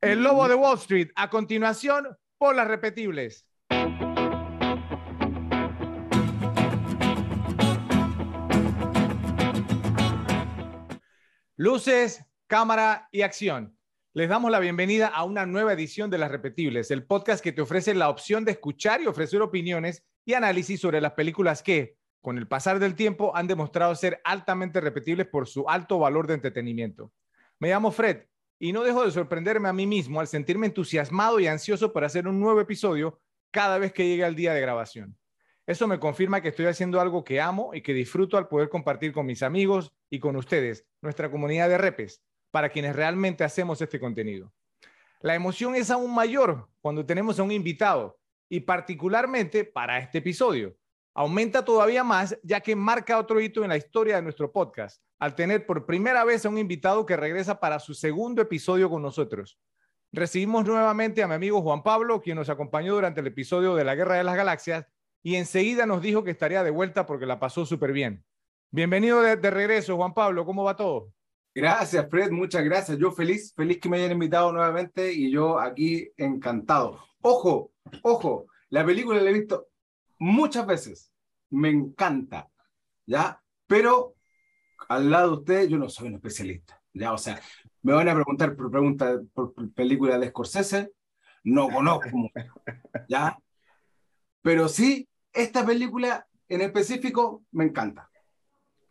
El lobo de Wall Street, a continuación, por las repetibles. Luces, cámara y acción. Les damos la bienvenida a una nueva edición de Las Repetibles, el podcast que te ofrece la opción de escuchar y ofrecer opiniones y análisis sobre las películas que, con el pasar del tiempo, han demostrado ser altamente repetibles por su alto valor de entretenimiento. Me llamo Fred y no dejo de sorprenderme a mí mismo al sentirme entusiasmado y ansioso por hacer un nuevo episodio cada vez que llegue el día de grabación. Eso me confirma que estoy haciendo algo que amo y que disfruto al poder compartir con mis amigos y con ustedes, nuestra comunidad de repes, para quienes realmente hacemos este contenido. La emoción es aún mayor cuando tenemos a un invitado y particularmente para este episodio. Aumenta todavía más ya que marca otro hito en la historia de nuestro podcast, al tener por primera vez a un invitado que regresa para su segundo episodio con nosotros. Recibimos nuevamente a mi amigo Juan Pablo, quien nos acompañó durante el episodio de la Guerra de las Galaxias y enseguida nos dijo que estaría de vuelta porque la pasó súper bien. Bienvenido de, de, regreso, Juan Pablo, ¿cómo va todo? Gracias, Fred, muchas gracias. Yo feliz, feliz que me hayan invitado nuevamente y yo aquí encantado. Ojo, ojo, la película la he visto muchas veces, me encanta, ¿ya? Pero al lado de usted yo no soy un especialista, ¿ya? O sea, me van a preguntar por preguntas por películas de Scorsese, no conozco, ¿ya? Pero sí, esta película en específico me encanta.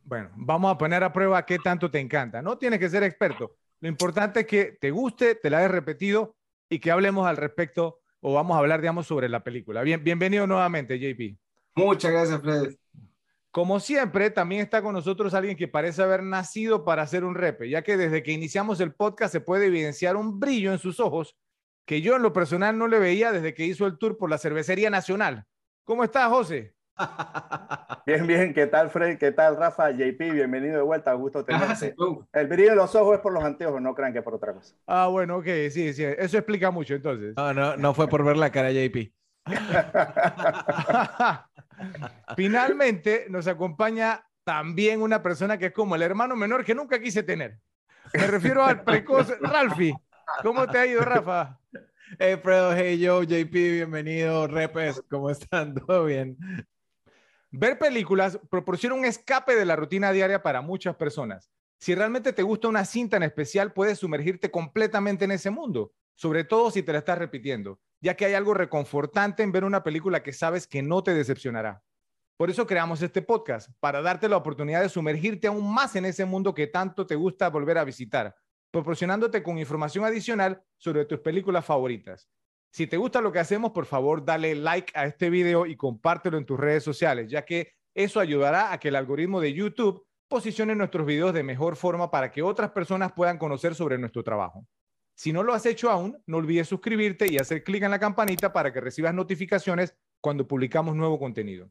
Bueno, vamos a poner a prueba qué tanto te encanta. No tienes que ser experto. Lo importante es que te guste, te la hayas repetido y que hablemos al respecto o vamos a hablar, digamos, sobre la película. Bien, bienvenido nuevamente, JP. Muchas gracias, Fred. Como siempre, también está con nosotros alguien que parece haber nacido para hacer un repe, ya que desde que iniciamos el podcast se puede evidenciar un brillo en sus ojos que yo en lo personal no le veía desde que hizo el tour por la Cervecería Nacional. ¿Cómo estás, José? Bien, bien. ¿Qué tal, Fred? ¿Qué tal, Rafa? JP, bienvenido de vuelta. Gusto tenerte. El brillo de los ojos es por los anteojos, no crean que por otra cosa. Ah, bueno, ok, sí, sí. Eso explica mucho, entonces. No, no, no fue por ver la cara de JP. Finalmente nos acompaña también una persona que es como el hermano menor que nunca quise tener. Me refiero al precoz Ralfi. ¿Cómo te ha ido, Rafa? Hey, Fredo, hey, yo, JP, bienvenido. Repes, ¿cómo están? ¿Todo bien? Ver películas proporciona un escape de la rutina diaria para muchas personas. Si realmente te gusta una cinta en especial, puedes sumergirte completamente en ese mundo, sobre todo si te la estás repitiendo, ya que hay algo reconfortante en ver una película que sabes que no te decepcionará. Por eso creamos este podcast, para darte la oportunidad de sumergirte aún más en ese mundo que tanto te gusta volver a visitar, proporcionándote con información adicional sobre tus películas favoritas. Si te gusta lo que hacemos, por favor, dale like a este video y compártelo en tus redes sociales, ya que eso ayudará a que el algoritmo de YouTube posicione nuestros videos de mejor forma para que otras personas puedan conocer sobre nuestro trabajo. Si no lo has hecho aún, no olvides suscribirte y hacer clic en la campanita para que recibas notificaciones cuando publicamos nuevo contenido.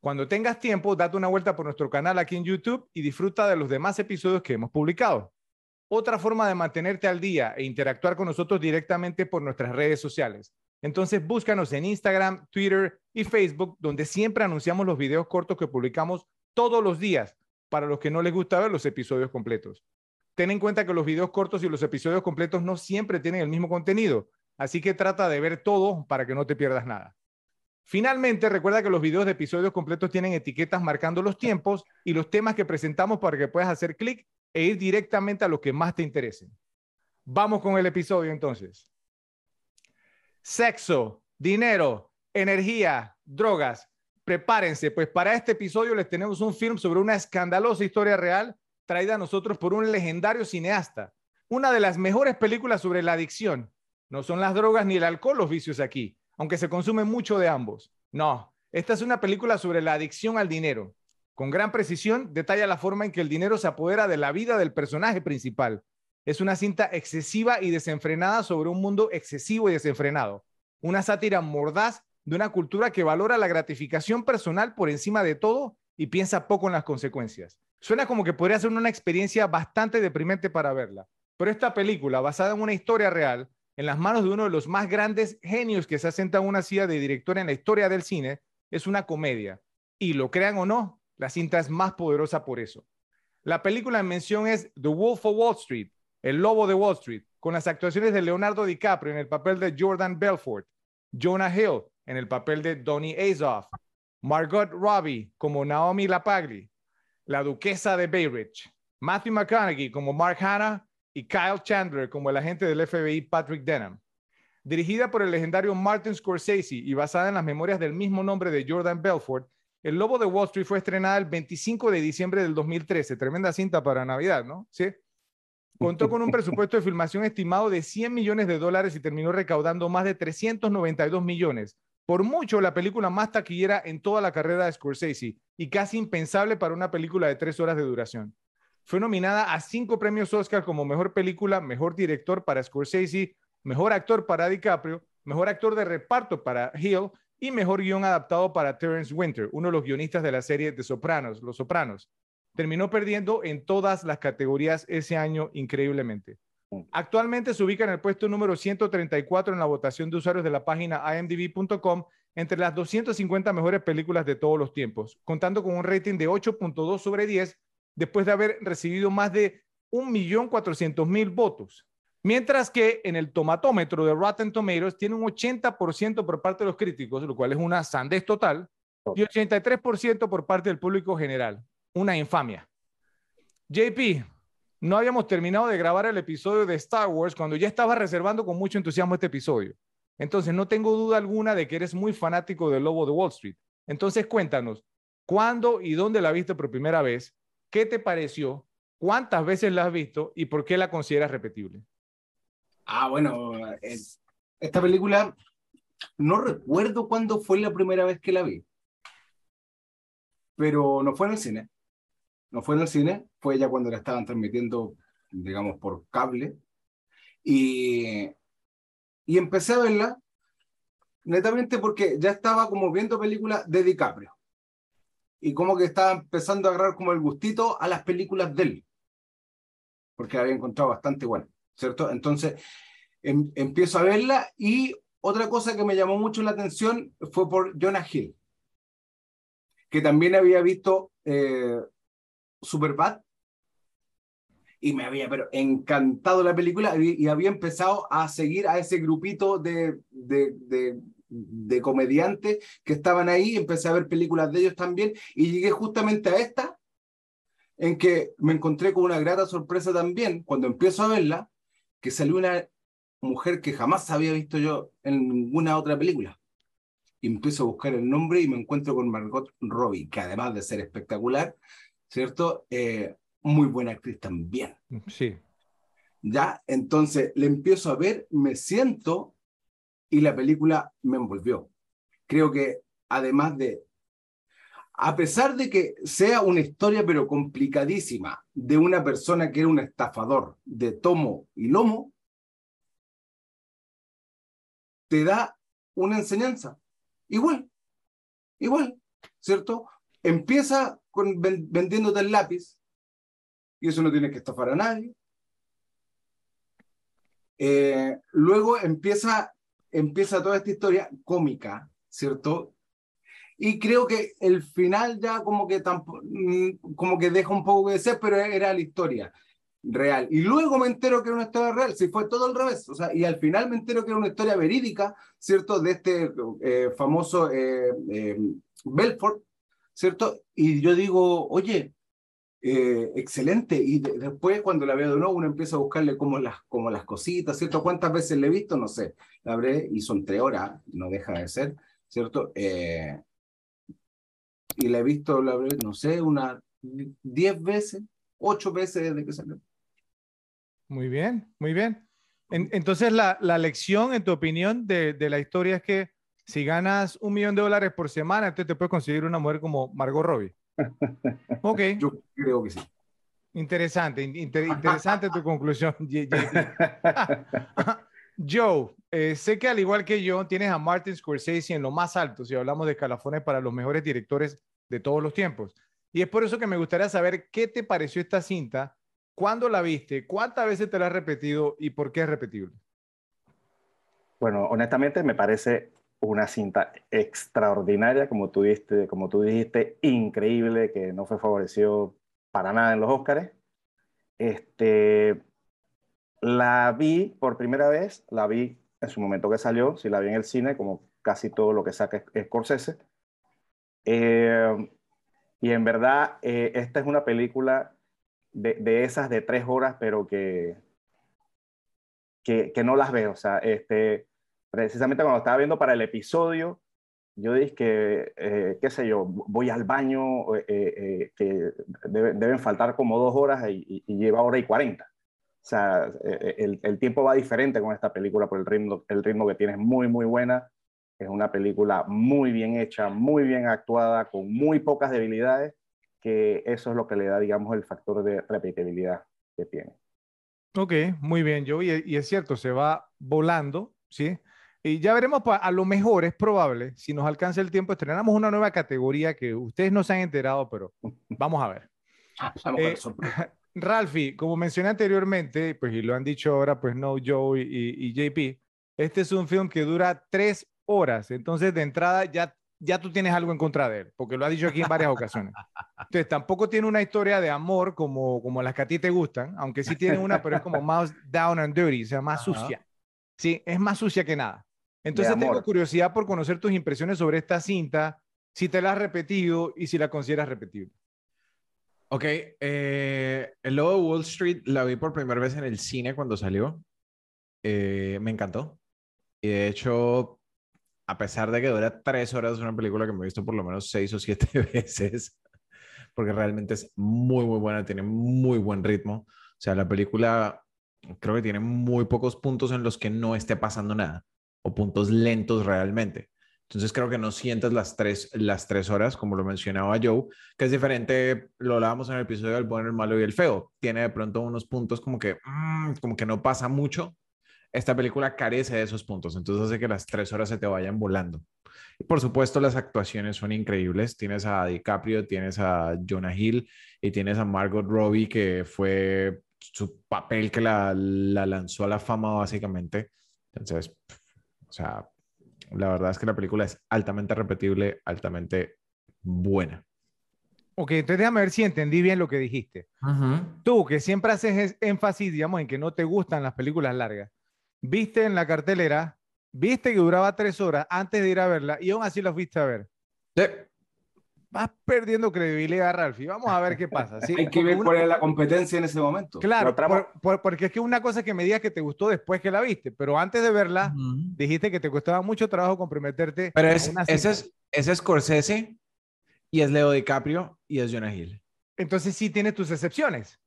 Cuando tengas tiempo, date una vuelta por nuestro canal aquí en YouTube y disfruta de los demás episodios que hemos publicado. Otra forma de mantenerte al día e interactuar con nosotros directamente por nuestras redes sociales. Entonces búscanos en Instagram, Twitter y Facebook, donde siempre anunciamos los videos cortos que publicamos todos los días para los que no les gusta ver los episodios completos. Ten en cuenta que los videos cortos y los episodios completos no siempre tienen el mismo contenido, así que trata de ver todo para que no te pierdas nada. Finalmente, recuerda que los videos de episodios completos tienen etiquetas marcando los tiempos y los temas que presentamos para que puedas hacer clic e ir directamente a lo que más te interese. Vamos con el episodio entonces. Sexo, dinero, energía, drogas. Prepárense, pues para este episodio les tenemos un film sobre una escandalosa historia real traída a nosotros por un legendario cineasta. Una de las mejores películas sobre la adicción. No son las drogas ni el alcohol los vicios aquí, aunque se consume mucho de ambos. No, esta es una película sobre la adicción al dinero. Con gran precisión detalla la forma en que el dinero se apodera de la vida del personaje principal. Es una cinta excesiva y desenfrenada sobre un mundo excesivo y desenfrenado. Una sátira mordaz de una cultura que valora la gratificación personal por encima de todo y piensa poco en las consecuencias. Suena como que podría ser una experiencia bastante deprimente para verla, Pero esta película, basada en una historia real, en las manos de uno de los más grandes genios que se ha en una silla de director en la historia del cine, es una comedia. Y lo crean o no, la cinta es más poderosa por eso. La película en mención es The Wolf of Wall Street, El Lobo de Wall Street, con las actuaciones de Leonardo DiCaprio en el papel de Jordan Belfort, Jonah Hill en el papel de Donny Azoff, Margot Robbie como Naomi Lapagli, la duquesa de Bayridge, Matthew McConaughey como Mark Hanna y Kyle Chandler como el agente del FBI Patrick Denham. Dirigida por el legendario Martin Scorsese y basada en las memorias del mismo nombre de Jordan Belfort, El Lobo de Wall Street fue estrenada el 25 de diciembre del 2013. Tremenda cinta para Navidad, ¿no? Sí. Contó con un presupuesto de filmación estimado de 100 millones de dólares y terminó recaudando más de 392 millones. Por mucho, la película más taquillera en toda la carrera de Scorsese y casi impensable para una película de tres horas de duración. Fue nominada a cinco premios Oscar como mejor película, mejor director para Scorsese, mejor actor para DiCaprio, mejor actor de reparto para Hill y mejor guion adaptado para Terence Winter, uno de los guionistas de la serie de Sopranos, Los Sopranos terminó perdiendo en todas las categorías ese año increíblemente. Mm. Actualmente se ubica en el puesto número 134 en la votación de usuarios de la página imdb.com entre las 250 mejores películas de todos los tiempos, contando con un rating de 8.2 sobre 10 después de haber recibido más de 1.400.000 votos. Mientras que en el tomatómetro de Rotten Tomatoes tiene un 80% por parte de los críticos, lo cual es una sandez total, y 83% por parte del público general una infamia. JP, no habíamos terminado de grabar el episodio de Star Wars cuando ya estaba reservando con mucho entusiasmo este episodio. Entonces, no tengo duda alguna de que eres muy fanático del Lobo de Wall Street. Entonces, cuéntanos, ¿cuándo y dónde la viste por primera vez? ¿Qué te pareció? ¿Cuántas veces la has visto? ¿Y por qué la consideras repetible? Ah, bueno, esta película no recuerdo cuándo fue la primera vez que la vi, pero no fue en el cine no fue en el cine, fue ya cuando la estaban transmitiendo, digamos, por cable. Y, y empecé a verla netamente porque ya estaba como viendo películas de DiCaprio. Y como que estaba empezando a agarrar como el gustito a las películas de él. Porque la había encontrado bastante buena, ¿cierto? Entonces em, empiezo a verla y otra cosa que me llamó mucho la atención fue por Jonah Hill, que también había visto eh, Superbad y me había pero encantado la película y, había empezado a seguir a ese grupito de, de, de, de, comediantes que estaban ahí, empecé a ver películas de ellos también y llegué justamente a esta en que me encontré con una grata sorpresa también cuando empiezo a verla, que salió una mujer que jamás había visto yo en ninguna otra película. Y empiezo a buscar el nombre y me encuentro con Margot Robbie, que además de ser espectacular, ¿cierto? Eh, muy buena actriz también. Sí. Ya, entonces le empiezo a ver, me siento y la película me envolvió. Creo que además de, a pesar de que sea una historia pero complicadísima de una persona que era un estafador de tomo y lomo, te da una enseñanza. Igual, igual, ¿cierto? Empieza con, vendiéndote el lápiz, y eso no tiene que estafar a nadie. Eh, luego empieza, empieza toda esta historia cómica, ¿cierto? Y creo que el final ya como que, mm, como que deja un poco de ser, pero era la historia real. Y luego me entero que era una historia real, si fue todo al revés. O sea, y al final me entero que era una historia verídica, ¿cierto? De este eh, famoso eh, Belfort, ¿cierto? Y yo digo, oye, eh, excelente. Y después cuando la veo de nuevo, uno empieza a buscarle como las, como las cositas, ¿cierto? ¿Cuántas veces le he visto? No sé. La habré, y son tres horas, no deja de ser, ¿cierto? Eh, y la he visto, la no sé, unas diez veces, ocho veces desde que salió. Muy bien, muy bien. entonces, la, la, lección, en tu opinión, de, de la historia es que si ganas un millón de dólares por semana, entonces te puedes conseguir una mujer como Margot Robbie. Ok. Yo creo que sí. Interesante, interesante tu conclusión, Joe, eh, sé que al igual que yo, tienes a Martin Scorsese en lo más alto si hablamos de escalafones para los mejores directores de todos los tiempos. Y es por eso que me gustaría saber qué te pareció esta cinta, ¿Cuándo la viste? ¿Cuántas veces te la has repetido y por qué es repetible? Bueno, honestamente me parece una cinta extraordinaria, como tú como tú dijiste, increíble, que no fue favorecido para nada en los Óscares. Este, la vi por primera vez, la vi en su momento que salió, si la vi en el cine, como casi todo lo que saca Scorsese. Eh, y en verdad, eh, esta es una película de, esas de tres horas, pero que, que, no las veo. O sea, este, precisamente cuando estaba viendo para el episodio, yo dije que, eh, qué sé yo, voy al baño, eh, que deben faltar como dos horas y, lleva hora y cuarenta. O sea, el, el, tiempo va diferente con esta película por el ritmo, el ritmo que tiene es muy, muy buena. Es una película muy bien hecha, muy bien actuada, con muy pocas debilidades, que eso es lo que le da, digamos, el factor de repetibilidad que tiene. Ok, muy bien, Joe. Y, y es cierto, se va volando, ¿sí? Y ya veremos, a lo mejor es probable, si nos alcanza el tiempo, estrenamos una nueva categoría que ustedes no se han enterado, pero vamos a ver. Ah, eh, Ralphie, como mencioné anteriormente, pues y lo han dicho ahora, pues no Joe y, y, JP, este es un film que dura tres horas, entonces de entrada ya, ya tú tienes algo en contra de él, porque lo ha dicho aquí en varias ocasiones. Entonces tampoco tiene una historia de amor como, como las que a ti te gustan, aunque sí tiene una, pero es como más down and dirty, o sea, más sucia. Sí, es más sucia que nada. Entonces tengo curiosidad por conocer tus impresiones sobre esta cinta, si te la has repetido y si la consideras repetible. Ok, eh, el logo de Wall Street la vi por primera vez en el cine cuando salió. Eh, me encantó. Y de hecho, a pesar de que dura tres horas, es una película que me he visto por lo menos seis o siete veces, porque realmente es muy, muy buena, tiene muy buen ritmo. O sea, la película creo que tiene muy pocos puntos en los que no esté pasando nada o puntos lentos realmente. Entonces creo que no sientes las tres, las tres horas, como lo mencionaba Joe, que es diferente, lo hablábamos en el episodio del bueno, el malo y el feo. Tiene de pronto unos puntos como que, mm, como que no pasa mucho. Esta película carece de esos puntos, entonces hace que las tres horas se te vayan volando. Y por supuesto, las actuaciones son increíbles. Tienes a DiCaprio, tienes a Jonah Hill y tienes a Margot Robbie, que fue su papel que la, la lanzó a la fama básicamente. Entonces, o sea, la verdad es que la película es altamente repetible, altamente buena. Ok, entonces déjame ver si entendí bien lo que dijiste. Tú, que siempre haces énfasis, digamos, en que no te gustan las películas largas, viste en la cartelera, viste que duraba tres horas antes de ir a verla y aún así la fuiste a ver. Sí vas perdiendo credibilidad, Ralphie. Vamos a ver qué pasa. ¿sí? Hay que ver cuál es la competencia en ese momento. Claro, porque es que una cosa que me digas que te gustó después que la viste, pero antes de verla, dijiste que te costaba mucho trabajo comprometerte. Pero es, ese, es, ese es Scorsese y es Leo DiCaprio y es Jonah Hill. Entonces sí tienes tus excepciones.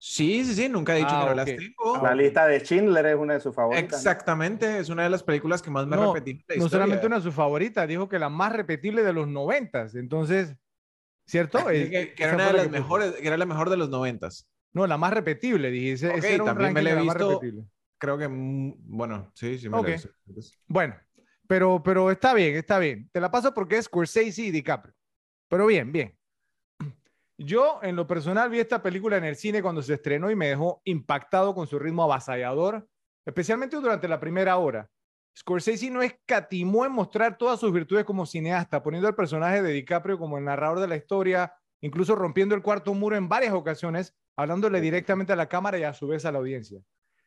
Sí, sí, sí, nunca he dicho que no las tengo. La lista de Schindler es una de sus favoritas. Exactamente, es una de las películas que más me no, repetí. No solamente una de sus favoritas, dijo que la más repetible de los noventas. Entonces, ¿cierto? que, era una de las mejores, que era la mejor de los noventas. No, la más repetible, dije. Okay, también me la he visto. Creo que, bueno, sí, sí me okay. Bueno, pero, pero está bien, está bien. Te la paso porque es Scorsese y DiCaprio. Pero bien, bien. Yo, en lo personal, vi esta película en el cine cuando se estrenó y me dejó impactado con su ritmo avasallador, especialmente durante la primera hora. Scorsese no escatimó en mostrar todas sus virtudes como cineasta, poniendo al personaje de DiCaprio como el narrador de la historia, incluso rompiendo el cuarto muro en varias ocasiones, hablándole directamente a la cámara y a su vez a la audiencia.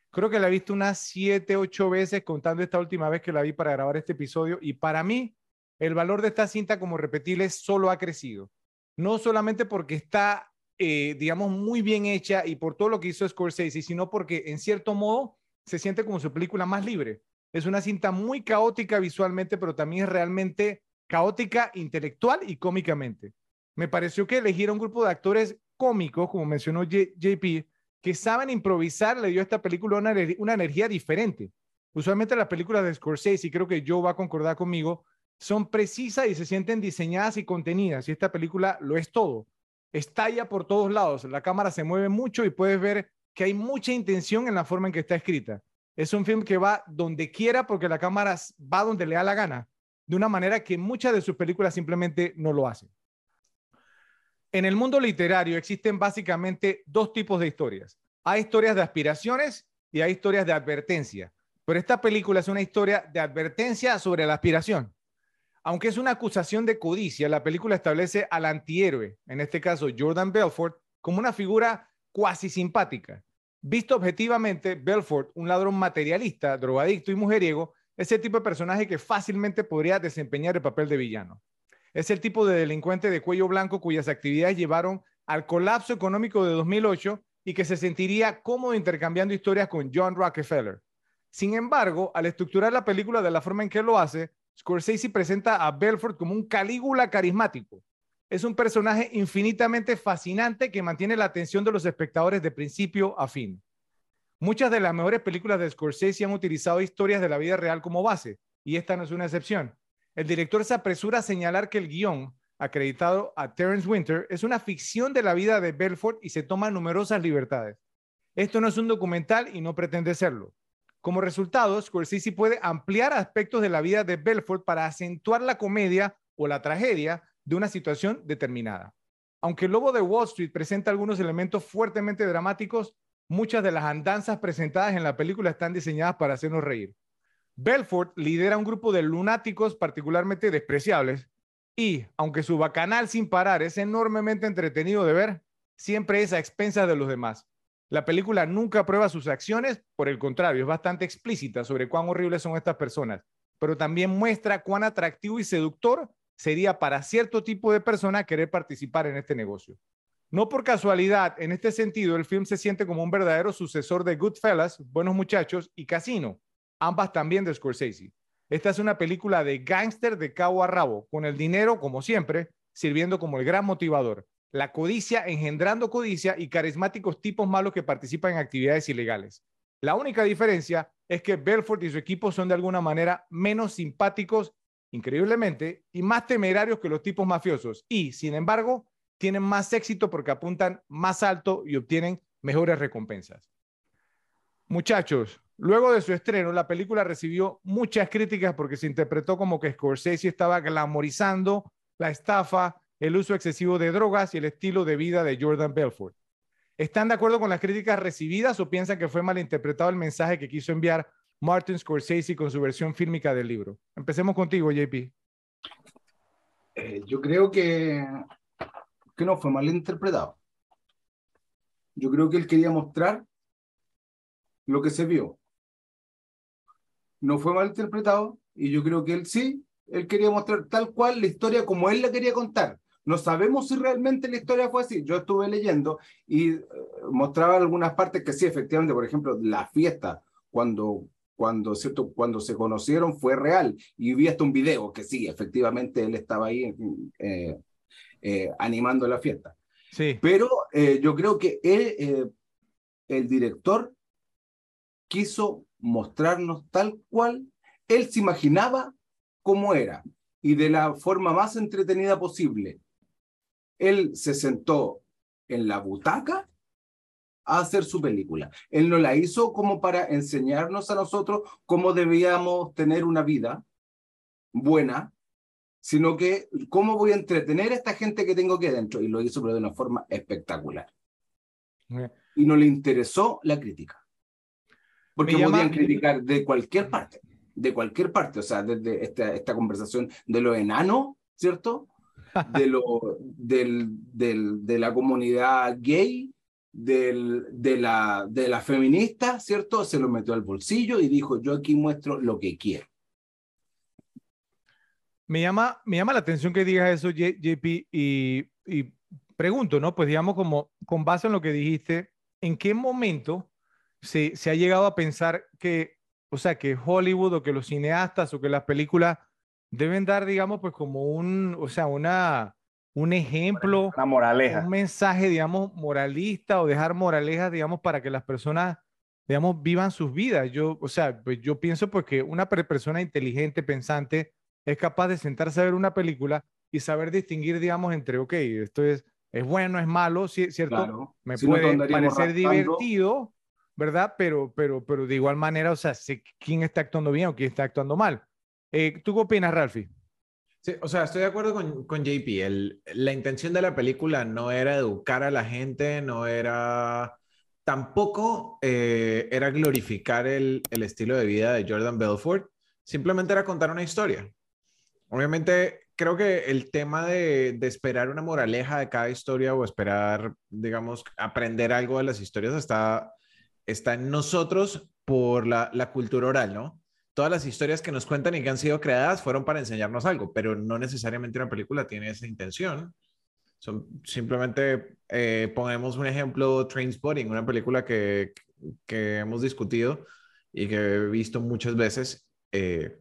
Creo que la he visto unas siete, ocho veces, contando esta última vez que la vi para grabar este episodio, y para mí, el valor de esta cinta como repetible solo ha crecido no solamente porque está, eh, digamos, muy bien hecha y por todo lo que hizo Scorsese, sino porque en cierto modo se siente como su película más libre. Es una cinta muy caótica visualmente, pero también es realmente caótica intelectual y cómicamente. Me pareció que elegir a un grupo de actores cómicos, como mencionó JP, que saben improvisar, le dio a esta película una, una energía diferente. Usualmente las películas de Scorsese, y creo que Joe va a concordar conmigo, son precisas y se sienten diseñadas y contenidas. Y esta película lo es todo. Estalla por todos lados. La cámara se mueve mucho y puedes ver que hay mucha intención en la forma en que está escrita. Es un film que va donde quiera porque la cámara va donde le da la gana, de una manera que muchas de sus películas simplemente no lo hacen. En el mundo literario existen básicamente dos tipos de historias. Hay historias de aspiraciones y hay historias de advertencia. Pero esta película es una historia de advertencia sobre la aspiración. Aunque es una acusación de codicia, la película establece al antihéroe, en este caso Jordan Belfort, como una figura cuasi simpática. Visto objetivamente, Belfort, un ladrón materialista, drogadicto y mujeriego, es el tipo de personaje que fácilmente podría desempeñar el papel de villano. Es el tipo de delincuente de cuello blanco cuyas actividades llevaron al colapso económico de 2008 y que se sentiría cómodo intercambiando historias con John Rockefeller. Sin embargo, al estructurar la película de la forma en que lo hace, Scorsese presenta a Belfort como un Calígula carismático. Es un personaje infinitamente fascinante que mantiene la atención de los espectadores de principio a fin. Muchas de las mejores películas de Scorsese han utilizado historias de la vida real como base, y esta no es una excepción. El director se apresura a señalar que el guion, acreditado a Terence Winter, es una ficción de la vida de Belfort y se toma numerosas libertades. Esto no es un documental y no pretende serlo. Como resultado, Scorsese puede ampliar aspectos de la vida de Belfort para acentuar la comedia o la tragedia de una situación determinada. Aunque el Lobo de Wall Street presenta algunos elementos fuertemente dramáticos, muchas de las andanzas presentadas en la película están diseñadas para hacernos reír. Belfort lidera un grupo de lunáticos particularmente despreciables y, aunque su bacanal sin parar es enormemente entretenido de ver, siempre es a expensas de los demás. La película nunca prueba sus acciones, por el contrario, es bastante explícita sobre cuán horribles son estas personas, pero también muestra cuán atractivo y seductor sería para cierto tipo de persona querer participar en este negocio. No por casualidad, en este sentido, el film se siente como un verdadero sucesor de Goodfellas, Buenos Muchachos y Casino, ambas también de Scorsese. Esta es una película de gángster de cabo a rabo, con el dinero, como siempre, sirviendo como el gran motivador. La codicia engendrando codicia y carismáticos tipos malos que participan en actividades ilegales. La única diferencia es que Belfort y su equipo son de alguna manera menos simpáticos, increíblemente, y más temerarios que los tipos mafiosos. Y, sin embargo, tienen más éxito porque apuntan más alto y obtienen mejores recompensas. Muchachos, Luego de su estreno, la película recibió muchas críticas porque se interpretó como que Scorsese estaba glamorizando la estafa, el uso excesivo de drogas y el estilo de vida de Jordan Belfort. ¿Están de acuerdo con las críticas recibidas o piensan que fue malinterpretado el mensaje que quiso enviar Martin Scorsese con su versión fílmica del libro? Empecemos contigo, JP. Eh, yo creo que, que no fue malinterpretado. Yo creo que él quería mostrar lo que se vio no fue mal interpretado y yo creo que él sí, él quería mostrar tal cual la historia como él la quería contar. No sabemos si realmente la historia fue así. Yo estuve leyendo y eh, mostraba algunas partes que sí, efectivamente, por ejemplo, la fiesta, cuando, cuando, ¿cierto? cuando se conocieron fue real. Y vi hasta un video que sí, efectivamente, él estaba ahí eh, eh, animando la fiesta. Sí. Pero yo creo que él, el director quiso mostrarnos tal cual él se imaginaba cómo era y de la forma más entretenida posible. Él se sentó en la butaca a hacer su película. Él no la hizo como para enseñarnos a nosotros cómo debíamos tener una vida buena, sino que cómo voy a entretener a esta gente que tengo aquí adentro. Y lo hizo pero de una forma espectacular. Y no le interesó la crítica. Porque podían criticar de cualquier parte, de cualquier parte, o sea, desde esta, esta conversación de lo enano, ¿cierto? De, lo, del, del, de la comunidad gay, del, de, la, de la feminista, ¿cierto? Se lo metió al bolsillo y dijo, yo aquí muestro lo que quiero. Me llama, me llama la atención que digas eso, JP, y, y pregunto, ¿no? Pues digamos, como con base en lo que dijiste, ¿en qué momento se, se ha llegado a pensar que, o sea, que Hollywood o que los cineastas o que las películas deben dar, digamos, pues como un, o sea, una, un ejemplo, una moraleja. un mensaje, digamos, moralista o dejar moralejas, digamos, para que las personas, digamos, vivan sus vidas. Yo, o sea, pues yo pienso pues que una persona inteligente, pensante, es capaz de sentarse a ver una película y saber distinguir, digamos, entre, ok, esto es, es bueno, es malo, ¿cierto? Me puede parecer divertido, ¿verdad? Pero, pero, pero de igual manera, o sea, sé quién está actuando bien o quién está actuando mal. Eh, ¿Tú qué opinas, Ralphie? Sí, o sea, estoy de acuerdo con, JP. La intención de la película no era educar a la gente, no era... Tampoco eh, era glorificar el, el estilo de vida de Jordan Belfort, simplemente era contar una historia. Obviamente, creo que el tema de, de, esperar una moraleja de cada historia o esperar, digamos, aprender algo de las historias está, está en nosotros por la, la cultura oral, ¿no? Todas las historias que nos cuentan y que han sido creadas fueron para enseñarnos algo, pero no necesariamente una película tiene esa intención. Son, simplemente eh, ponemos un ejemplo, Trainspotting, una película que, que, hemos discutido y que he visto muchas veces. Eh,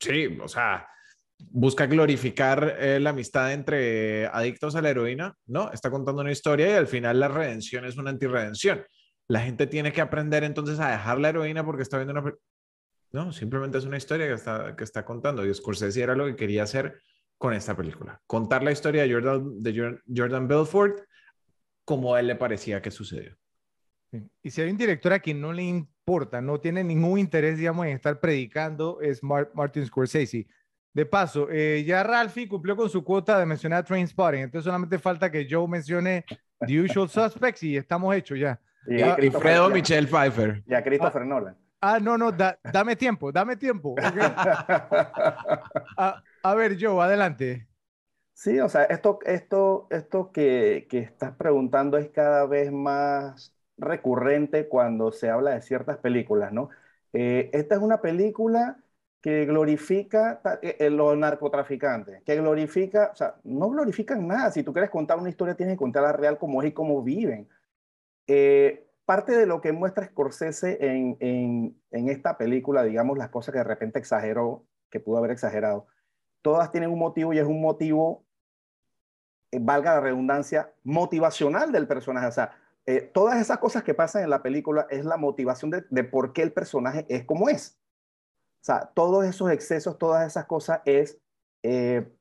sí, o sea, busca glorificar eh, la amistad entre adictos a la heroína, ¿no? Está contando una historia y al final la redención es una antirredención. La gente tiene que aprender entonces a dejar la heroína porque está viendo una... No, simplemente es una historia que está, que está contando y Scorsese era lo que quería hacer con esta película. Contar la historia de Jordan, de Jordan Belfort como a él le parecía que sucedió. Y si hay un director a quien no le importa, no tiene ningún interés, digamos, en estar predicando, es Martin Scorsese. De paso, eh, ya Ralphie cumplió con su cuota de mencionar Trainspotting, entonces solamente falta que Joe mencione The Usual Suspects y estamos hechos ya. Y, y Fredo Michelle Pfeiffer. Y a Christopher Nolan. Ah, no, no, dame tiempo, dame tiempo. a, ver, Joe, adelante. Sí, o sea, esto, esto, esto que, que estás preguntando es cada vez más recurrente cuando se habla de ciertas películas, ¿no? Eh, esta es una película que glorifica eh, eh, los narcotraficantes, que glorifica, o sea, no glorifican nada. Si tú quieres contar una historia, tienes que contarla real como es y cómo viven. Eh, parte de lo que muestra Scorsese en, en, esta película, digamos, las cosas que de repente exageró, que pudo haber exagerado, todas tienen un motivo y es un motivo, eh, valga la redundancia, motivacional del personaje. O sea, eh, todas esas cosas que pasan en la película es la motivación de, de, por qué el personaje es como es. O sea, todos esos excesos, todas esas cosas es, eh,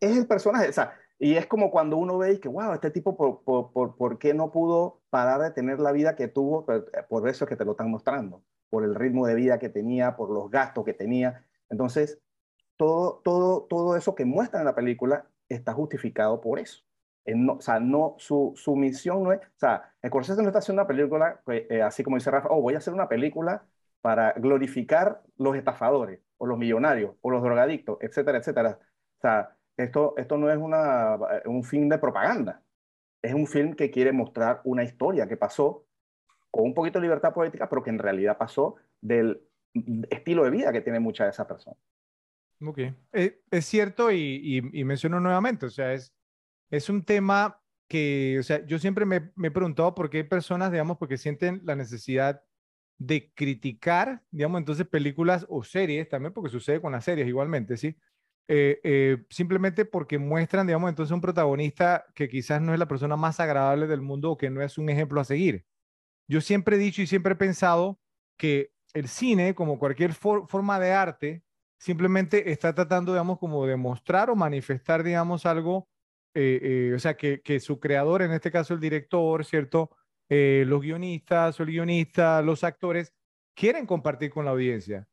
es el personaje. O sea, y es como cuando uno ve y que, wow, este tipo, ¿por, por, por, qué no pudo parar de tener la vida que tuvo? Eh, por eso es que te lo están mostrando, por el ritmo de vida que tenía, por los gastos que tenía. Entonces, todo, todo, todo eso que muestra en la película está justificado por eso. No, o sea, no, su, su, misión no es, o sea, Scorsese no está haciendo una película, eh, así como dice Rafa, oh, voy a hacer una película para glorificar los estafadores, o los millonarios, o los drogadictos, etcétera, etcétera. O sea, esto, esto no es una, un film de propaganda, es un film que quiere mostrar una historia que pasó con un poquito de libertad política, pero que en realidad pasó del estilo de vida que tiene muchas de esas personas. Ok, eh, es cierto y, y, menciono nuevamente, o sea, es, es un tema que, o sea, yo siempre me, me, he preguntado por qué hay personas, digamos, porque sienten la necesidad de criticar, digamos, entonces películas o series también, porque sucede con las series igualmente, ¿sí? Eh, eh, simplemente porque muestran, digamos, entonces un protagonista que quizás no es la persona más agradable del mundo o que no es un ejemplo a seguir. Yo siempre he dicho y siempre he pensado que el cine, como cualquier forma de arte, simplemente está tratando, digamos, como de mostrar o manifestar, digamos, algo, eh, o sea, que, su creador, en este caso el director, ¿cierto? los guionistas o el guionista, los actores, quieren compartir con la audiencia.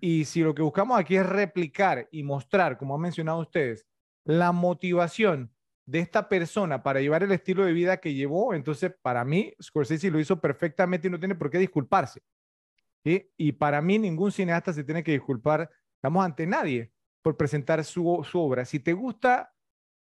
Y si lo que buscamos aquí es replicar y mostrar, como han mencionado ustedes, la motivación de esta persona para llevar el estilo de vida que llevó, entonces para mí Scorsese lo hizo perfectamente y no tiene por qué disculparse. Y para mí ningún cineasta se tiene que disculpar, estamos ante nadie por presentar su, su obra. Si te gusta,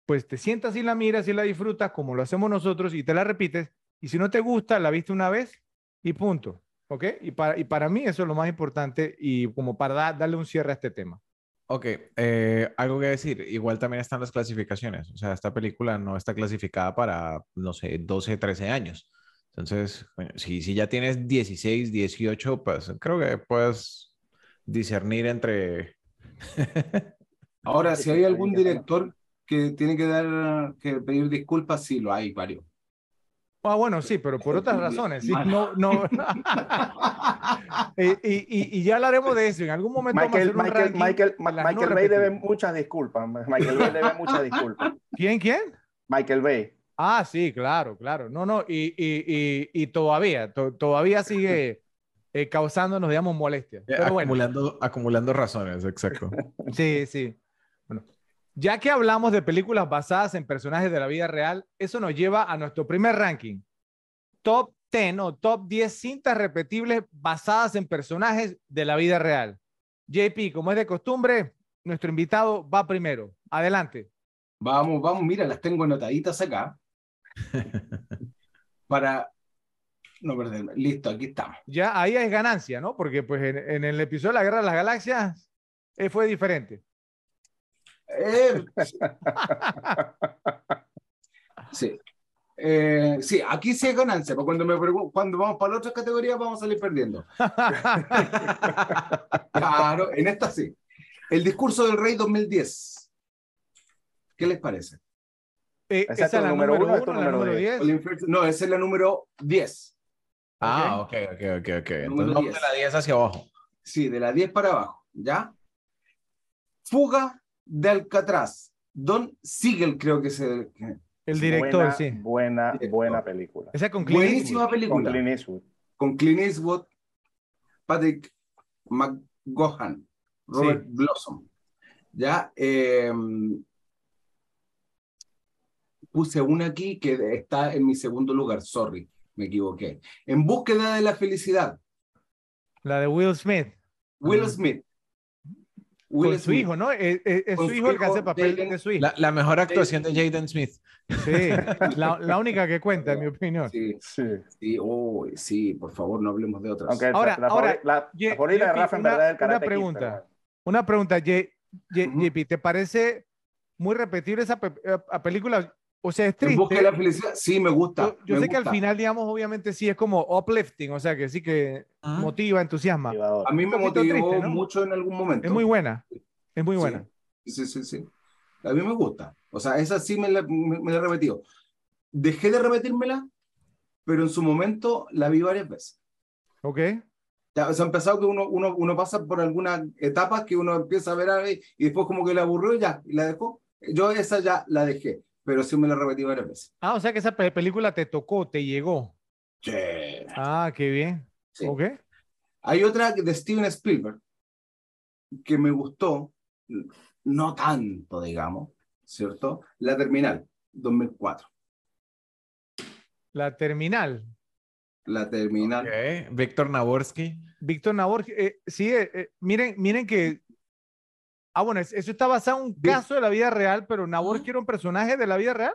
pues te sientas y la miras y la disfrutas como lo hacemos nosotros y te la repites. Y si no te gusta, la viste una vez y punto. ¿Ok? Y para, y para mí eso es lo más importante y como para darle un cierre a este tema. Ok, eh, algo que decir, igual también están las clasificaciones, o sea, esta película no está clasificada para, no sé, 12, 13 años. Entonces, si, si ya tienes 16, 18, pues creo que puedes discernir entre... Ahora, si hay algún director que tiene que dar, que pedir disculpas, sí, lo hay varios. Ah, bueno, sí, pero por otras razones. Sí, no, no. y, y, y, ya hablaremos de eso. En algún momento Michael, vamos a hacer un Michael, Michael, Michael Bay debe muchas disculpas. Michael Bay debe muchas disculpas. ¿Quién, quién? Michael Bay. Ah, sí, claro, claro. No, no, y, y, y todavía, todavía sigue eh, causándonos, digamos, molestias. Pero acumulando, bueno. acumulando razones, exacto. Sí, sí. Ya que hablamos de películas basadas en personajes de la vida real, eso nos lleva a nuestro primer ranking. Top 10 o top 10 cintas repetibles basadas en personajes de la vida real. JP, como es de costumbre, nuestro invitado va primero. Adelante. Vamos, vamos, mira, las tengo anotaditas acá. para no perderme. Listo, aquí estamos. Ya ahí es ganancia, ¿no? Porque pues en, en el episodio de la Guerra de las Galaxias eh, fue diferente. Eh, sí. Eh, sí, aquí sí es ganancia, pero cuando, me cuando vamos para la otra categoría vamos a salir perdiendo. Claro, en esta sí. El discurso del rey 2010. ¿Qué les parece? Eh, ¿Esa es la número número uno o es la número número diez? 10. El infer- No, esa es la número 10. Ah, ok, ok, ok, ok. Entonces vamos de 10. la 10 hacia abajo. Sí, de la 10 para abajo, ¿ya? Fuga de Alcatraz. Don Siegel creo que es el... El director, buena, sí. Buena, Director. buena película. Esa con Clint Buenísima Eastwood. Con película. Clint Eastwood. con Clint Eastwood, Patrick McGohan, Robert Blossom. Ya eh, puse una aquí que está en mi segundo lugar, sorry, me equivoqué. En búsqueda de la felicidad, La de Will Smith. Will. Smith. Will con su hijo, ¿no? Es, es- es Con su hijo el que hace papel Jaden- de su hijo. La, la mejor actuación de Jaden Smith. Sí, la, la única que cuenta, en mi opinión. Sí, Sí. sí, oh, sí, por favor, no hablemos de otras. Aunque Ahora- la, ahora, la, Ye- la favorita de Rafa en una- verdad es el una pregunta. pero- Una pregunta, Ye- Ye- Ujú. JP, ¿te parece muy repetible esa pe- eh, a película? O sea, es triste. la felicidad, sí, me gusta. Yo, yo me sé que al gusta. final, digamos, obviamente sí es como uplifting, o sea, que sí que motiva, entusiasma. motivador. A mí me motivó triste, ¿no? mucho en algún momento. Es muy buena, es muy Sí. buena. Sí, sí, sí. A mí me gusta. O sea, esa sí me la, me, me la he repetido. Dejé de repetírmela, pero en su momento la vi varias veces. ¿Ok? Ya, o sea, ha empezado que uno, uno, uno pasa por algunas etapas que uno empieza a ver a- y después como que la aburrió y ya, y la dejó. Yo esa ya la dejé, pero sí me la repetí varias veces. Ah, o sea que esa pe- película te tocó, te llegó. Sí. Ah, qué bien. Sí. ¿Ok? Hay otra de Steven Spielberg que me gustó, no tanto, digamos, ¿cierto? La Terminal, 2004. La Terminal. La Terminal. Ok, Víctor Naborsky. Víctor Nabor, eh, sí, eh, eh, miren, miren que. Ah, bueno, es- eso está basado en un caso de la vida real, pero Nabor era un personaje de la vida real.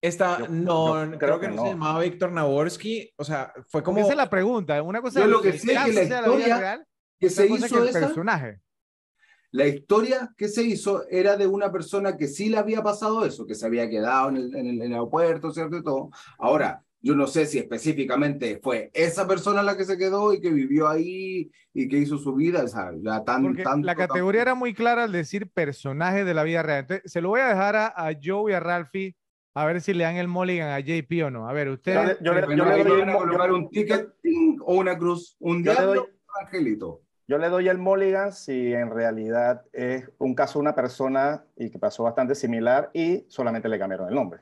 Esta, Yo- no, yo creo, creo que, que no, se llamaba Víctor Naborsky. O sea, fue Como esa es la pregunta. Una cosa Yo lo es que sé es que la sea la vida historia real, que se hizo que el esa, personaje. la historia que se hizo era de una persona que sí le había pasado eso, que se había quedado en el, en el- en el aeropuerto, ¿cierto? Y todo. Ahora, yo no sé si específicamente fue esa persona la que se quedó y que vivió ahí y que hizo su vida, o sea, ya tan, Porque tanto, la categoría tanto. era muy clara al decir personaje de la vida real. Entonces, se lo voy a dejar a, a Joe y a Ralphie a ver si le dan el mulligan a JP o no. A ver, Yo ustedes. le- yo le- yo doy me el van a mo- colocar yo- un ticket o una cruz, un Yo le diablo, doy- un angelito. Yo le doy el mulligan si en realidad es un caso de una persona y que pasó bastante similar y solamente le cambiaron el nombre.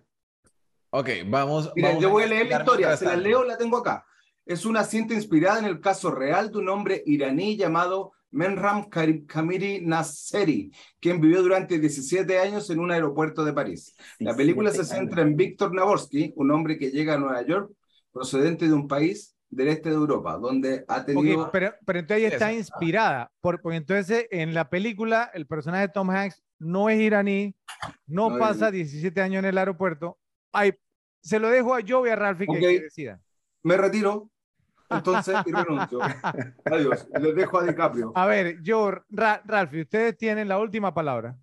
Ok, vamos. Mira, vamos yo voy a leer la historia, se la leo, la tengo acá. Es una cinta inspirada en el caso real de un hombre iraní llamado Menram Kamiri Nasseri, quien vivió durante 17 años en un aeropuerto de París. La película se 17 centra en Víctor Naborsky, un hombre que llega a Nueva York procedente de un país del este de Europa, donde ha tenido... pero, pero entonces ahí Sí, está inspirada. Por, porque entonces en la película el personaje de Tom Hanks no es iraní, no, No es pasa iraní. 17 años en el aeropuerto. Ay, se lo dejo a Joe y a Ralphie que- Ok. que, decidan. Me retiro, entonces, y renuncio. Adiós, les dejo a DiCaprio. A ver, Joe, Ra- Ralphie, ustedes tienen la última palabra.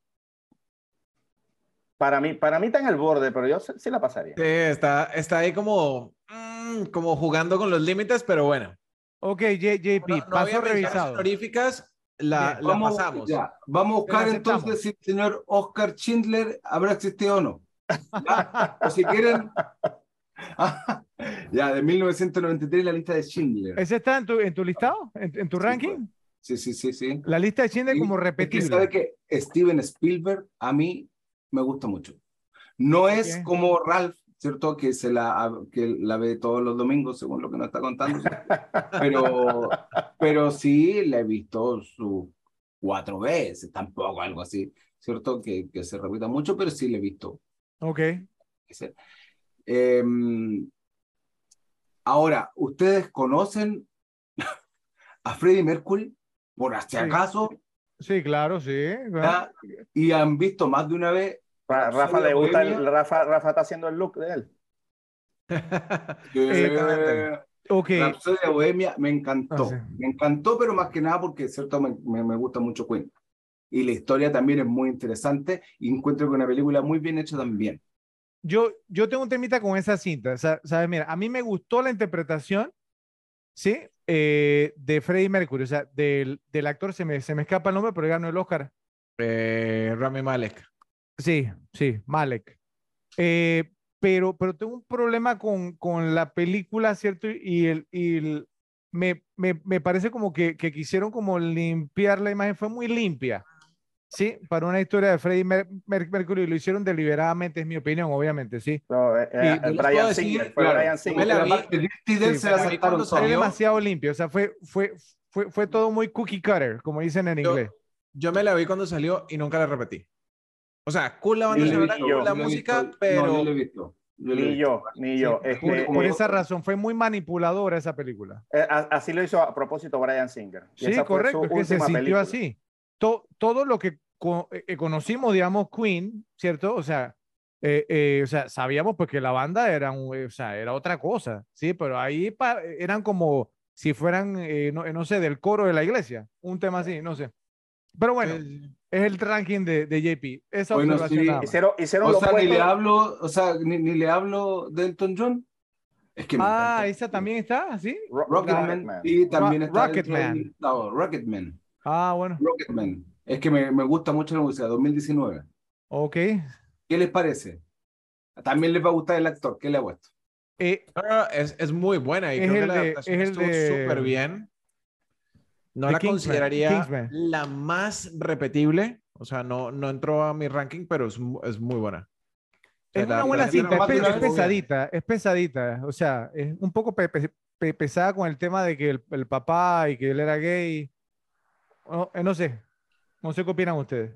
Para mí, para mí está en el borde, pero yo sí sí la pasaría. Sí, está, está ahí como, mm, como jugando con los límites, pero bueno. Ok, J- JP, No, no paso revisado. honoríficas, la, Bien, la Vamos, pasamos. ya, vamos a buscar entonces si el señor Oscar Schindler habrá existido o no. ¿Ya? O si quieren. ya, de 1993 la lista de Schindler. ¿Ese está en tu, en tu listado? ¿En, en tu Sí, ranking? Sí, sí, sí, sí. La lista de Schindler Y como es que repetible. sabe que Steven Spielberg a mí me gusta mucho. No es Ok. como Ralph, ¿cierto? Que, se la, que la ve todos los domingos, según lo que nos está contando. Pero, pero sí le he visto su cuatro veces, tampoco algo así, ¿cierto? Que, que se repita mucho, pero sí la he visto. Ok. Eh, ahora, ¿ustedes conocen a Freddie Mercury? Por si acaso. Sí, claro, sí. Y han visto más de una vez. Rafa le gusta, el, Rafa, Rafa está haciendo el look de él. Eh, okay. Rapsodia Bohemia me encantó. Ah, me encantó, pero más que nada porque cierto me, me, me, gusta mucho Queen. Y la historia también es muy interesante y encuentro que una película muy bien hecha también. Yo, yo tengo un temita con esa cinta. ¿Sabes? Mira, a mí me gustó la interpretación, ¿sí? Eh, de Freddie Mercury. O sea, del, del actor, se me, se me escapa el nombre, pero ganó el Oscar. Eh, Rami Malek. Sí, sí, Malek. Eh, pero, pero tengo un problema con, con la película, ¿cierto? Y, el, y el, me, me, me, parece como que, que, quisieron como limpiar la imagen, fue muy limpia, ¿sí? Para una historia de Freddie Mer Mer Mercury, lo hicieron deliberadamente, es mi opinión, obviamente, ¿sí? No, eh, eh, y, Brian Singer, fue claro, Brian Singer. Sí, fue demasiado limpio, o sea, fue, fue, fue, fue todo muy cookie cutter, como dicen en yo, inglés. Yo me la vi cuando salió y nunca la repetí. O sea, cool la banda sonora, cool la música, visto, pero... No, no he visto. Yo ni yo, ni yo. Sí, este, por, por eh, esa razón, fue muy manipuladora esa película. Eh, así lo hizo a propósito Brian Singer. Y sí, correcto, es que se sintió película. así. To, todo lo que co eh, conocimos, digamos, Queen, ¿cierto? O sea, eh, eh, o sea, sabíamos pues que la banda era, un, o sea, era otra cosa, ¿sí? Pero ahí eran como si fueran, no, no sé, del coro de la iglesia, un tema así, no sé. Pero bueno, es el ranking de, de JP. Esa bueno, sí. hicieron, hicieron o sea, ni le hablo, o sea, ni, ni, le hablo de Elton John. Es que ah, esa también está, ¿sí? Rocketman. Rocket sí, también Ro está. Rocketman. No, Rocketman. Ah, bueno. Rocketman. Es que me, me gusta mucho la música, 2019. Ok. ¿Qué les parece? También les va a gustar el actor. ¿Qué le ha puesto? Eh, es, es muy buena y creo que la adaptación estuvo súper bien. No la Kingsman, consideraría Kingsman. la más repetible. O sea, no, no entró a mi ranking, pero es, es muy buena. Es una buena cinta, es, es, pesadita, es pesadita. O sea, es un poco pe pe pesada con el tema de que el, el, papá y que él era gay. No, no sé, no sé qué opinan ustedes.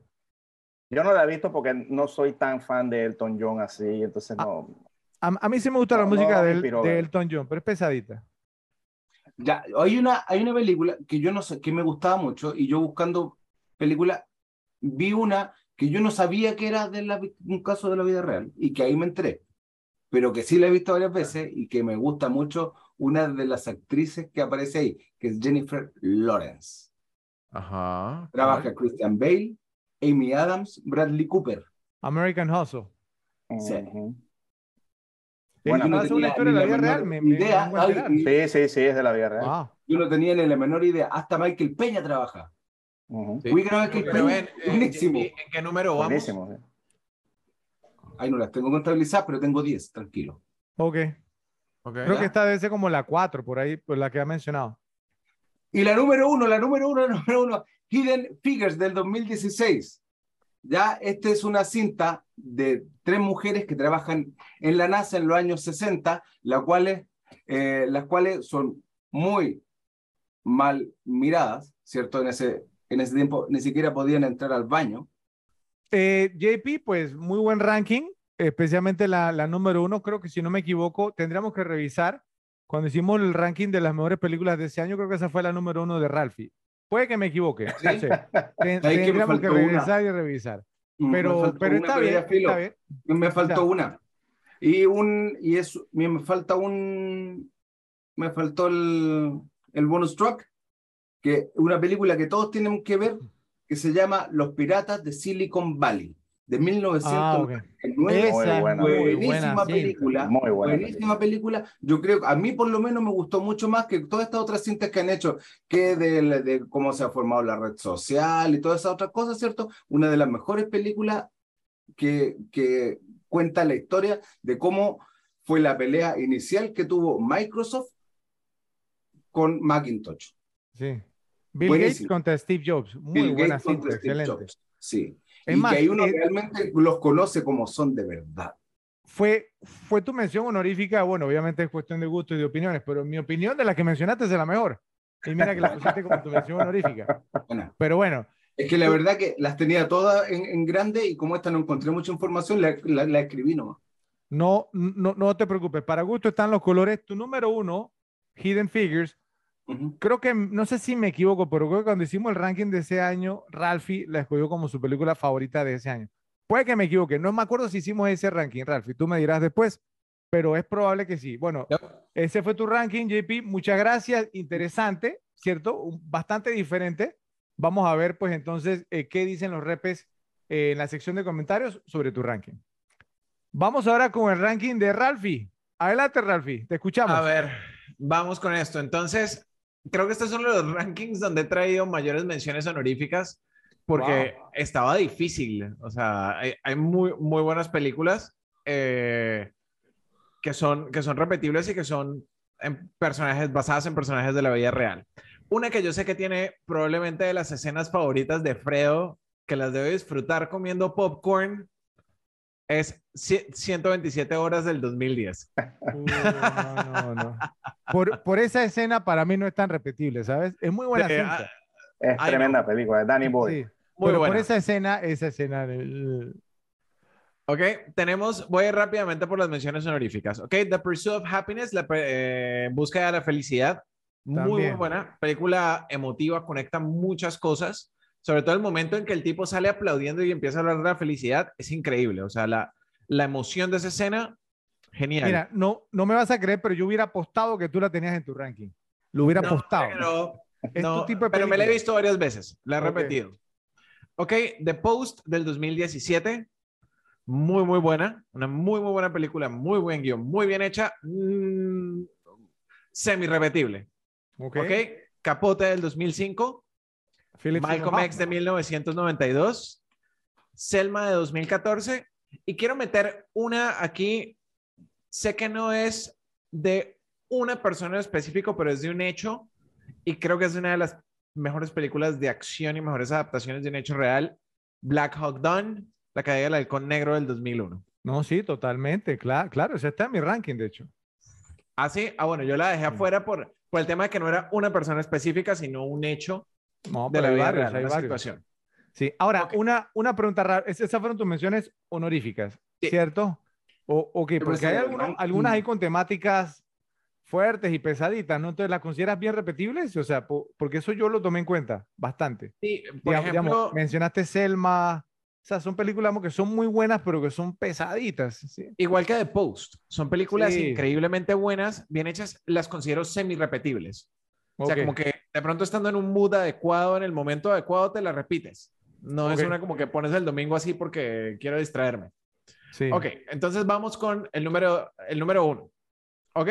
Yo no la he visto porque no soy tan fan de Elton John así, entonces no. A, a, a mí sí me gusta no, la música no, de, de Elton John, pero es pesadita. Ya, hay una, hay una película que yo no sé, que me gustaba mucho y yo buscando película vi una que yo no sabía que era de la, un caso de la vida real y que ahí me entré, pero que sí la he visto varias veces y que me gusta mucho una de las actrices que aparece ahí, que es Jennifer Lawrence. Ajá. Trabaja ¿cuál? Christian Bale, Amy Adams, Bradley Cooper. American Hustle. Sí. Uh -huh. Bueno, no es una historia de la vida real. Me, me, idea, me ay, sí, sí, sí, es de la vida real. wow. Yo no tenía ni la menor idea. Hasta Michael Peña trabaja. Uh -huh. sí. Uy, Michael Pero Peña, en, buenísimo. ¿En qué número vamos? Buenísimo. Sí. Ahí no las tengo contabilizadas, pero tengo 10, tranquilo. Ok. Okay. Creo que esta debe ser como la 4, por ahí, por la que ha mencionado. Y la número uno, la número uno, número uno, Hidden Figures del 2016. Ya, esta es una cinta de tres mujeres que trabajan en la NASA en los años 60, la cuales, eh, las cuales son muy mal miradas, ¿cierto? En ese, en ese tiempo ni siquiera podían entrar al baño. Eh, JP, pues muy buen ranking, especialmente la, la número uno, creo que si no me equivoco, tendríamos que revisar. Cuando hicimos el ranking de las mejores películas de ese año, creo que esa fue la número uno de Ralphie. Puede que me equivoque. ¿Sí? No sé. Tendríamos que, que regresar una. y revisar. Pero, pero está, bien, está, bien, Me faltó está. una. Y un y eso me falta un me faltó el, el bonus track, que una película que todos tienen que ver, que se llama Los Piratas de Silicon Valley, de 1999. Ah, okay. buena, buenísima buena, película. Muy buena buenísima película. Yo creo, a mí por lo menos me gustó mucho más que todas estas otras cintas que han hecho, que de, de cómo se ha formado la red social y todas esas otras cosas, ¿cierto? Una de las mejores películas que, que cuenta la historia de cómo fue la pelea inicial que tuvo Microsoft con Macintosh. Sí. Bill Buenísimo. Gates contra Steve Jobs. Muy Bill buena Gates cinta, excelente. Jobs. Sí. Es y más, que ahí uno eh, realmente los conoce como son de verdad. Fue, fue tu mención honorífica, bueno, obviamente es cuestión de gusto y de opiniones, pero mi opinión de las que mencionaste es la mejor. Y mira que la pusiste como tu mención honorífica. Bueno, pero bueno. Es que la verdad que las tenía todas en, en grande y como esta no encontré mucha información, la, la, la escribí nomás. No, no, no te preocupes. Para gusto están los colores. Tu número uno, Hidden Figures. Creo que, no sé si me equivoco, pero creo que cuando hicimos el ranking de ese año, Ralphie la escogió como su película favorita de ese año. Puede que me equivoque. No me acuerdo si hicimos ese ranking, Ralphie. Tú me dirás después, pero es probable que sí. Bueno, ese fue tu ranking, JP. Muchas gracias. Interesante, ¿cierto? Bastante diferente. Vamos a ver, pues entonces, eh, qué dicen los repes eh, en la sección de comentarios sobre tu ranking. Vamos ahora con el ranking de Ralphie. Adelante, Ralphie. Te escuchamos. A ver, vamos con esto. Entonces, creo que estos son los rankings donde he traído mayores menciones honoríficas porque Wow. estaba difícil. O sea, hay, hay muy, muy buenas películas eh, que, son, que son repetibles y que son en personajes basadas en personajes de la vida real. Una que yo sé que tiene probablemente de las escenas favoritas de Fredo, que las debe disfrutar comiendo popcorn, es ci- 127 horas del 2010. Uh, no, no, no. Por, por esa escena para mí no es tan repetible, ¿sabes? Es muy buena Eh, cinta. ah, Es Ay, tremenda película, de Danny Boy. Sí, Muy pero por buena. esa escena, esa escena. el- Ok, tenemos, voy rápidamente por las menciones honoríficas. Ok, The Pursuit of Happiness, la eh, búsqueda de la felicidad. Muy, muy buena. Película emotiva, conecta muchas cosas. Sobre todo el momento en que el tipo sale aplaudiendo y empieza a hablar de la felicidad, es increíble. O sea, la, la emoción de esa escena, genial. Mira, no, no me vas a creer, pero yo hubiera apostado que tú la tenías en tu ranking. Lo hubiera No, apostado. Pero, Es no, tu tipo de pero me la he visto varias veces, la he repetido. Ok, The Post del 2017, muy, muy buena, una muy, muy buena película, muy buen guion, muy bien hecha, mm, semi-repetible. Ok. Ok, Capote del 2005, Philip Malcolm X de Hoffman. 1992, Selma de 2014, y quiero meter una aquí, sé que no es de una persona en específico, pero es de un hecho, y creo que es una de las mejores películas de acción y mejores adaptaciones de un hecho real, Black Hawk Down, La caída del halcón negro del 2001. No, sí, totalmente. Claro, claro, ese está en mi ranking, de hecho. Ah, sí, ah, bueno, yo la dejé afuera por, por el tema de que no era una persona específica, sino un hecho No, de la vida varios, real, hay una varios. situación. Sí, ahora, una, una pregunta rara. Es- Esas fueron tus menciones honoríficas, Sí. ¿cierto? O, ok, porque hay algunos- algunas ahí con temáticas fuertes y pesaditas, ¿no? Entonces, ¿las consideras bien repetibles? O sea, po- porque eso yo lo tomé en cuenta bastante. Sí, por Digamos- ejemplo, digamos, mencionaste Selma. O sea, son películas que son muy buenas, pero que son pesaditas. ¿sí? igual que The Post, son películas Sí. increíblemente buenas, bien hechas, las considero semi-repetibles. O sea, Ok. como que de pronto estando en un mood adecuado, en el momento adecuado, te la repites. No es Ok. una como que pones el domingo así porque quiero distraerme. Sí. Ok, entonces vamos con el número, el número uno. ¿Ok?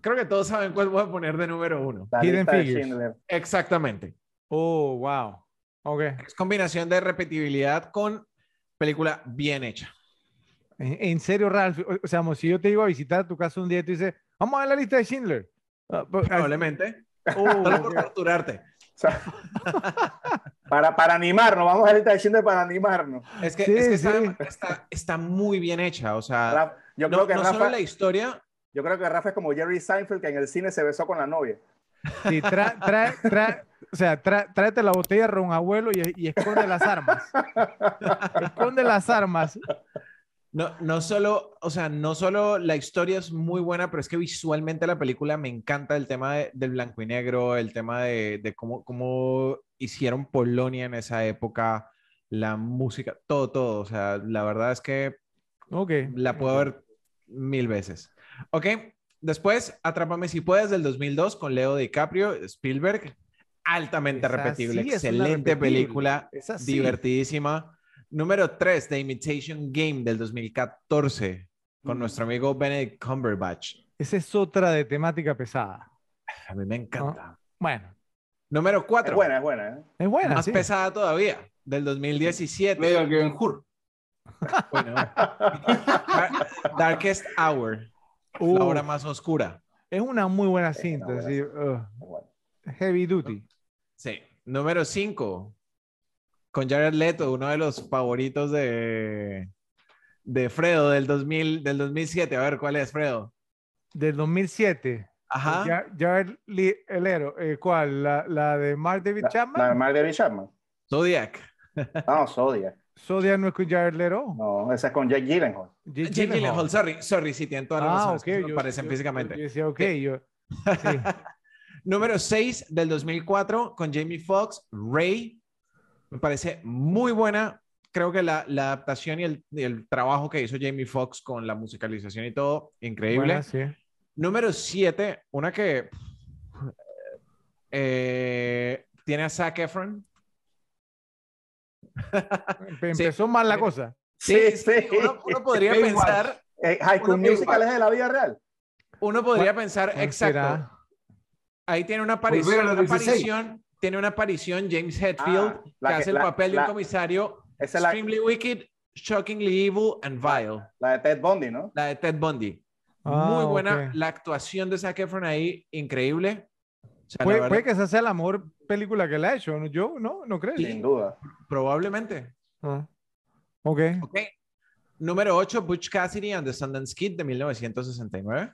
Creo que todos saben cuál voy a poner de número uno. La Hidden Figures. Exactamente. Oh, wow. Ok. Es combinación de repetibilidad con película bien hecha. En, en serio, Ralph. O, sea, si yo te digo a visitar tu casa un día y tú dices, vamos a ver la lista de Schindler. Ah, pero- Probablemente. Oh, Solo por ok. torturarte. O sea, para, para animarnos, vamos a de Schindler para animarnos. Es que, Sí, es que sí. está, está- está muy bien hecha. O sea, Yo no, creo que no Rafa, solo la historia, yo creo que Rafa es como Jerry Seinfeld que en el cine se besó con la novia. Sí, trae, trae, trae, o sea, tráete la botella de ron abuelo y, y esconde las armas. esconde las armas. No, no solo, o sea, no solo la historia es muy buena, pero es que visualmente la película me encanta el tema de- del blanco y negro, el tema de, de cómo, cómo hicieron Polonia en esa época, la música, todo, todo. O sea, la verdad es que Ok. la puedo ver mil veces. Ok, después, Atrápame si puedes del 2002 con Leo DiCaprio, Spielberg, altamente Esa repetible, sí excelente repetible. película, divertidísima. Número 3, The Imitation Game del 2014 con Mm. nuestro amigo Benedict Cumberbatch. Esa es otra de temática pesada. A mí me encanta. Bueno, Número Es 4, buena, es buena. ¿eh? es buena. más sí. pesada todavía, del 2017. Medio que Ben Hur. Bueno, Dar- Darkest Hour, Uh, la hora más oscura. es una muy buena cinta. buena sí, uh, heavy duty. Sí. Número 5. Con Jared Leto, uno de los favoritos de, de Fredo del, 2000, del 2007. A ver, ¿cuál es, Fredo? Del 2007. Ajá. Jared Lee- Leto, eh, ¿cuál? La, la de Mark David La, Chapman. la de Marguerite Chapman. Zodiac. No, Zodiac. Zodiac no es con Jared Leto. No, esa es con Jake Gyllenhaal. Jake Jake Gyllenhaal, sorry, sorry, sí, tienen toda la Ah, razón. ok. es que se yo- parecen yo- físicamente. Yo decía, ok, yo. sí. Número 6 del 2004 con Jamie Foxx, Ray. Me parece muy buena. Creo que la, la adaptación y el, y el trabajo que hizo Jamie Foxx con la musicalización y todo, increíble. Buena, sí. Número 7, una que eh, tiene a Zac Efron. Empe- Empezó mal la cosa. Sí, sí. Uno, uno podría pensar, Eh, High School Musical es de la vida real. uno podría ¿Cuál- pensar, exacto. será? Ahí tiene una aparición, una 16. aparición, tiene una aparición James Hetfield Ah, que la que- hace el la- papel de un comisario Esa es la, extremely wicked, shockingly evil and vile. la de Ted Bundy, ¿no? La de Ted Bundy. Ah, Muy buena. La actuación de Zac Efron ahí, increíble. O sea, la Puede, que esa sea la mejor película que le ha hecho. ¿no? Yo, ¿no? ¿No crees? Sin duda. Probablemente. Ah. Ok. Ok. Número 8, Butch Cassidy and the Sundance Kid de 1969.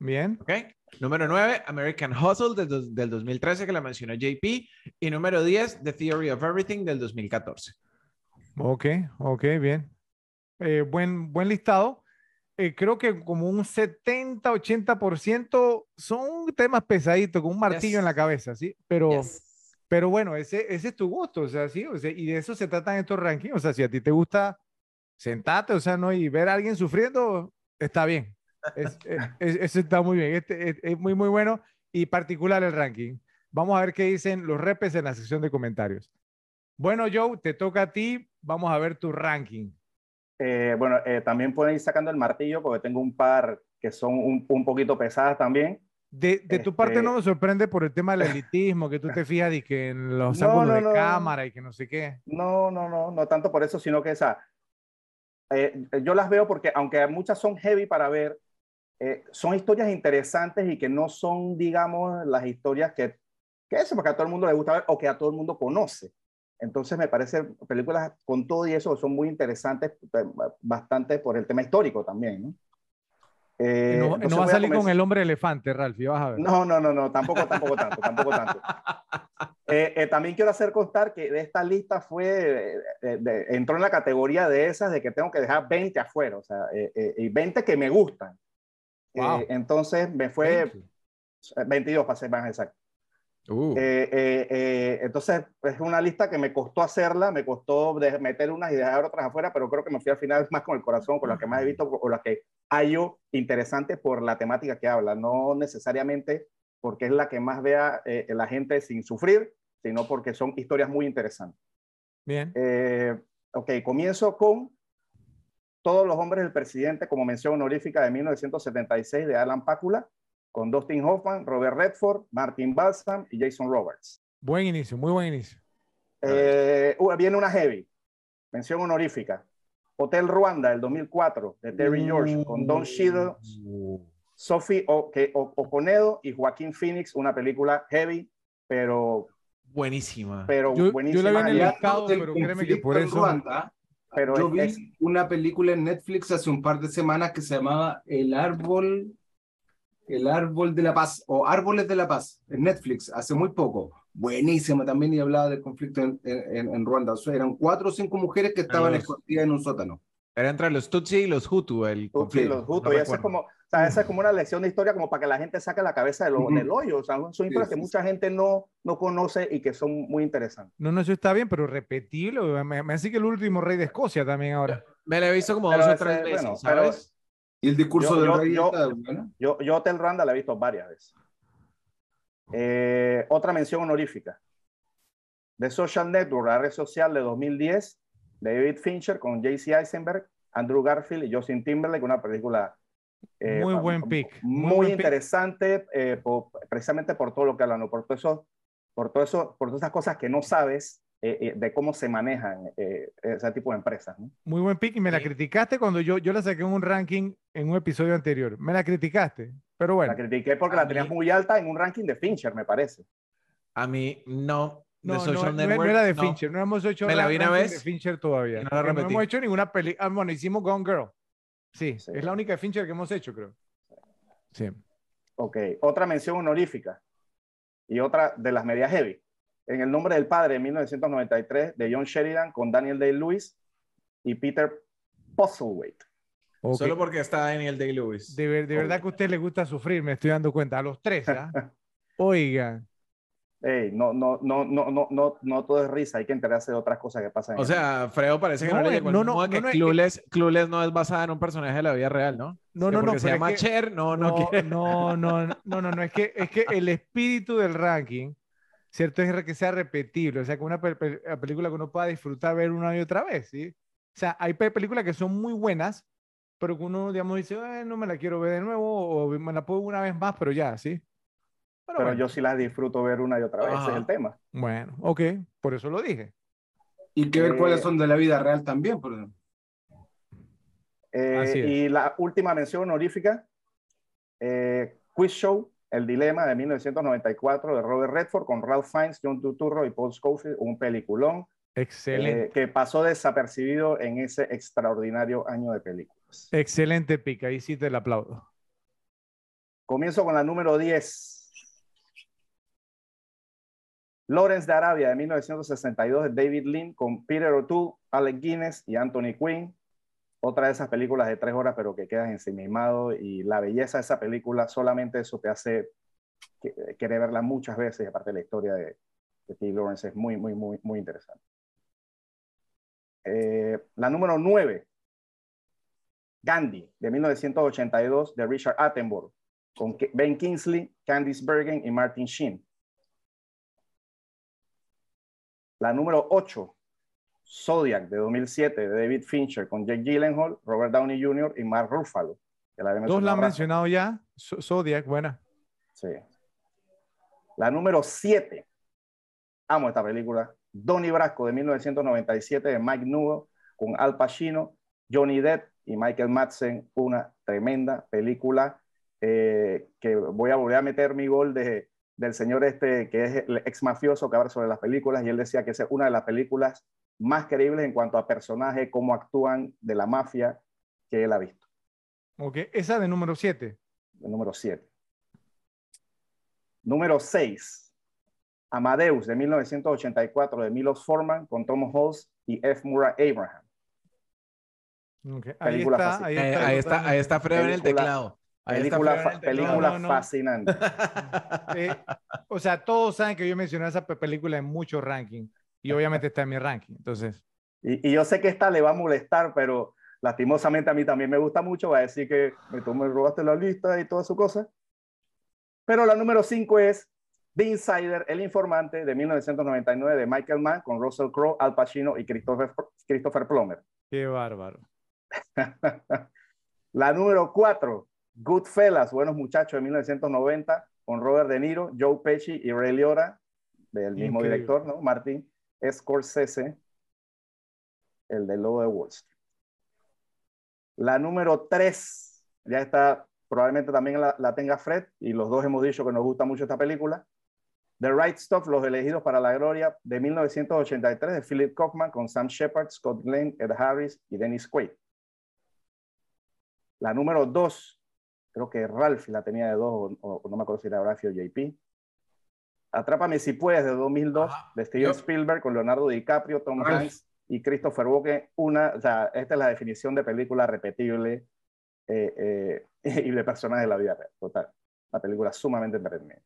Bien. Ok. Número 9, American Hustle del, del 2013 que la mencionó JP. Y número 10, The Theory of Everything del 2014. Ok, ok, bien. Eh, buen, buen listado. Eh, creo que como un 70-80% son temas pesaditos, con un martillo Yes. en la cabeza, ¿sí? Pero, Yes. pero bueno, ese, ese es tu gusto, o sea, sí, o sea, y de eso se tratan estos rankings. O sea, si a ti te gusta sentarte, o sea, ¿no? Y ver a alguien sufriendo, está bien. Es, es- es- eso está muy bien. Este, es, es muy, muy bueno y particular el ranking. Vamos a ver qué dicen los repes en la sección de comentarios. Bueno, Joe, te toca a ti. Vamos a ver tu ranking. Eh, bueno, eh, también pueden ir sacando el martillo porque tengo un par que son un, un poquito pesadas también. De, de tu parte Este- no me sorprende por el tema del elitismo, que tú te fijas y que en los No, ángulos no, de no. cámara y que no sé qué. No, no, no, no tanto por eso, sino que esa, eh, yo las veo porque aunque muchas son heavy para ver, eh, son historias interesantes y que no son, digamos, las historias que, que eso, porque a todo el mundo le gusta ver o que a todo el mundo conoce. Entonces me parece películas con todo y eso son muy interesantes, eh, bastante por el tema histórico también, ¿no? Eh, no, no va a salir con comenzar- el hombre elefante, Ralph, y vas a ver. no, no, no, no, tampoco, tampoco tanto, tampoco tanto. Eh, eh, también quiero hacer constar que de esta lista fue, eh, de- entró en la categoría de esas de que tengo que dejar 20 afuera, o sea, eh, y 20 que me gustan. Wow. Eh, entonces me fue 20. 22 para ser más exacto. Uh, Eh, eh, eh, entonces es una lista que me costó hacerla, me costó meter unas y dejar otras afuera, pero creo que me fui al final más con el corazón, con las que más he visto o las que hallo interesantes por la temática que habla, no necesariamente porque es la que más vea eh, la gente sin sufrir, sino porque son historias muy interesantes. Bien. Eh, ok, comienzo con Todos los hombres del presidente como mención honorífica de 1976 de Alan Pakula, con Dustin Hoffman, Robert Redford, Martin Balsam y Jason Roberts. Buen inicio, muy buen inicio. Eh, uh, viene una heavy, mención honorífica. Hotel Ruanda del 2004 de Terry George con Don Cheadle, Sophie o que- O- Okonedo y Joaquín Phoenix, una película heavy, pero, buenísima. pero Yo- yo buenísima. la vi en el pero créeme que por eso- Ruanda, Pero yo vi es- una película en Netflix hace un par de semanas que se llamaba El Árbol, El Árbol de la Paz o Árboles de la Paz en Netflix hace muy poco. Buenísima también y hablaba del conflicto en, en- en Ruanda. O sea, eran cuatro o cinco mujeres que estaban los- escondidas en un sótano. Era entre los Tutsi y los Hutu el conflicto. los Hutus, no y eso es como, o sea, esa es como una lección de historia como para que la gente saque la cabeza de lo- Ujú. del hoyo. O sea, son historias Sí, que sí, mucha gente no, no conoce y que son muy interesantes. No, no, eso está bien, pero repetirlo. Me, me hace que el último rey de Escocia también ahora. Me la he visto como Pero dos o tres veces, bueno, pero- ¿sabes? Y el discurso Yo- del yo- rey yo- está bueno. Yo, yo Hotel Rwanda la he visto varias veces. Eh, otra mención honorífica. The Social Network, la red social de 2010, David Fincher con JC Eisenberg, Andrew Garfield y Justin Timberlake, una película eh, Muy buen pick, muy Muy, buen pick. interesante, eh, por- precisamente por todo lo que hablan, ¿no? por todo eso, por todo eso, por todas esas cosas que no sabes eh, eh, de cómo se manejan eh, ese tipo de empresas. ¿no? Muy buen pick y me la Sí. criticaste cuando yo, yo la saqué en un ranking en un episodio anterior. Me la criticaste, pero bueno. La critiqué porque A la tenías mí- muy alta en un ranking de Fincher, me parece. A mí, no. No, Social no, era de. Fincher, no hemos hecho Me la vi una vez de Fincher todavía. no la no hemos hecho ninguna película. bueno, hicimos Gone Girl. Sí, Sí. es la única de Fincher que hemos hecho, creo. Sí. Ok, otra mención honorífica y otra de las medias heavy. En el nombre del padre de 1993 de John Sheridan con Daniel Day-Lewis y Peter Postlethwaite. Ok. Solo porque está Daniel Day-Lewis. De, ver- de verdad que a usted le gusta sufrir, me estoy dando cuenta. A los tres, ¿ah? Oiga. Ey, no, no, no, no, no, no, no todo es risa, hay que enterarse de otras cosas que pasan. O sea, Fredo parece que no, No, le eh, llegó no, no, a que no, no, eh, Clueless, Clueless no es basada en un personaje de la vida real, ¿no? No, no, no. porque se es llama que- Cher, no, no, No, no, no, no, no, no, no, es que, es que el espíritu del ranking, ¿cierto? Es que sea repetible, o sea, que una pe- pe- película que uno pueda disfrutar ver una y otra vez, ¿sí? O sea, hay pe- películas que son muy buenas, pero que uno, digamos, dice, "Eh, no me la quiero ver de nuevo, o me la puedo una vez más, pero ya, ¿sí? Pero Pero bueno, yo sí las disfruto ver una y otra vez, ese es Ajá. el tema. bueno, ok, por eso lo dije. Y que ver Eh, cuáles son de la vida real también. por ejemplo. Eh, y la última mención honorífica, eh, Quiz Show, El Dilema de 1994 de Robert Redford con Ralph Fiennes, John Turturro y Paul Scofield, un peliculón Excelente, eh, que pasó desapercibido en ese extraordinario año de películas. excelente pica, ahí sí te la aplaudo. Comienzo con la número 10. Lawrence de Arabia de 1962 de David Lean con Peter O'Toole, Alec Guinness y Anthony Quinn. Otra de esas películas de tres horas, pero que quedas ensimismado y la belleza de esa película, solamente eso te hace que- querer verla muchas veces. y Aparte, la historia de, de Steve Lawrence es muy, muy, muy, muy interesante. Eh, la número 9, Gandhi de 1982 de Richard Attenborough con Ben Kingsley, Candice Bergen y Martin Sheen. La número 8, Zodiac de 2007 de David Fincher con Jake Gyllenhaal, Robert Downey Jr. y Mark Ruffalo. que la Dos la han mencionado ya, Zodiac, buena. Sí. La número 7, amo esta película, Donnie Brasco de 1997 de Mike Newell con Al Pacino, Johnny Depp y Michael Madsen, una tremenda película eh, que voy a volver a meter mi gol de, del señor este que es el ex mafioso que habla sobre las películas y él decía que es una de las películas más creíbles en cuanto a personajes, cómo actúan de la mafia que él ha visto. Ok, esa de número 7. el número 7. Número 6. Amadeus de 1984 de Milos Forman con Tom Hulce y F. Murray Abraham. Okay. Ahí Película está, ahí Eh, está. ahí, está, ahí está Fredo en el teclado. Película, fa- película No, no, no. fascinante. Eh, o sea, todos saben que yo mencioné esa pe- película en muchos rankings y obviamente está en mi ranking. Entonces, Y, y yo sé que esta le va a molestar, pero lastimosamente a mí también me gusta mucho. Va a decir que me, tú me robaste la lista y toda su cosa. Pero la número 5 es The Insider, El Informante de 1999 de Michael Mann con Russell Crowe, Al Pacino y Christopher, Christopher Plummer. qué bárbaro. La número 4, Goodfellas, Buenos Muchachos de 1990, con Robert De Niro, Joe Pesci y Ray Liotta, del mismo Increíble. director, ¿no? Martin Scorsese, el del Lobo de Wall Street. La número 3, ya está, probablemente también la, la tenga Fred, y los dos hemos dicho que nos gusta mucho esta película. The Right Stuff, Los Elegidos para la Gloria, de 1983, de Philip Kaufman, con Sam Shepard, Scott Glenn, Ed Harris y Dennis Quaid. La número 2, creo que Ralph la tenía de dos, o, o no me acuerdo si era Ralph o JP. Atrápame si puedes, de 2002, Ajá. de Steven Spielberg, con Leonardo DiCaprio, Tom Ralph. Hanks y Christopher Walken. Una, o sea, esta es la definición de película repetible eh, eh, y de personajes de la vida real. Total. Una película sumamente entretenida.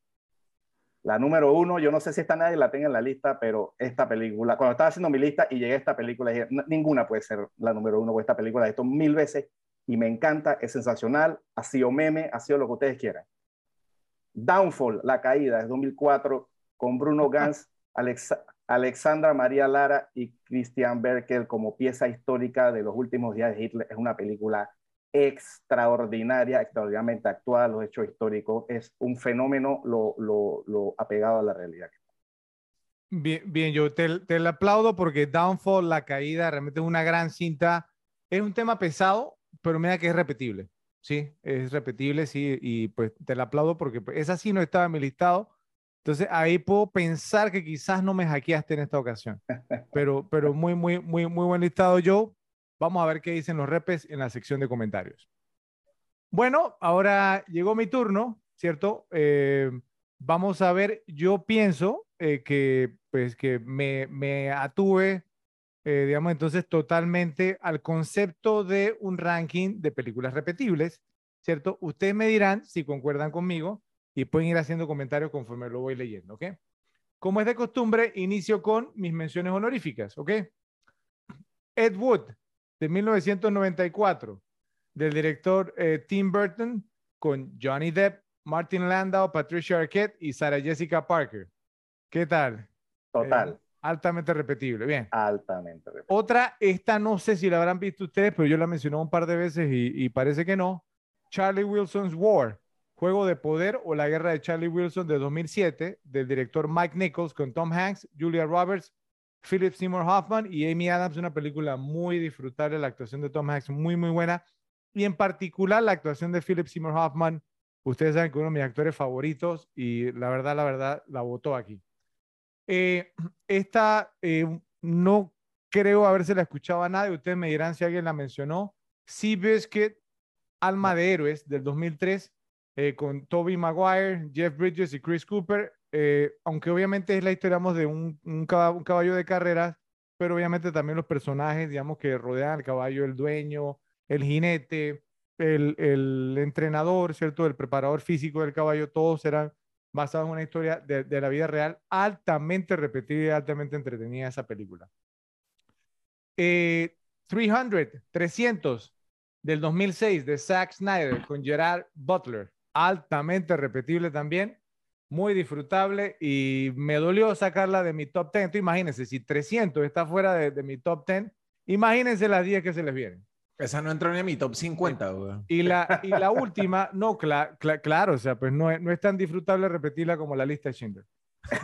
La número uno, yo no sé si esta nadie la tenga en la lista, pero esta película, cuando estaba haciendo mi lista y llegué a esta película, dije, "No, ninguna puede ser la número uno, porque esta película he visto mil veces y me encanta, es sensacional, ha sido meme, ha sido lo que ustedes quieran. Downfall, La Caída, es 2004, con Bruno Gans, Alexa- Alexandra María Lara y Christian Berkel como pieza histórica de los últimos días de Hitler. Es una película extraordinaria, extraordinariamente actuada, los hechos históricos. Es un fenómeno lo, lo, lo apegado a la realidad. Bien, bien, yo te, te la aplaudo porque Downfall, la caída, realmente es una gran cinta. Es un tema pesado, pero mira que es repetible. Sí, es repetible, sí, y pues te la aplaudo porque pues, esa sí no estaba en mi listado. Entonces ahí puedo pensar que quizás no me hackeaste en esta ocasión. Pero, pero muy, muy, muy, muy buen listado, Joe. Vamos a ver qué dicen los repes en la sección de comentarios. Bueno, ahora llegó mi turno, ¿cierto? Eh, vamos a ver, yo pienso eh, que pues que me, me atuve, eh, digamos, entonces totalmente al concepto de un ranking de películas repetibles, ¿cierto? Ustedes me dirán si concuerdan conmigo y pueden ir haciendo comentarios conforme lo voy leyendo, ¿ok? Como es de costumbre, inicio con mis menciones honoríficas, ¿ok? Ed Wood, de 1994, del director eh, Tim Burton, con Johnny Depp, Martin Landau, Patricia Arquette y Sarah Jessica Parker. ¿Qué tal? Total. Eh, altamente repetible. Bien. Altamente repetible. Otra, esta no sé si la habrán visto ustedes, pero yo la mencioné un par de veces y, y parece que no. Charlie Wilson's War, Juego de Poder o La Guerra de Charlie Wilson de 2007, del director Mike Nichols con Tom Hanks, Julia Roberts, Philip Seymour Hoffman y Amy Adams. Una película muy disfrutable, la actuación de Tom Hanks muy, muy buena. Y en particular la actuación de Philip Seymour Hoffman. Ustedes saben que uno de mis actores favoritos y la verdad, la verdad, la votó aquí. Eh, esta eh, no creo haberse la escuchado a nadie. Ustedes me dirán si alguien la mencionó. Seabiscuit, Alma de Héroes del 2003 eh, con Toby Maguire, Jeff Bridges y Chris Cooper. eh, aunque obviamente es la historia de un, un, caba- un caballo de carreras, pero obviamente también los personajes, digamos, que rodean al caballo, el dueño, el jinete, el, el entrenador, ¿cierto? El preparador físico del caballo, todos eran basados en una historia de, de la vida real, altamente repetida y altamente entretenida esa película. Eh, 300, 300 del 2006 de Zack Snyder con Gerard Butler, altamente repetible también, muy disfrutable y me dolió sacarla de mi top 10. Entonces, imagínense, si 300 está fuera de, de mi top 10, imagínense las 10 que se les vienen. Esa no entró ni en mi top 50, güey. Y la, y la última, no, cla- cla- claro, o sea, pues no es, no es tan disfrutable repetirla como la lista de Schindler.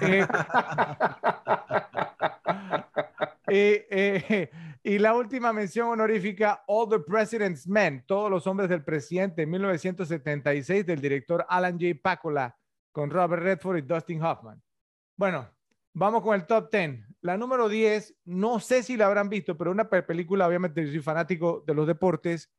Eh, eh, eh, y la última mención honorífica, All the President's Men, Todos los hombres del presidente, 1976, del director Alan J. Pakula, con Robert Redford y Dustin Hoffman. Bueno, vamos con el top 10. La número 10, no sé si la habrán visto, pero una pe- película, obviamente yo soy fanático de los deportes,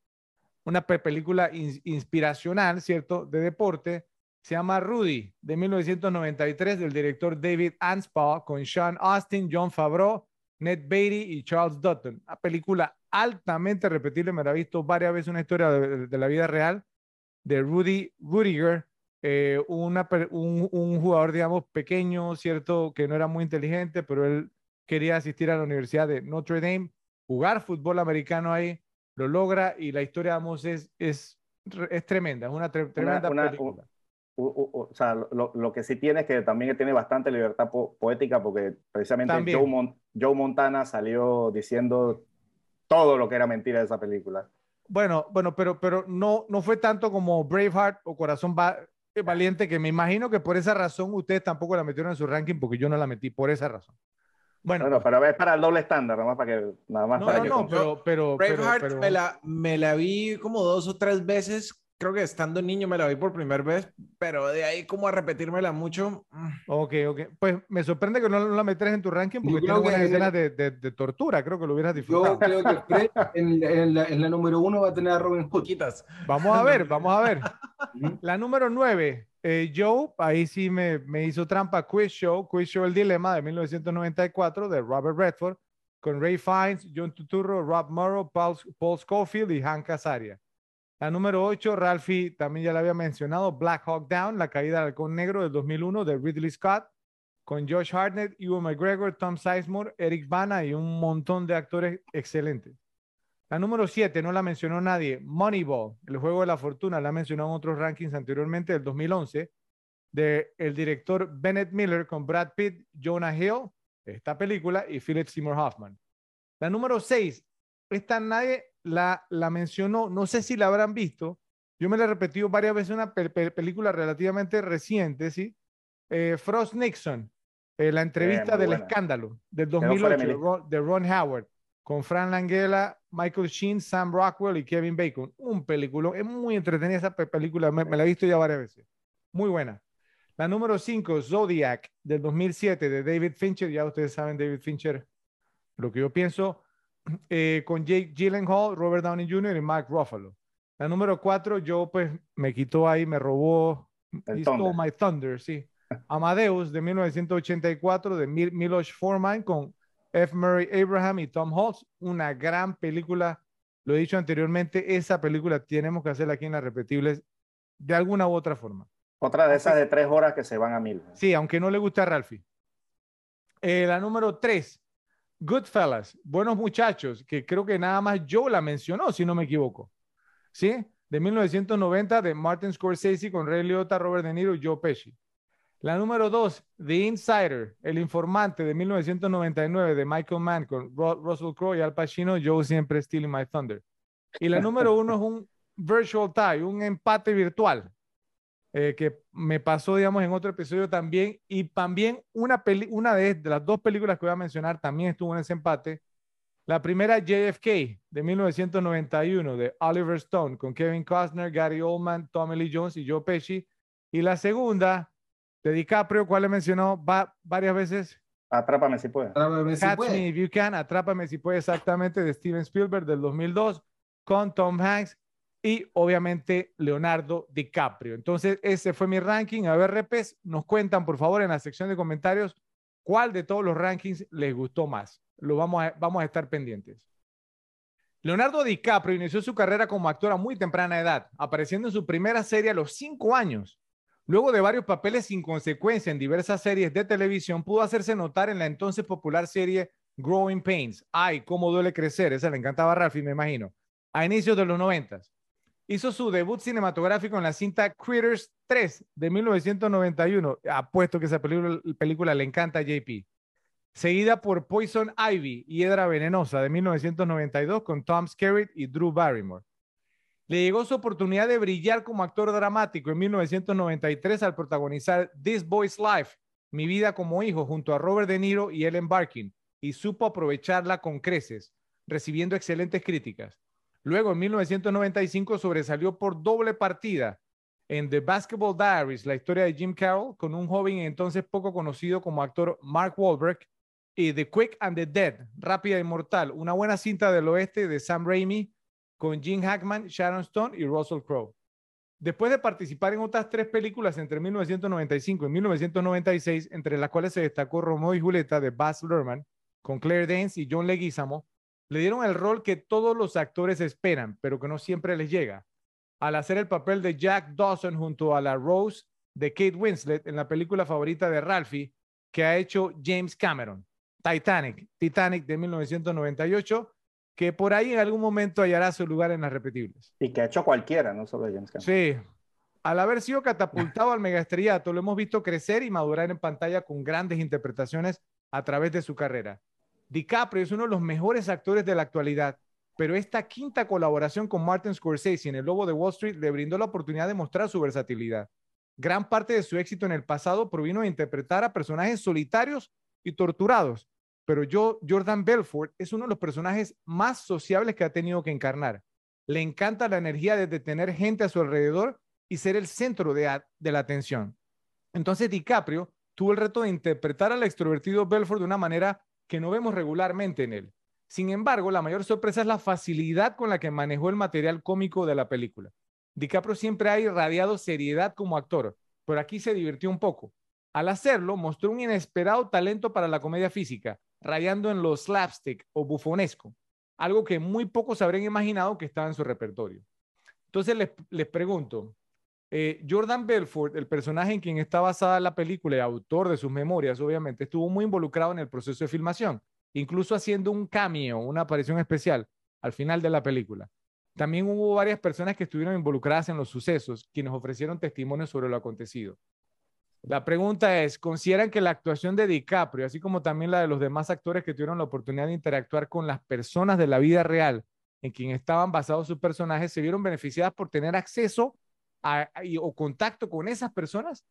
una pe- película ins- inspiracional, ¿cierto? De deporte. Se llama Rudy, de 1993, del director David Anspaugh, con Sean Austin, John Favreau, Ned Beatty y Charles Dutton. Una película altamente repetible, me la he visto varias veces, una historia de, de la vida real de Rudy Rudiger, eh, una, un, un jugador, digamos, pequeño, ¿cierto? Que no era muy inteligente, pero él quería asistir a la Universidad de Notre Dame, jugar fútbol americano ahí, lo logra y la historia, vamos, es, es, es tremenda, es una tre- tremenda una- película. U- u- u- o sea, lo, lo que sí tiene es que también tiene bastante libertad po- poética porque precisamente También. Joe, Mon- Joe Montana salió diciendo todo lo que era mentira de esa película. Bueno, bueno, pero, pero no, no fue tanto como Braveheart o Corazón Va- eh, Valiente, que me imagino que por esa razón ustedes tampoco la metieron en su ranking, porque yo no la metí por esa razón. Bueno, Bueno, pero es para el doble estándar, nada más para que nada más no, para no, que no, pero, pero, pero, Braveheart pero- me, la, me la vi como dos o tres veces. Creo que estando niño me la vi por primera vez, pero de ahí como a repetírmela mucho. mm. Ok, ok. Pues me sorprende que no la metes en tu ranking porque Yo tiene buenas escenas de, de, de tortura. Creo que lo hubieras Yo disfrutado. creo que Fred en, en la, en la número uno va a tener a Robin Hood. Quitas. Vamos a ver, vamos a ver. La número 9, Joe, ahí sí me, me hizo trampa, Quiz Show, Quiz Show El Dilema de 1994 de Robert Redford, con Ray Fiennes, John Turturro, Rob Morrow, Paul, Paul Scofield y Hank Azaria. La número 8, Ralphie, también ya la había mencionado, Black Hawk Down, La caída del halcón negro del 2001 de Ridley Scott, con Josh Hartnett, Ewan McGregor, Tom Sizemore, Eric Bana y un montón de actores excelentes. La número 7, no la mencionó nadie, Moneyball, el juego de la fortuna, la ha mencionado en otros rankings anteriormente, del 2011, de el director Bennett Miller con Brad Pitt, Jonah Hill, esta película, y Philip Seymour Hoffman. La número 6, esta nadie la, la mencionó, no sé si la habrán visto, yo me la he repetido varias veces, una pe- pe- película relativamente reciente, ¿sí? Eh, Frost Nixon, eh, la entrevista muy del buena. escándalo del Quedó fuera de 2008 mi de. Ron, de Ron Howard, con Fran Langella, Michael Sheen, Sam Rockwell y Kevin Bacon. Un película, es muy entretenida esa pe- película, me, me la he visto ya varias veces. Muy buena. La número 5, Zodiac, del 2007, de David Fincher. Ya ustedes saben, David Fincher, lo que yo pienso, eh, con Jake Gyllenhaal, Robert Downey Jr. y Mark Ruffalo. La número 4, yo pues me quitó ahí, me robó, he stole Thunder. my thunder, sí. Amadeus de 1984 de Milos Forman con F. Murray Abraham y Tom Holtz. Una gran película. Lo he dicho anteriormente, esa película tenemos que hacerla aquí en las repetibles de alguna u otra forma. Otra de esas de tres horas que se van a mil. Sí, aunque no le gusta a Ralphie. Eh, la número tres, Goodfellas, Buenos Muchachos, que creo que nada más yo la mencionó, si no me equivoco. ¿Sí? De 1990 de Martin Scorsese con Ray Liotta, Robert De Niro y Joe Pesci. La número dos, The Insider, El Informante de 1999 de Michael Mann con Russell Crowe y Al Pacino, Joe siempre stealing my thunder. Y la número uno es un virtual tie, un empate virtual, eh, que me pasó, digamos, en otro episodio también. Y también una, peli una de, de, las dos películas que voy a mencionar también estuvo en ese empate. La primera, JFK, de 1991, de Oliver Stone, con Kevin Costner, Gary Oldman, Tommy Lee Jones y Joe Pesci. Y la segunda, de DiCaprio, ¿cuál le mencionó va, varias veces? Atrápame si puede. Atrápame si Catch puede. Me If You Can, Atrápame si puede, exactamente, de Steven Spielberg del 2002, con Tom Hanks y obviamente Leonardo DiCaprio. Entonces, ese fue mi ranking. A ver, repes, nos cuentan, por favor, en la sección de comentarios cuál de todos los rankings les gustó más. Lo vamos a, vamos a estar pendientes. Leonardo DiCaprio inició su carrera como actor a muy temprana edad, apareciendo en su primera serie a los cinco años. Luego de varios papeles sin consecuencia en diversas series de televisión, pudo hacerse notar en la entonces popular serie Growing Pains. Ay, cómo duele crecer. Esa le encantaba a Ralphie, me imagino. A inicios de los noventas. Hizo su debut cinematográfico en la cinta Critters 3 de 1991. Apuesto que esa película, le encanta a JP. Seguida por Poison Ivy, Hiedra Venenosa de 1992 con Tom Skerritt y Drew Barrymore. Le llegó su oportunidad de brillar como actor dramático en 1993 al protagonizar This Boy's Life, Mi vida como hijo, junto a Robert De Niro y Ellen Barkin, y supo aprovecharla con creces, recibiendo excelentes críticas. Luego, en 1995, sobresalió por doble partida en The Basketball Diaries, la historia de Jim Carroll, con un joven entonces poco conocido como actor Mark Wahlberg, y The Quick and the Dead, Rápida y Mortal, una buena cinta del oeste de Sam Raimi, con Jim Hackman, Sharon Stone y Russell Crowe. Después de participar en otras tres películas entre 1995 y 1996, entre las cuales se destacó Romeo y Julieta de Baz Luhrmann, con Claire Danes y John Leguizamo, le dieron el rol que todos los actores esperan, pero que no siempre les llega. Al hacer el papel de Jack Dawson junto a la Rose de Kate Winslet en la película favorita de Ralphie que ha hecho James Cameron, Titanic, Titanic de 1998, que por ahí en algún momento hallará su lugar en las repetibles. Y que ha hecho cualquiera, no solo James Cameron. Sí. Al haber sido catapultado al megaestrellato, lo hemos visto crecer y madurar en pantalla con grandes interpretaciones a través de su carrera. DiCaprio es uno de los mejores actores de la actualidad, pero esta quinta colaboración con Martin Scorsese en El Lobo de Wall Street le brindó la oportunidad de mostrar su versatilidad. Gran parte de su éxito en el pasado provino de interpretar a personajes solitarios y torturados, pero yo, Jordan Belfort es uno de los personajes más sociables que ha tenido que encarnar. Le encanta la energía de tener gente a su alrededor y ser el centro de, de la atención. Entonces DiCaprio tuvo el reto de interpretar al extrovertido Belfort de una manera que no vemos regularmente en él. Sin embargo, la mayor sorpresa es la facilidad con la que manejó el material cómico de la película. DiCaprio siempre ha irradiado seriedad como actor, pero aquí se divirtió un poco. Al hacerlo, mostró un inesperado talento para la comedia física, rayando en lo slapstick o bufonesco, algo que muy pocos habrían imaginado que estaba en su repertorio. Entonces les, les pregunto, eh, Jordan Belfort, el personaje en quien está basada la película y autor de sus memorias, obviamente, estuvo muy involucrado en el proceso de filmación, incluso haciendo un cameo, una aparición especial al final de la película. También hubo varias personas que estuvieron involucradas en los sucesos, quienes ofrecieron testimonios sobre lo acontecido. La pregunta es, ¿consideran que la actuación de DiCaprio, así como también la de los demás actores que tuvieron la oportunidad de interactuar con las personas de la vida real en quien estaban basados sus personajes, se vieron beneficiadas por tener acceso o contacto con esas personas?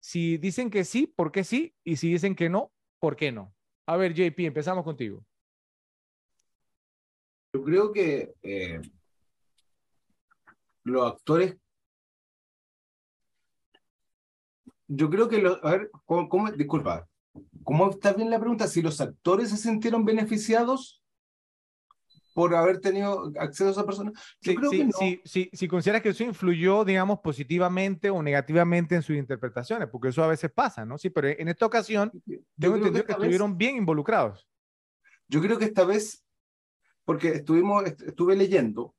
Si dicen que sí, ¿por qué sí? Y si dicen que no, ¿por qué no? A ver, JP, empezamos contigo. Yo creo que eh, los actores. Yo creo que los. A ver, ¿cómo, cómo, disculpa. ¿Cómo está bien la pregunta? Si los actores se sintieron beneficiados por haber tenido acceso a esa persona. Yo Sí, creo sí, que no. sí, sí, si consideras que eso influyó, digamos, positivamente o negativamente en sus interpretaciones, porque eso a veces pasa, ¿no? Sí, pero en esta ocasión Yo tengo creo que entendido que esta vez- estuvieron bien involucrados. Yo creo que esta vez, porque estuvimos, est- estuve leyendo,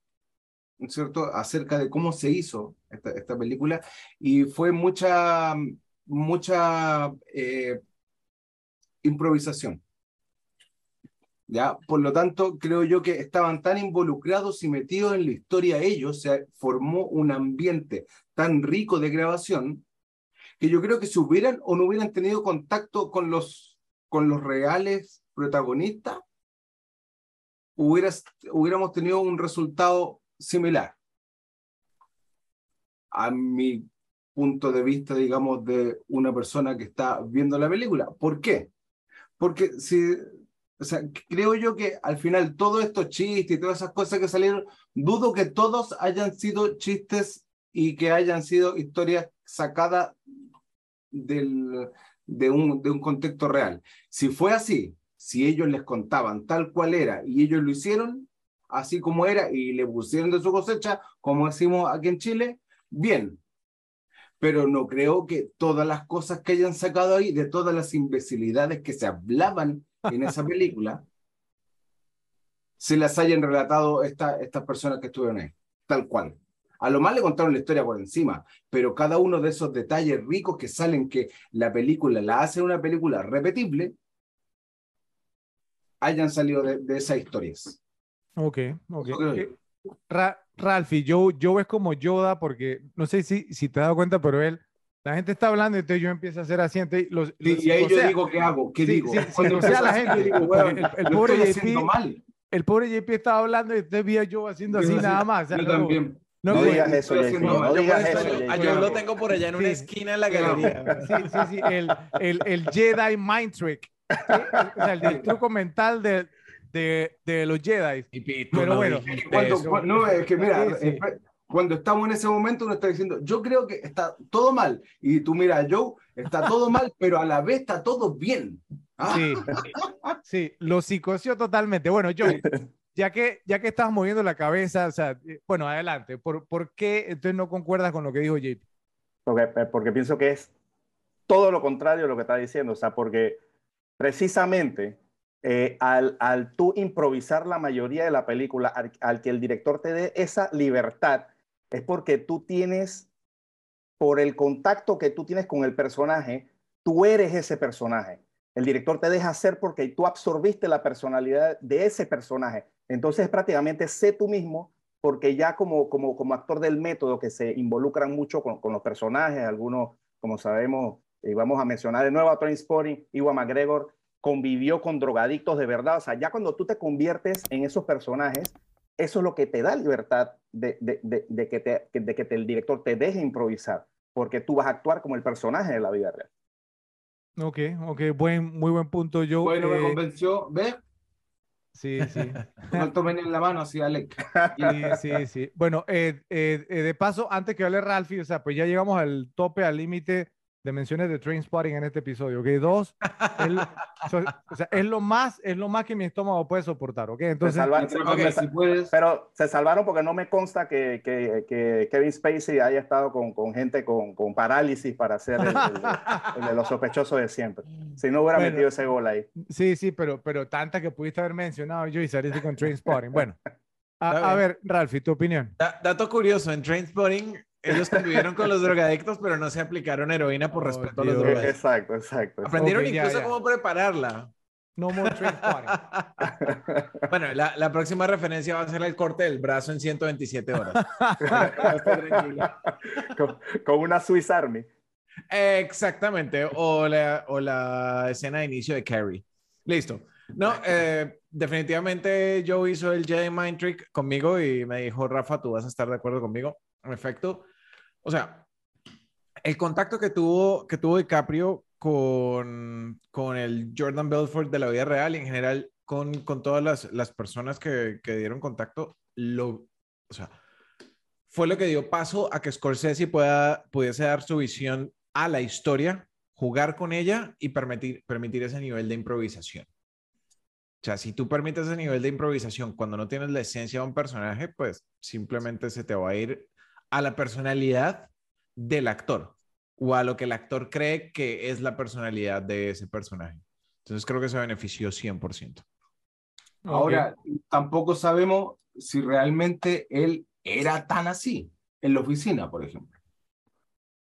¿no es cierto?, acerca de cómo se hizo esta, esta película y fue mucha, mucha eh, improvisación. ¿Ya? Por lo tanto, creo yo que estaban tan involucrados y metidos en la historia ellos, se formó un ambiente tan rico de grabación que yo creo que si hubieran o no hubieran tenido contacto con los, con los reales protagonistas, hubieras, hubiéramos tenido un resultado similar. A mi punto de vista, digamos, de una persona que está viendo la película. ¿Por qué? Porque si, creo yo que al final todos estos chistes y todas esas cosas que salieron, dudo que todos hayan sido chistes y que hayan sido historias sacadas del, de, un, de un contexto real. Si fue así, si ellos les contaban tal cual era y ellos lo hicieron así como era y le pusieron de su cosecha, como decimos aquí en Chile, bien. Pero no creo que todas las cosas que hayan sacado ahí, de todas las imbecilidades que se hablaban en esa película, se las hayan relatado esta, estas personas que estuvieron ahí, tal cual. A lo más le contaron la historia por encima, pero cada uno de esos detalles ricos que salen que la película la hace una película repetible, hayan salido de, de esas historias. Ok, ok. Eh, Ra- Ralphie, Joe, Joe es como Yoda porque no sé si, si te has dado cuenta, pero él, la gente está hablando, entonces yo empiezo a hacer así, entonces los, Sí, los- y ahí yo sea, digo, ¿qué hago? ¿Qué sí, digo? sí, Cuando sea, la gente, digo, "Weón, el- el lo pobre estoy JP haciendo mal. el pobre JP estaba hablando y usted vio a Joe haciendo así Yo nada más. o sea, Yo no- también. no No digas eso, JP. No mal. digas eso, eso- JP. Yo lo tengo por allá en una Sí. esquina en la Sí. galería. Sí, sí, sí, el, el, el Jedi Mind Trick. ¿sí? O sea, el, el truco mental de, de, de los Jedi. Y Pero no bueno, Cuando, no, es que mira, Sí, sí. espe- cuando estamos en ese momento uno está diciendo, yo creo que está todo mal. Y tú miras, Joe, está todo mal, pero a la vez está todo bien. Ah, Sí, sí, lo psicoció totalmente. Bueno, Joe, ya que, ya que estás moviendo la cabeza, o sea, eh, bueno, adelante. ¿Por, ¿Por qué entonces no concuerdas con lo que dijo JP? Porque, eh, porque pienso que es todo lo contrario de lo que está diciendo. O sea, porque precisamente eh, al, tú improvisar la mayoría de la película, al, que el director te dé esa libertad, es porque tú tienes, por el contacto que tú tienes con el personaje, tú eres ese personaje. El director te deja hacer porque tú absorbiste la personalidad de ese personaje. Entonces prácticamente sé tú mismo porque ya como, como, como actor del método que se involucran mucho con, con los personajes, algunos, como sabemos, y vamos a mencionar de nuevo a Trainspotting, Iwan McGregor convivió con drogadictos de verdad, o sea, ya cuando tú te conviertes en esos personajes, eso es lo que te da libertad de, de, de, de que, te, de que te, el director te deje improvisar, porque tú vas a actuar como el personaje de la vida real. Ok, ok, buen, muy buen punto, Joe. bueno, me Eh, convenció. ¿Ves? sí, sí. No tomen en la mano así, Alec. Sí, sí, sí. Bueno, eh, eh, de paso, antes que hable Ralphie, o sea, pues ya llegamos al tope, al límite de menciones de Trainspotting en este episodio, ¿ok? Dos, es, lo- so- o sea, es lo más, es lo más que mi estómago puede soportar, ¿ok? Entonces, Atrápame si puedes. Pero se salvaron porque no me consta que, que, que Kevin Spacey haya estado con, con gente con, con parálisis para hacer el, el- el de los sospechosos de siempre. Si no hubiera Bueno. metido ese gol ahí. sí, sí, pero, pero tanta que pudiste haber mencionado yo y saliste con Trainspotting. Bueno, a, a ver, Ralphie, tu opinión. Da- dato curioso, en Trainspotting ellos convivieron con los drogadictos, pero no se aplicaron heroína por Oh, respeto a los drogadictos. Exacto, exacto. Aprendieron Ok, ya, incluso ya. cómo prepararla. No more bueno, la, la próxima referencia va a ser el corte del brazo en 127 horas. con, con una Swiss Army. Exactamente, o la, o la escena de inicio de Carrie. Listo. No, eh, definitivamente Joe hizo el Jedi Mind Trick conmigo y me dijo, Rafa, tú vas a estar de acuerdo conmigo. En efecto, o sea, el contacto que tuvo, que tuvo DiCaprio con, con el Jordan Belfort de la vida real y en general con, con todas las, las personas que, que dieron contacto, lo, o sea, fue lo que dio paso a que Scorsese pueda, pudiese dar su visión a la historia, jugar con ella y permitir, permitir ese nivel de improvisación. O sea, si tú permites ese nivel de improvisación cuando no tienes la esencia de un personaje, pues simplemente se te va a ir a la personalidad del actor o a lo que el actor cree que es la personalidad de ese personaje. Entonces creo que se benefició 100%. Ahora, tampoco sabemos si realmente él era tan así en la oficina, por ejemplo.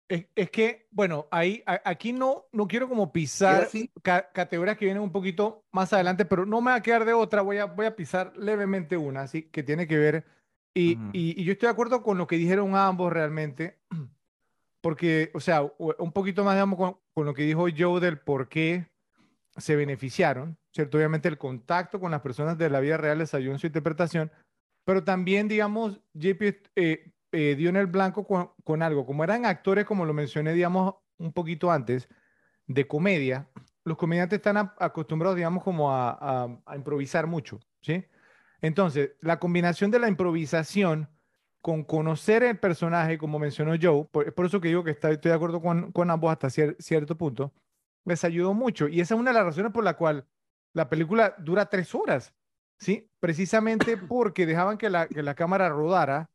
Es, que, bueno, ahí, aquí no, no quiero como pisar categorías que vienen un poquito más adelante, pero no me va a quedar de otra, voy a, voy a pisar levemente una, así que tiene que ver, y, y, yo estoy de acuerdo con lo que dijeron ambos realmente, porque, o sea, un poquito más, digamos, con, con lo que dijo Joe del por qué se beneficiaron, ¿cierto? Obviamente el contacto con las personas de la vida real les ayudó en su interpretación, pero también, digamos, JP eh, eh, dio en el blanco con, algo. Como eran actores, como lo mencioné, digamos, un poquito antes, de comedia, los comediantes están acostumbrados, digamos, como a, improvisar mucho, ¿sí? Entonces, la combinación de la improvisación con conocer el personaje, como mencionó Joe, por, por eso que digo que estoy de acuerdo con, con ambos hasta cierto punto, les ayudó mucho. Y esa es una de las razones por la cual la película dura tres horas, ¿sí? Precisamente porque dejaban que la, que la cámara rodara,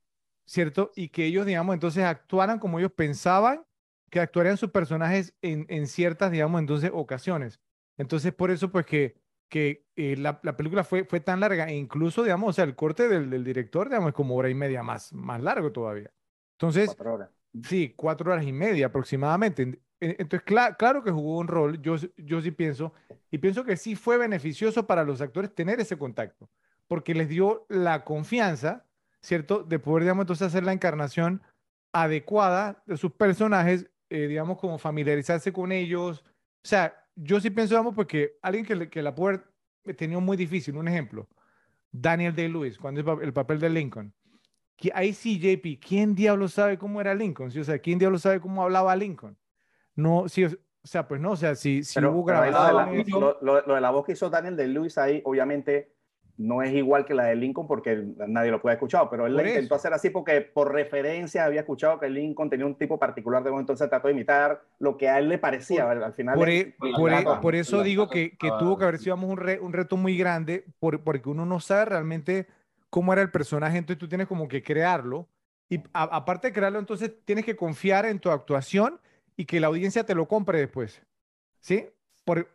¿cierto? Y que ellos, digamos, entonces actuaran como ellos pensaban que actuarían sus personajes en, en ciertas, digamos, entonces ocasiones. Entonces, por eso, pues que, que eh, la, la, película fue, fue tan larga, e incluso, digamos, o sea, el corte del, del, director, digamos, es como hora y media más, más largo todavía. Entonces, cuatro horas. sí, cuatro horas y media aproximadamente. Entonces, claro que jugó un rol, yo, yo sí pienso, y pienso que sí fue beneficioso para los actores tener ese contacto, porque les dio la confianza, ¿cierto?, de poder, digamos, entonces hacer la encarnación adecuada de sus personajes, eh, digamos, como familiarizarse con ellos. O sea, yo sí pienso, digamos, porque alguien que, que la puede tenido muy difícil, un ejemplo, Daniel Day-Lewis, cuando es el papel de Lincoln. Ahí sí, JP, ¿quién diablo sabe cómo era Lincoln? ¿Sí? O sea, ¿quién diablo sabe cómo hablaba Lincoln? no, sí, o sea, pues no, o sea, si, si hubo grabaciones... Lo, lo, de la voz que hizo Daniel de Luis ahí, obviamente no es igual que la de Lincoln porque nadie lo puede escuchado, pero él lo intentó hacer así porque por referencia había escuchado que Lincoln tenía un tipo particular de voz, entonces trató de imitar lo que a él le parecía. al final, por, e, por, e, por eso digo que, que tuvo que haber sido un, un reto muy grande por, porque uno no sabe realmente cómo era el personaje, entonces tú tienes como que crearlo. Y aparte de crearlo, entonces tienes que confiar en tu actuación y que la audiencia te lo compre después. ¿Sí?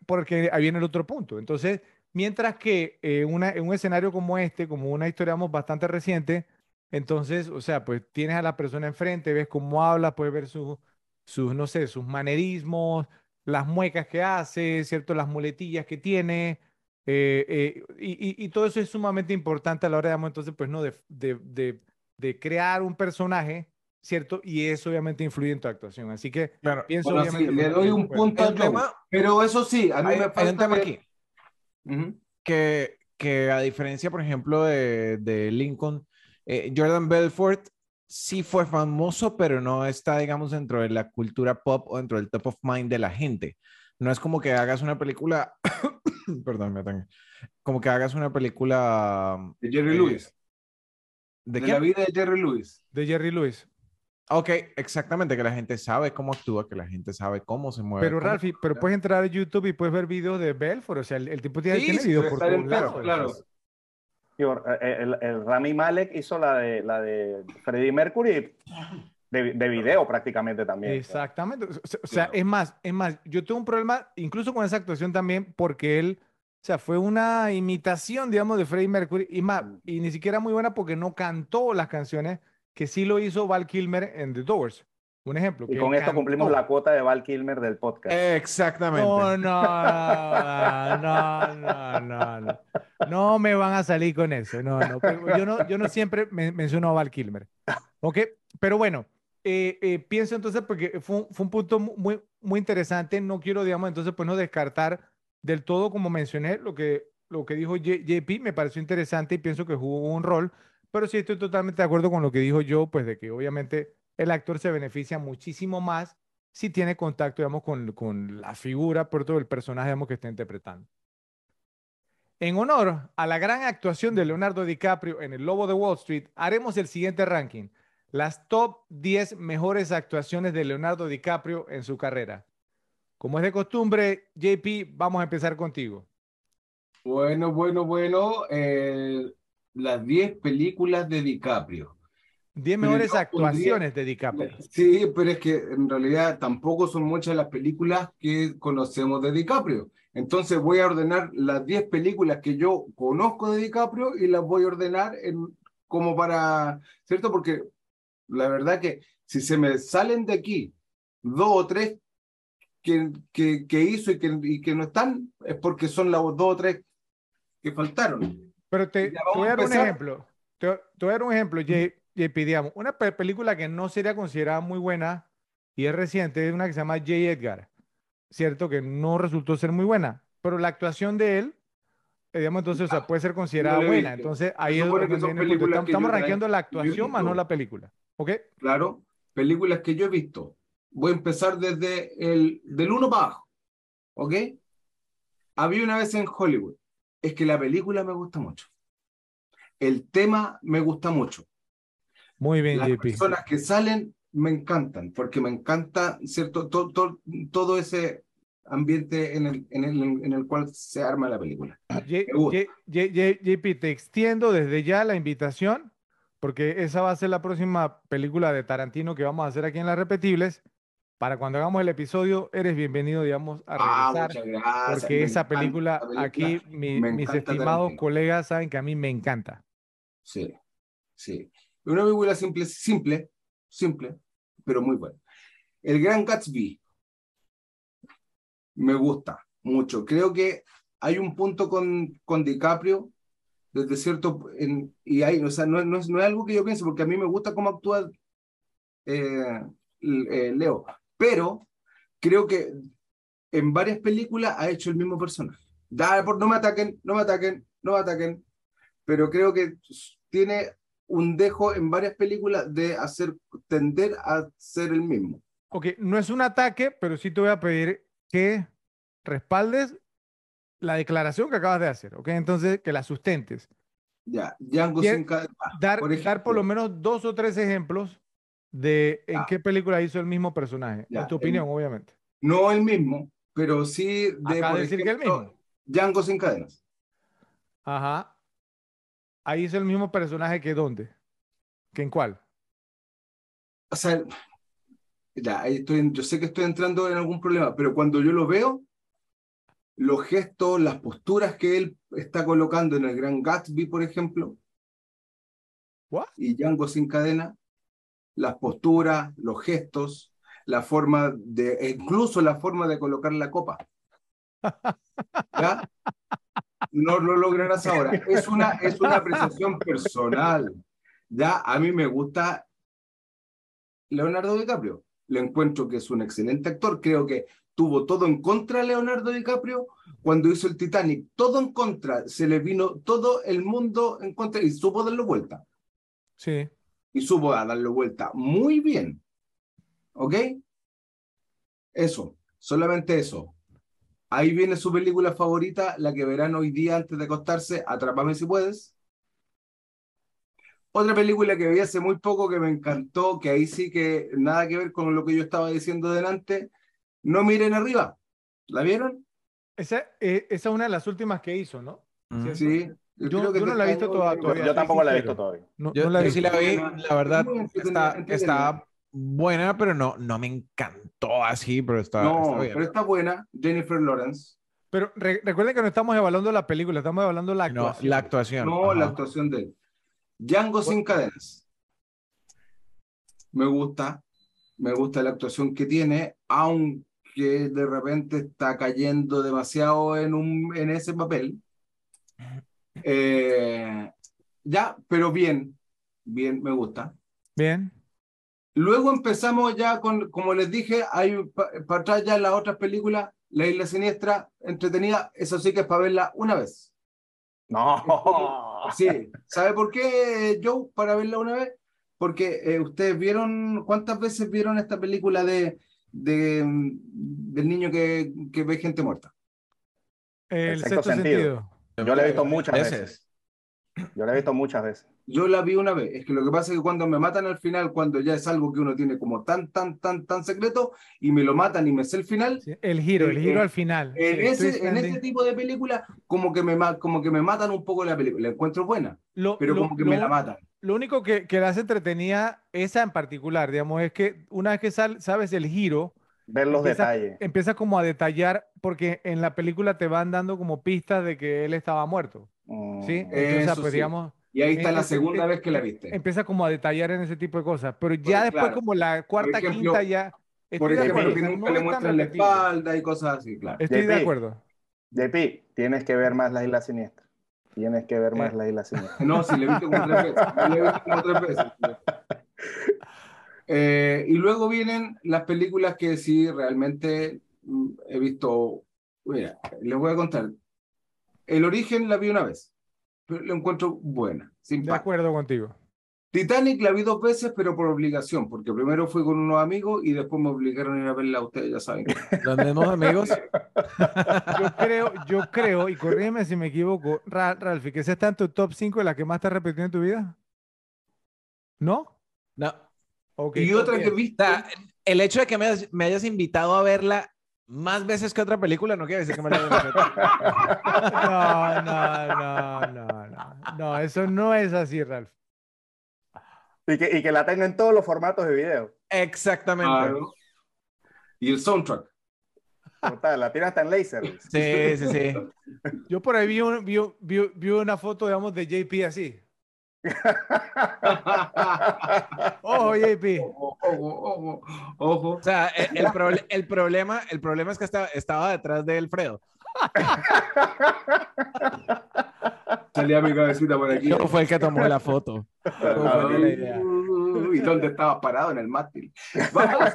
porque ahí viene el otro punto. Entonces, mientras que eh, una, en un escenario como este, como una historia bastante reciente, entonces, o sea, pues tienes a la persona enfrente, ves cómo habla, puedes ver sus, sus no sé, sus manerismos, las muecas que hace, ¿cierto? Las muletillas que tiene. Eh, eh, y, y, todo eso es sumamente importante a la hora, digamos, entonces, pues, ¿no? De, de, de, de crear un personaje ¿cierto? Y eso obviamente influye en tu actuación. Así que claro. pienso obviamente... le doy un punto al tema, pero eso sí, a mí me falta... un tema aquí. Que, que a diferencia, por ejemplo, de, de Lincoln, eh, Jordan Belfort sí fue famoso, pero no está, digamos, dentro de la cultura pop o dentro del top of mind de la gente. No es como que hagas una película, perdón, me como que hagas una película... De Jerry eh, Lewis. ¿De, de la vida de Jerry Lewis. De Jerry Lewis. Ok, exactamente, que la gente sabe cómo actúa, que la gente sabe cómo se mueve. Pero Ralphie, pero puedes entrar a YouTube y puedes ver videos de Belfort, o sea, el, tipo tiene, sí, videos por todos lados. Claro. Eh, el, el, Rami Malek hizo la de, la de Freddie Mercury de, de video prácticamente también. Exactamente. O sea, es más, es más, yo tuve un problema incluso con esa actuación también porque él, o sea, fue una imitación, digamos, de Freddie Mercury y más, mm. y ni siquiera muy buena porque no cantó las canciones que sí lo hizo Val Kilmer en The Doors. Un ejemplo. Y con esto cumplimos la cuota de Val Kilmer del podcast. Exactamente. No, no, no, no, no, no. No me van a salir con eso. No, no. Yo no, yo no siempre menciono a Val Kilmer. ¿Ok? Pero bueno, eh, eh, pienso entonces, porque fue, fue, un punto muy, muy interesante. No quiero, digamos, entonces, pues no descartar del todo, como mencioné, lo que, lo que dijo JP me pareció interesante y pienso que jugó un rol. Pero sí estoy totalmente de acuerdo con lo que dijo yo, pues de que obviamente el actor se beneficia muchísimo más si tiene contacto, digamos, con, con la figura, por todo el personaje, digamos, que está interpretando. En honor a la gran actuación de Leonardo DiCaprio en El Lobo de Wall Street, haremos el siguiente ranking. Las top 10 mejores actuaciones de Leonardo DiCaprio en su carrera. Como es de costumbre, JP, vamos a empezar contigo. Bueno, bueno, bueno. Las 10 películas de DiCaprio. 10 Pero mejores actuaciones de DiCaprio. Sí, pero es que en realidad tampoco son muchas las películas que conocemos de DiCaprio. Entonces voy a ordenar las 10 películas que yo conozco de DiCaprio y las voy a ordenar en, como para, ¿cierto? Porque la verdad que si se me salen de aquí dos o tres que, que, que hizo y que, y que no están, es porque son las dos o tres que faltaron. Pero te, te voy a dar un ejemplo. Te, te voy a dar un ejemplo, JP, digamos. Una pe- película que no sería considerada muy buena y es reciente, es una que se llama J. Edgar. Cierto que no resultó ser muy buena, pero la actuación de él, eh, digamos, entonces, o sea, puede ser considerada buena. Entonces, ahí es donde Estamos, estamos rankeando la actuación más no la película. ¿Ok? Claro, películas que yo he visto. Voy a empezar desde el del 1 para abajo. ¿Ok? Había una vez en Hollywood. Es que la película me gusta mucho. El tema me gusta mucho. Muy bien, Las JP. personas que salen me encantan, porque me encanta, ¿cierto? Todo, todo, todo ese ambiente en el, en, el, en el cual se arma la película. J- J- J- JP, te extiendo desde ya la invitación, porque esa va a ser la próxima película de Tarantino que vamos a hacer aquí en Las Repetibles. Para cuando hagamos el episodio, eres bienvenido, digamos, a Ah, regresar, muchas gracias. porque esa película, aquí mi- mis estimados colegas saben que a mí me encanta. Sí, sí. Una película simple, simple, simple, pero muy buena. El Gran Gatsby me gusta mucho. Creo que hay un punto con, con DiCaprio, desde cierto, en- y hay, o sea, no, no es, no es algo que yo piense, porque a mí me gusta cómo actúa eh, eh, Leo, pero creo que en varias películas ha hecho el mismo personaje. Da, por, no me ataquen, no me ataquen, no me ataquen, pero creo que tiene un dejo en varias películas de hacer tender a ser el mismo. Ok, no es un ataque, pero sí te voy a pedir que respaldes la declaración que acabas de hacer, ¿ok? Entonces, que la sustentes. Ya, Django sin cadena. Dar, Por dar por lo menos dos o tres ejemplos de en Ya. qué película hizo el mismo personaje. Ya, En tu el- opinión, obviamente. No el mismo, pero sí de por de decir que el mismo. Django sin cadenas. Ajá. Ahí hizo el mismo personaje que dónde. ¿Que en cuál? O sea, ya, estoy, yo sé que estoy entrando en algún problema, pero cuando yo lo veo, los gestos, las posturas que él está colocando en el Gran Gatsby, por ejemplo, What? y Django sin cadena, las posturas, los gestos, la forma de, e incluso la forma de colocar la copa. ¿Ya? No lo lograrás ahora. Es una, es una apreciación personal. Ya, a mí me gusta Leonardo DiCaprio. Le encuentro que es un excelente actor. Creo que tuvo todo en contra Leonardo DiCaprio cuando hizo el Titanic. Todo en contra. Se le vino todo el mundo en contra y supo darlo vuelta Sí. Y supo a darle vuelta muy bien. ¿Ok? Eso, solamente eso. Ahí viene su película favorita, la que verán hoy día antes de acostarse, Atrápame si puedes. Otra película que vi hace muy poco que me encantó, que ahí sí que nada que ver con lo que yo estaba diciendo delante, No miren arriba. ¿La vieron? Esa, eh, esa es una de las últimas que hizo, ¿no? Mm. Sí. Yo- que yo no la he visto toda- Yo, todavía. yo tampoco la he visto todavía. No, Yo, no la he yo sí la vi, la verdad, entretenida, está, está buena, pero no, no me encantó así, pero está, No, está bien. pero está buena. Jennifer Lawrence. Pero re- recuerden que no estamos evaluando la película, estamos evaluando la No, actuación. la actuación. No, la actuación de él. Django sin cadenas. Me gusta. Me gusta la actuación que tiene, aunque de repente está cayendo demasiado en, un, en ese papel. Eh, ya, pero bien. Bien, me gusta. Bien. Luego empezamos ya con, como les dije, hay para atrás ya las otras películas, La Isla Siniestra, entretenida, eso sí que es para verla una vez. No. Sí, ¿sabe por qué, Joe? Para verla una vez. Porque eh, ustedes vieron, ¿cuántas veces vieron esta película de, de, del niño que, que ve gente muerta? El sexto sexto, sentido. sentido. Yo la he visto muchas veces. Yo la he visto muchas veces. Yo la vi una vez. Es que lo que pasa es que cuando me matan al final, cuando ya es algo que uno tiene como tan, tan, tan, tan secreto, y me lo matan y me sé el final, Sí, El giro, el Eh, giro eh, al final. en, ese, en ending. ese tipo de película, como que, me, como que me matan un poco la película. La encuentro buena, Lo- pero lo- como que lo- me la matan. Lo único que, que la hace entretenida, esa en particular, digamos, es que una vez que sal- sabes el giro, Ver los Empieza- detalles. empieza como a detallar, porque en la película te van dando como pistas de que él estaba muerto, Mm, ¿sí? Entonces, pues sí. digamos, Y ahí está la segunda vez que la viste. empieza como a detallar en ese tipo de cosas, pero ya Pues, después claro. como la cuarta, ejemplo- quinta ya... Por estoy de ejemplo, acuerdo, que nunca le muestran la espalda y cosas así, claro. Estoy de JP. acuerdo. JP, tienes que ver más la isla siniestra. Tienes que ver más Eh. la isla siniestra. No, sí, le he visto como tres veces. Le he visto como tres veces. Eh, y luego vienen las películas que sí realmente mm, he visto. Mira, les voy a contar. El origen la vi una vez, pero la encuentro buena, De simpática. acuerdo contigo. Titanic la vi dos veces, pero por obligación, porque primero fui con unos amigos y después me obligaron a ir a verla a ustedes, ya saben. Los mismos amigos. Yo creo, yo creo, y corrígeme si me equivoco, Ra- Ralphie, que esa está en tu top 5 de las que más te has repetido en tu vida. ¿No? No. Ok, Y otra ok. que he O visto, sea, el hecho de que me, hayas- me hayas invitado a verla más veces que otra película no quiere decir que me la haya repetido. No, no, no, no, no. No, eso no es así, Ralph. Y que, y que la tengo en todos los formatos de video. Exactamente. claro, y el soundtrack. Total, la tiene hasta en laser. Sí, sí, sí. Yo por ahí vi, un- vi, vi- vi una foto, digamos, de JP así. Ojo, JP. Ojo, ojo, ojo, ojo. O sea, el, el proble- el problema, el problema es que estaba, estaba detrás de Alfredo. Salía mi cabecita por aquí. Yo fue el que tomó la foto. La idea. ¿Y dónde estabas parado? En el mástil. Vamos.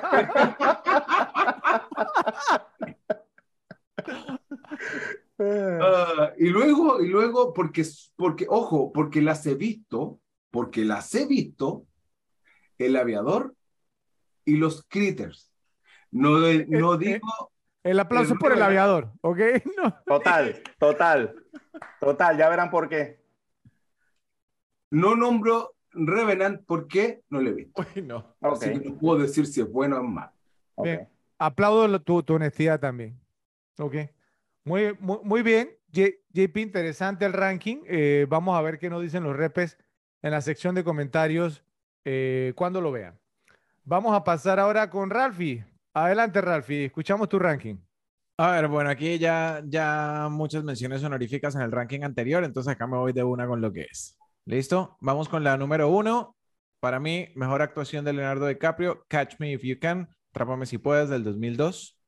Ah, y luego, y luego, porque, porque, ojo, porque las he visto, porque las he visto, el aviador y los critters. No, no Eh, eh. digo, El aplauso por el aviador, ¿ok? No. Total, total, total, ya verán por qué. no nombro Revenant porque no lo he visto. Uy, no. Ok, Así que no puedo decir si es bueno o malo. ok. Bien. Aplaudo tu, tu honestidad también. Ok. Muy, muy, muy bien. JP, interesante el ranking. Eh, vamos a ver qué nos dicen los repes en la sección de comentarios eh, cuando lo vean. Vamos a pasar ahora con Ralphie. Adelante, Ralphie. Escuchamos tu ranking. A ver, bueno, aquí ya, ya muchas menciones honoríficas en el ranking anterior, entonces acá me voy de una con lo que es. ¿Listo? Vamos con la número uno. Para mí, mejor actuación de Leonardo DiCaprio, Catch Me If You Can, Trápame Si Puedes, del 2002.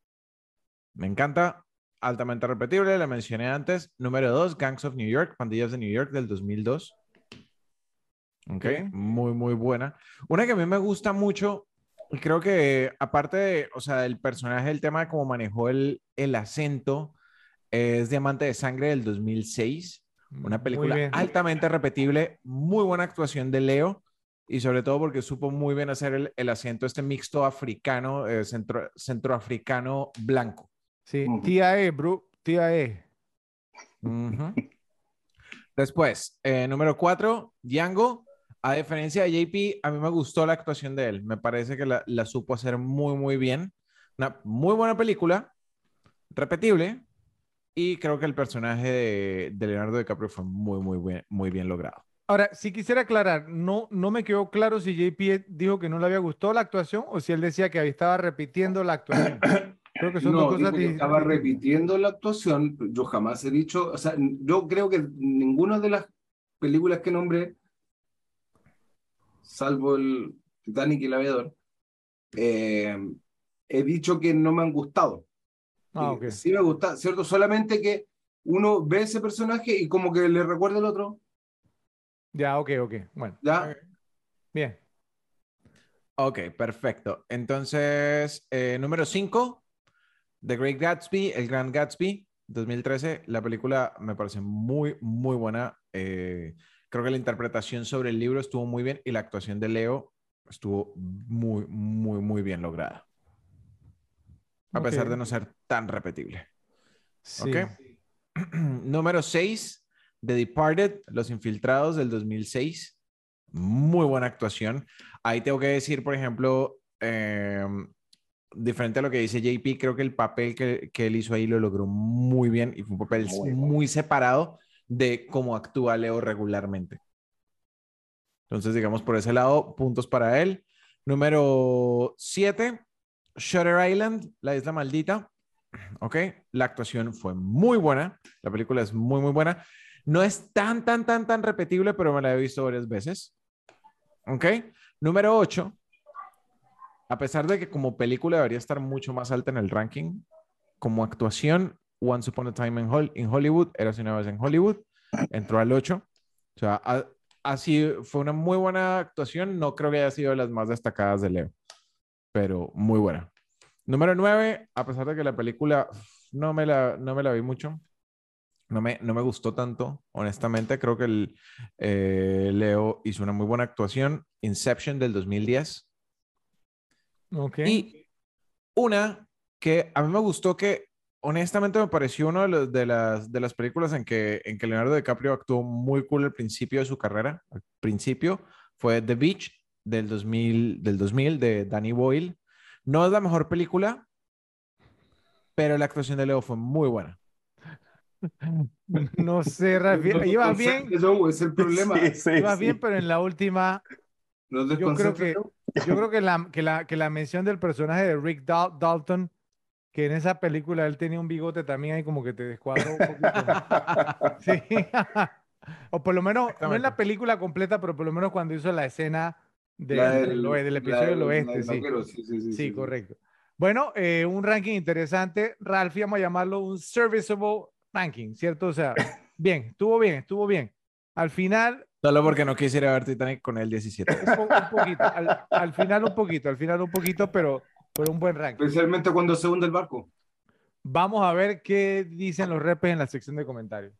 Me encanta, altamente repetible, la mencioné antes. Número dos, Gangs of New York, Pandillas de New York, del 2002. Ok, Ok. muy, muy buena. Una que a mí me gusta mucho, y creo que aparte de, o sea, el personaje, el tema de cómo manejó el, el acento, es Diamante de Sangre del 2006. Una película altamente repetible, muy buena actuación de Leo y sobre todo porque supo muy bien hacer el, el acento este mixto africano, eh, centro, centroafricano blanco. Sí, Ujú. tía E, bro. Tía E. Ujú. Después, eh, número cuatro, Django. A diferencia de JP, a mí me gustó la actuación de él. Me parece que la, la supo hacer muy, muy bien. Una muy buena película, repetible, y creo que el personaje de, de Leonardo DiCaprio fue muy, muy, bien, muy bien logrado. Ahora, si quisiera aclarar, no, no me quedó claro si JP dijo que no le había gustado la actuación o si él decía que estaba repitiendo la actuación. Creo que son dos No, cosas dijo que di- estaba repitiendo la actuación. Yo jamás he dicho, o sea, yo creo que ninguna de las películas que nombré, salvo el Titanic y el Aviador, eh, he dicho que no me han gustado. Ah, ok. Sí me gusta, ¿cierto? Solamente que uno ve ese personaje y como que le recuerda al otro, Ya, ok, ok. Bueno, ¿ya? bien. Ok, perfecto. Entonces, eh, número 5, The Great Gatsby, El Gran Gatsby, 2013. La película me parece muy, muy buena. Eh, creo que la interpretación sobre el libro estuvo muy bien y la actuación de Leo estuvo muy, muy, muy bien lograda. A pesar de no ser tan repetible. Sí. Número 6, The Departed, Los Infiltrados del 2006. Muy buena actuación. Ahí tengo que decir, por ejemplo, em, diferente a lo que dice JP, creo que el papel que, que, él hizo ahí lo logró muy bien y fue un papel muy, muy separado de cómo actúa Leo regularmente. Entonces, digamos, por ese lado, puntos para él. Número 7, Shutter Island, La Isla Maldita. Ok, la actuación fue muy buena. La película es muy, muy buena. No es tan, tan, tan, tan repetible, pero me la he visto varias veces. Ok, número 8, a pesar de que como película debería estar mucho más alta en el ranking, como actuación, Once Upon a Time in, Hollywood, era una vez en Hollywood, entró al 8. O sea, así fue una muy buena actuación. No creo que haya sido de las más destacadas de Leo, pero muy buena. Número 9, a pesar de que la película no me la, no me la vi mucho, no me, no me gustó tanto, honestamente. Creo que el, eh, Leo hizo una muy buena actuación. Inception del 2010. Y una que a mí me gustó que honestamente me pareció una de, de, las, de las películas en que, en que Leonardo DiCaprio actuó muy cool al principio de su carrera. Al principio fue The Beach del 2000, del 2000 de Danny Boyle. No es la mejor película, pero la actuación de Leo fue muy buena. No sé, Rafi, iba bien. Eso es el problema. iba bien, pero en la última. yo creo que yo creo que la, que, la, que la mención del personaje de Rick Dalton, que en esa película él tenía un bigote también ahí como que te descuadró un poquito. sí. o por lo menos, no en la película completa, pero por lo menos cuando hizo la escena del, del, episodio del oeste. Sí. Sí, sí, correcto. Bueno, eh, un ranking interesante. Ralph, vamos a llamarlo un serviceable ranking, ¿cierto? O sea, bien, estuvo bien, estuvo bien. Al final, Solo porque no quisiera ver Titanic con el 17. Un, poquito, al, final un poquito, al final un poquito, pero, pero un buen ranking. Especialmente cuando se hunde el barco. Vamos a ver qué dicen los repes en la sección de comentarios.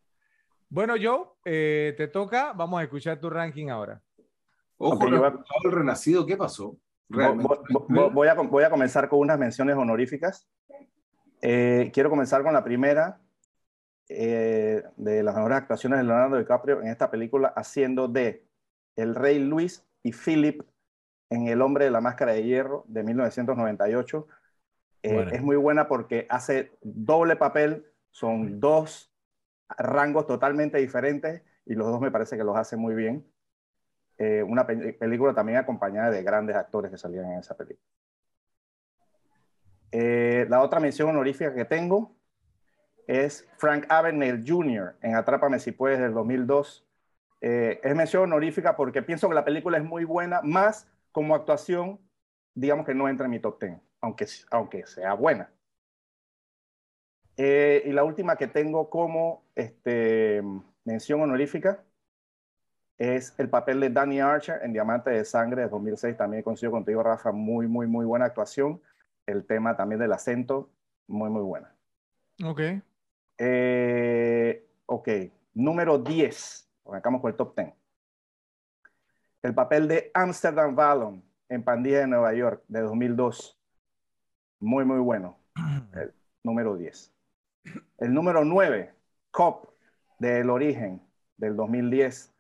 Bueno, Joe, eh, te toca. Vamos a escuchar tu ranking ahora. Ojo, el renacido, ¿qué pasó? Voy, a, voy a comenzar con unas menciones honoríficas. Eh, quiero comenzar con la primera, eh, de las mejores actuaciones de Leonardo DiCaprio en esta película, haciendo de el rey Luis y Philip en El hombre de la máscara de hierro de 1998. Eh, es muy buena porque hace doble papel, son dos rangos totalmente diferentes y los dos me parece que los hace muy bien. Eh, una película también acompañada de grandes actores que salían en esa película. la otra mención honorífica que tengo es Frank Abagnale Jr. en Atrápame si puedes del 2002. Eh, es mención honorífica porque pienso que la película es muy buena, más como actuación, digamos que no entra en mi top 10, aunque, aunque sea buena. Eh, y la última que tengo como este, mención honorífica es el papel de Danny Archer en Diamante de Sangre de 2006. También consigo contigo, Rafa, muy, muy, muy buena actuación. El tema también del acento, muy, muy buena. Ok. Eh, ok, número 10. Arrancamos con el top 10. El papel de Amsterdam Vallon en Pandilla de Nueva York de 2002. Muy, muy bueno. El número 10. El número 9, Cop, del origen, del 2010.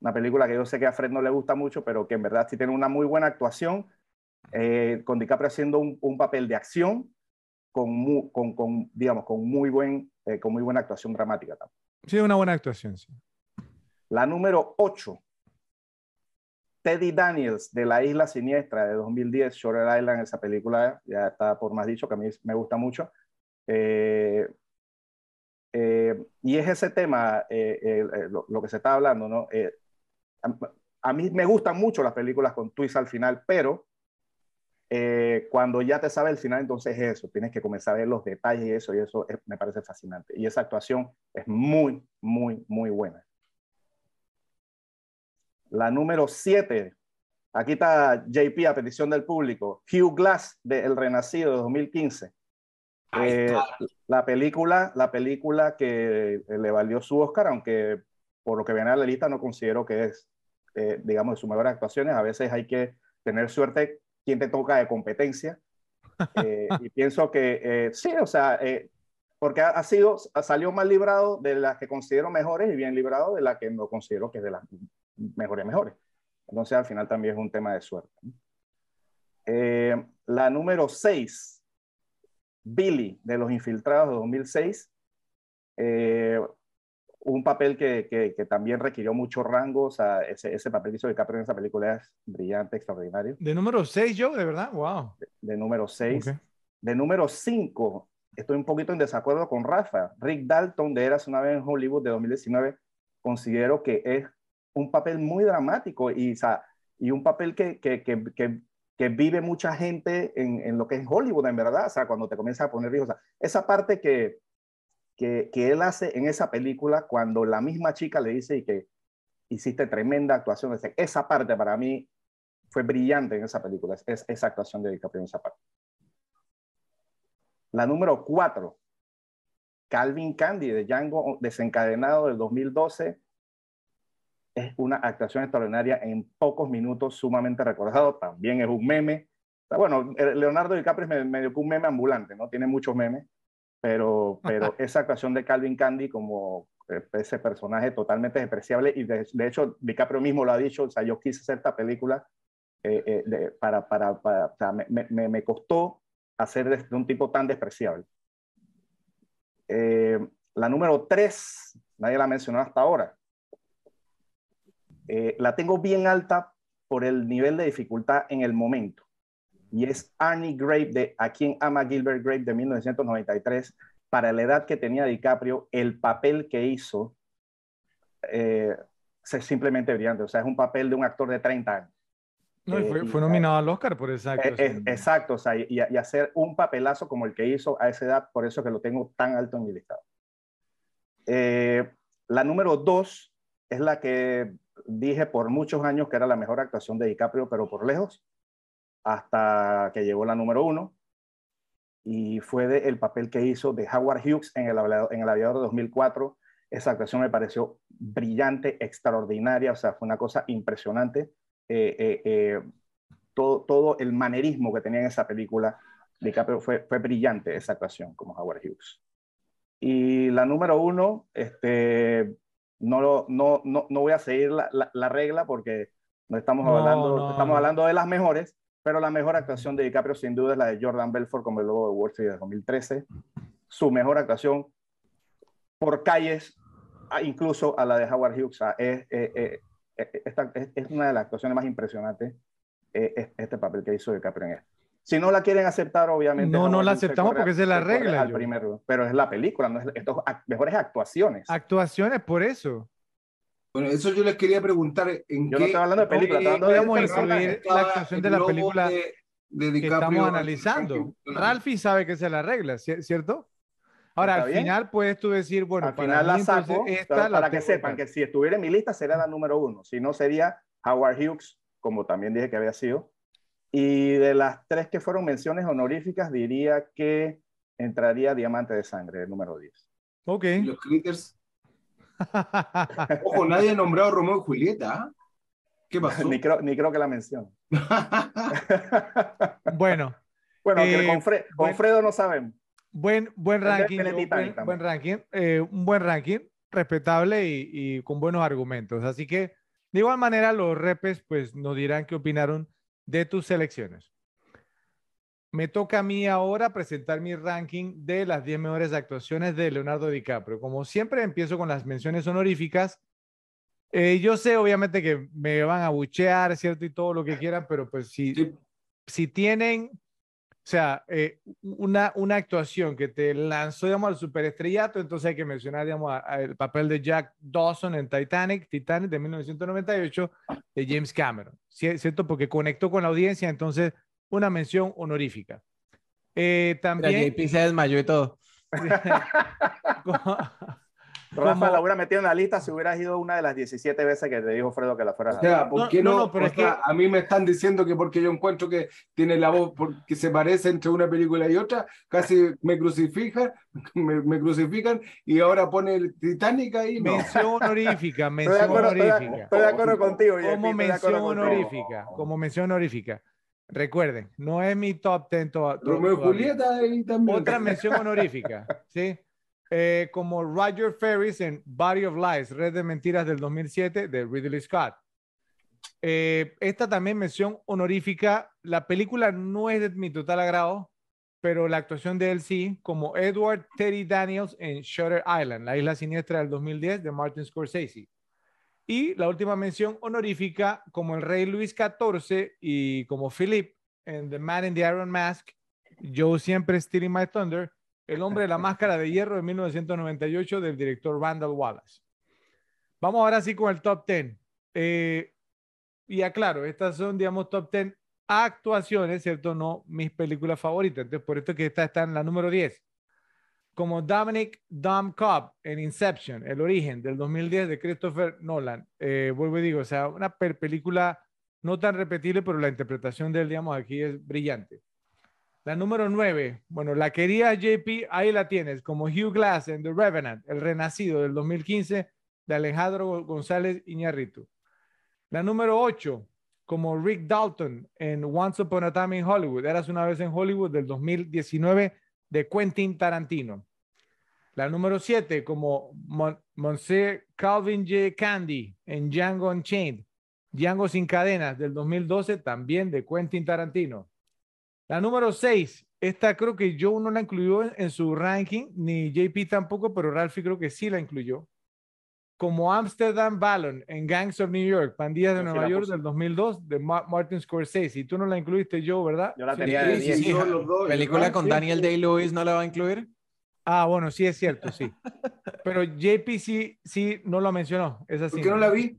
Una película que yo sé que a Fred no le gusta mucho, pero que en verdad sí tiene una muy buena actuación. Eh, con DiCaprio haciendo un, un papel de acción, con, con, con, digamos, con muy buen eh, con muy buena actuación dramática también. Sí, una buena actuación, sí. La número 8, Teddy Daniels de La Isla Siniestra de 2010, Shore Island, esa película ya está por más dicho, que a mí me gusta mucho. Eh, eh, y es ese tema lo, que se está hablando, ¿no? A, a, mí me gustan mucho las películas con twist al final, pero eh, cuando ya te sabe el final, entonces eso, tienes que comenzar a ver los detalles y eso, y eso me parece fascinante. Y esa actuación es muy, muy, muy buena. La número 7, aquí está JP a petición del público, Hugh Glass de El Renacido de 2015. Eh, la película, la película que le valió su Oscar, aunque por lo que viene a la lista no considero que es, eh, digamos, de sus mejores actuaciones. A veces hay que tener suerte quién te toca de competencia. Eh, y pienso que eh, sí, o sea, eh, porque ha, ha sido, ha- salió mal librado de las que considero mejores y bien librado de las que no considero que es de las mejores mejores. Entonces, al final también es un tema de suerte. Eh, la número 6, Billy, de Los Infiltrados de 2006. Un papel que, que, que también requirió mucho rango, o sea, ese, ese papel que hizo DiCaprio en esa película es brillante, extraordinario. De número 6, yo, de verdad, wow. De número 6. Ok. De número 5, estoy un poquito en desacuerdo con Rafa. Rick Dalton de Eras una vez en Hollywood de 2019, considero que es un papel muy dramático y, o sea, y un papel que, que, que, que, vive mucha gente en, en, lo que es Hollywood, en verdad. O sea, cuando te comienzas a poner hijos. O sea, esa parte que, que, que, él hace en esa película, cuando la misma chica le dice que hiciste tremenda actuación, esa parte para mí fue brillante en esa película, es, esa actuación de DiCaprio en esa parte. La número cuatro, Calvin Candy de Django desencadenado del 2012. Es una actuación extraordinaria en pocos minutos, sumamente recordado. También es un meme. Bueno, Leonardo DiCaprio es medio que un meme ambulante, ¿no? Tiene muchos memes, pero, pero esa actuación de Calvin Candy como ese personaje totalmente despreciable y de, de hecho DiCaprio mismo lo ha dicho, o sea, yo quise hacer esta película eh, eh, de, para, para, para o sea, me, me, me costó hacer de, de un tipo tan despreciable. Eh, la número tres, nadie la mencionó hasta ahora. Eh, la tengo bien alta por el nivel de dificultad en el momento. Y es Arnie Grape de A quien ama Gilbert Grape de 1993. Para la edad que tenía DiCaprio, el papel que hizo eh, es simplemente brillante. O sea, es un papel de un actor de 30 años. No, y fue, fue, nominado al Oscar por esa actuación. Eh, exacto, o sea, y, y, hacer un papelazo como el que hizo a esa edad, por eso que lo tengo tan alto en mi listado. Eh, la número dos es la que dije por muchos años que era la mejor actuación de DiCaprio, pero por lejos, hasta que llegó la número uno, y fue de el papel que hizo de Howard Hughes en el, en el Aviador de 2004. Esa actuación me pareció brillante, extraordinaria, o sea, fue una cosa impresionante. Eh, eh, eh, todo, todo, el manerismo que tenía en esa película, DiCaprio fue, fue brillante esa actuación como Howard Hughes. Y la número uno, este, no, lo, no, no, no voy a seguir la, la, la regla porque no estamos, no, hablando, no, estamos hablando de las mejores, pero la mejor actuación de DiCaprio sin duda es la de Jordan Belfort como el lobo de Wall Street de 2013. Su mejor actuación por calles, incluso a la de Howard Hughes, es, es, es esta es, es, una de las actuaciones más impresionantes, eh, este papel que hizo DiCaprio en esto. Si no la quieren aceptar, obviamente. No, no la aceptamos porque esa es la regla. Al primero, pero es la película, no es estos mejores actuaciones. Actuaciones, por eso. Bueno, eso yo les quería preguntar. ¿en yo qué, no estoy hablando de película, estoy hablando de incluir la actuación de la película de, de que estamos analizando. Ralphie sabe que esa es la regla, ¿cierto? Ahora, ¿Está al bien? final puedes tú decir, bueno, al final la mí, saco esta para, la que sepan acá. que si estuviera en mi lista sería la número uno, si no sería Howard Hughes, como también dije que había sido. Y de las tres que fueron menciones honoríficas, diría que entraría Diamante de Sangre, el número 10. Ok. ¿Y los critters? Ojo, nadie ha nombrado a Romeo y Julieta. ¿ah? ¿Qué pasó? ni, creo, ni creo que la mencione. bueno. Bueno, eh, con, Fre con buen, Fredo no saben. Buen, buen ranking. Buen ranking. Eh, un buen ranking, respetable y, y, con buenos argumentos. Así que, de igual manera, los repes pues nos dirán qué opinaron de tus selecciones. Me toca a mí ahora presentar mi ranking de las 10 mejores actuaciones de Leonardo DiCaprio. Como siempre, empiezo con las menciones honoríficas. Eh, yo sé, obviamente, que me van a buchear, ¿cierto? Y todo lo que quieran, pero pues si, Sí. si tienen, o sea, eh, una, una actuación que te lanzó, digamos, al superestrellato, entonces hay que mencionar, digamos, a- a el papel de Jack Dawson en Titanic, Titanic de 1998, de James Cameron, ¿sí- ¿cierto? Porque conectó con la audiencia, entonces una mención honorífica. Eh, también... JP se desmayó y todo. Rafa Como- la hubiera metido en la lista si hubieras ido una de las 17 veces que te dijo Fredo que la fuera a O sea, ¿por No, qué no, no? no, pero O es sea, A mí me están diciendo que porque yo encuentro que tiene la voz que se parece entre una película y otra, casi me crucifican, me, me crucifican y ahora pone el Titanic ahí. No. mención honorífica, mención estoy honorífica. estoy de acuerdo contigo. Como mención honorífica, como mención honorífica. Recuerden, no es mi top 10 to- Romeo. Julieta ahí también. Otra mención honorífica, ¿sí? eh, como Roger Ferris en Body of Lies, Red de Mentiras del 2007 de Ridley Scott. Eh, esta también mención honorífica. La película no es de mi total agrado, pero la actuación de él sí, como Edward Teddy Daniels en Shutter Island, la isla siniestra del 2010 de Martin Scorsese. Y la última mención honorífica como el rey Luis XIV y como Philip en The Man in the Iron Mask, Joe siempre Stealing My Thunder, El hombre de la máscara de hierro de 1998 del director Randall Wallace. Vamos ahora sí con el top 10. Eh, y aclaro, estas son, digamos, top 10 actuaciones, ¿cierto? No mis películas favoritas. Entonces, por esto que esta está en la número 10. Como Dominic Dom Cobb en Inception, El origen del 2010 de Christopher Nolan. Eh, vuelvo y digo, o sea, una película no tan repetible, pero la interpretación de él, digamos, aquí es brillante. La número 9, bueno, la quería JP, ahí la tienes, como Hugh Glass en The Revenant, El Renacido del 2015 de Alejandro González Iñarritu. La número 8, como Rick Dalton en Once Upon a Time in Hollywood, Eras una vez en Hollywood del 2019 de Quentin Tarantino. La número 7, como Monsieur Calvin J. Candy en Django Unchained, Django sin cadenas del 2012, también de Quentin Tarantino. La número 6, esta creo que Joe no la incluyó en, en su ranking, ni JP tampoco, pero Ralphie creo que sí la incluyó como Amsterdam Ballon en Gangs of New York, Pandillas de Yo Nueva York del 2002 de Ma- Martin Scorsese. Y tú no la incluiste, Joe, ¿verdad? Yo la tenía Sí, de sí, 10. sí, yo ¿Película con. Daniel Day-Lewis no la va a incluir? Ah, bueno, sí es cierto, sí. Pero JP sí, sí no lo mencionó. Es así. ¿Por qué no la vi?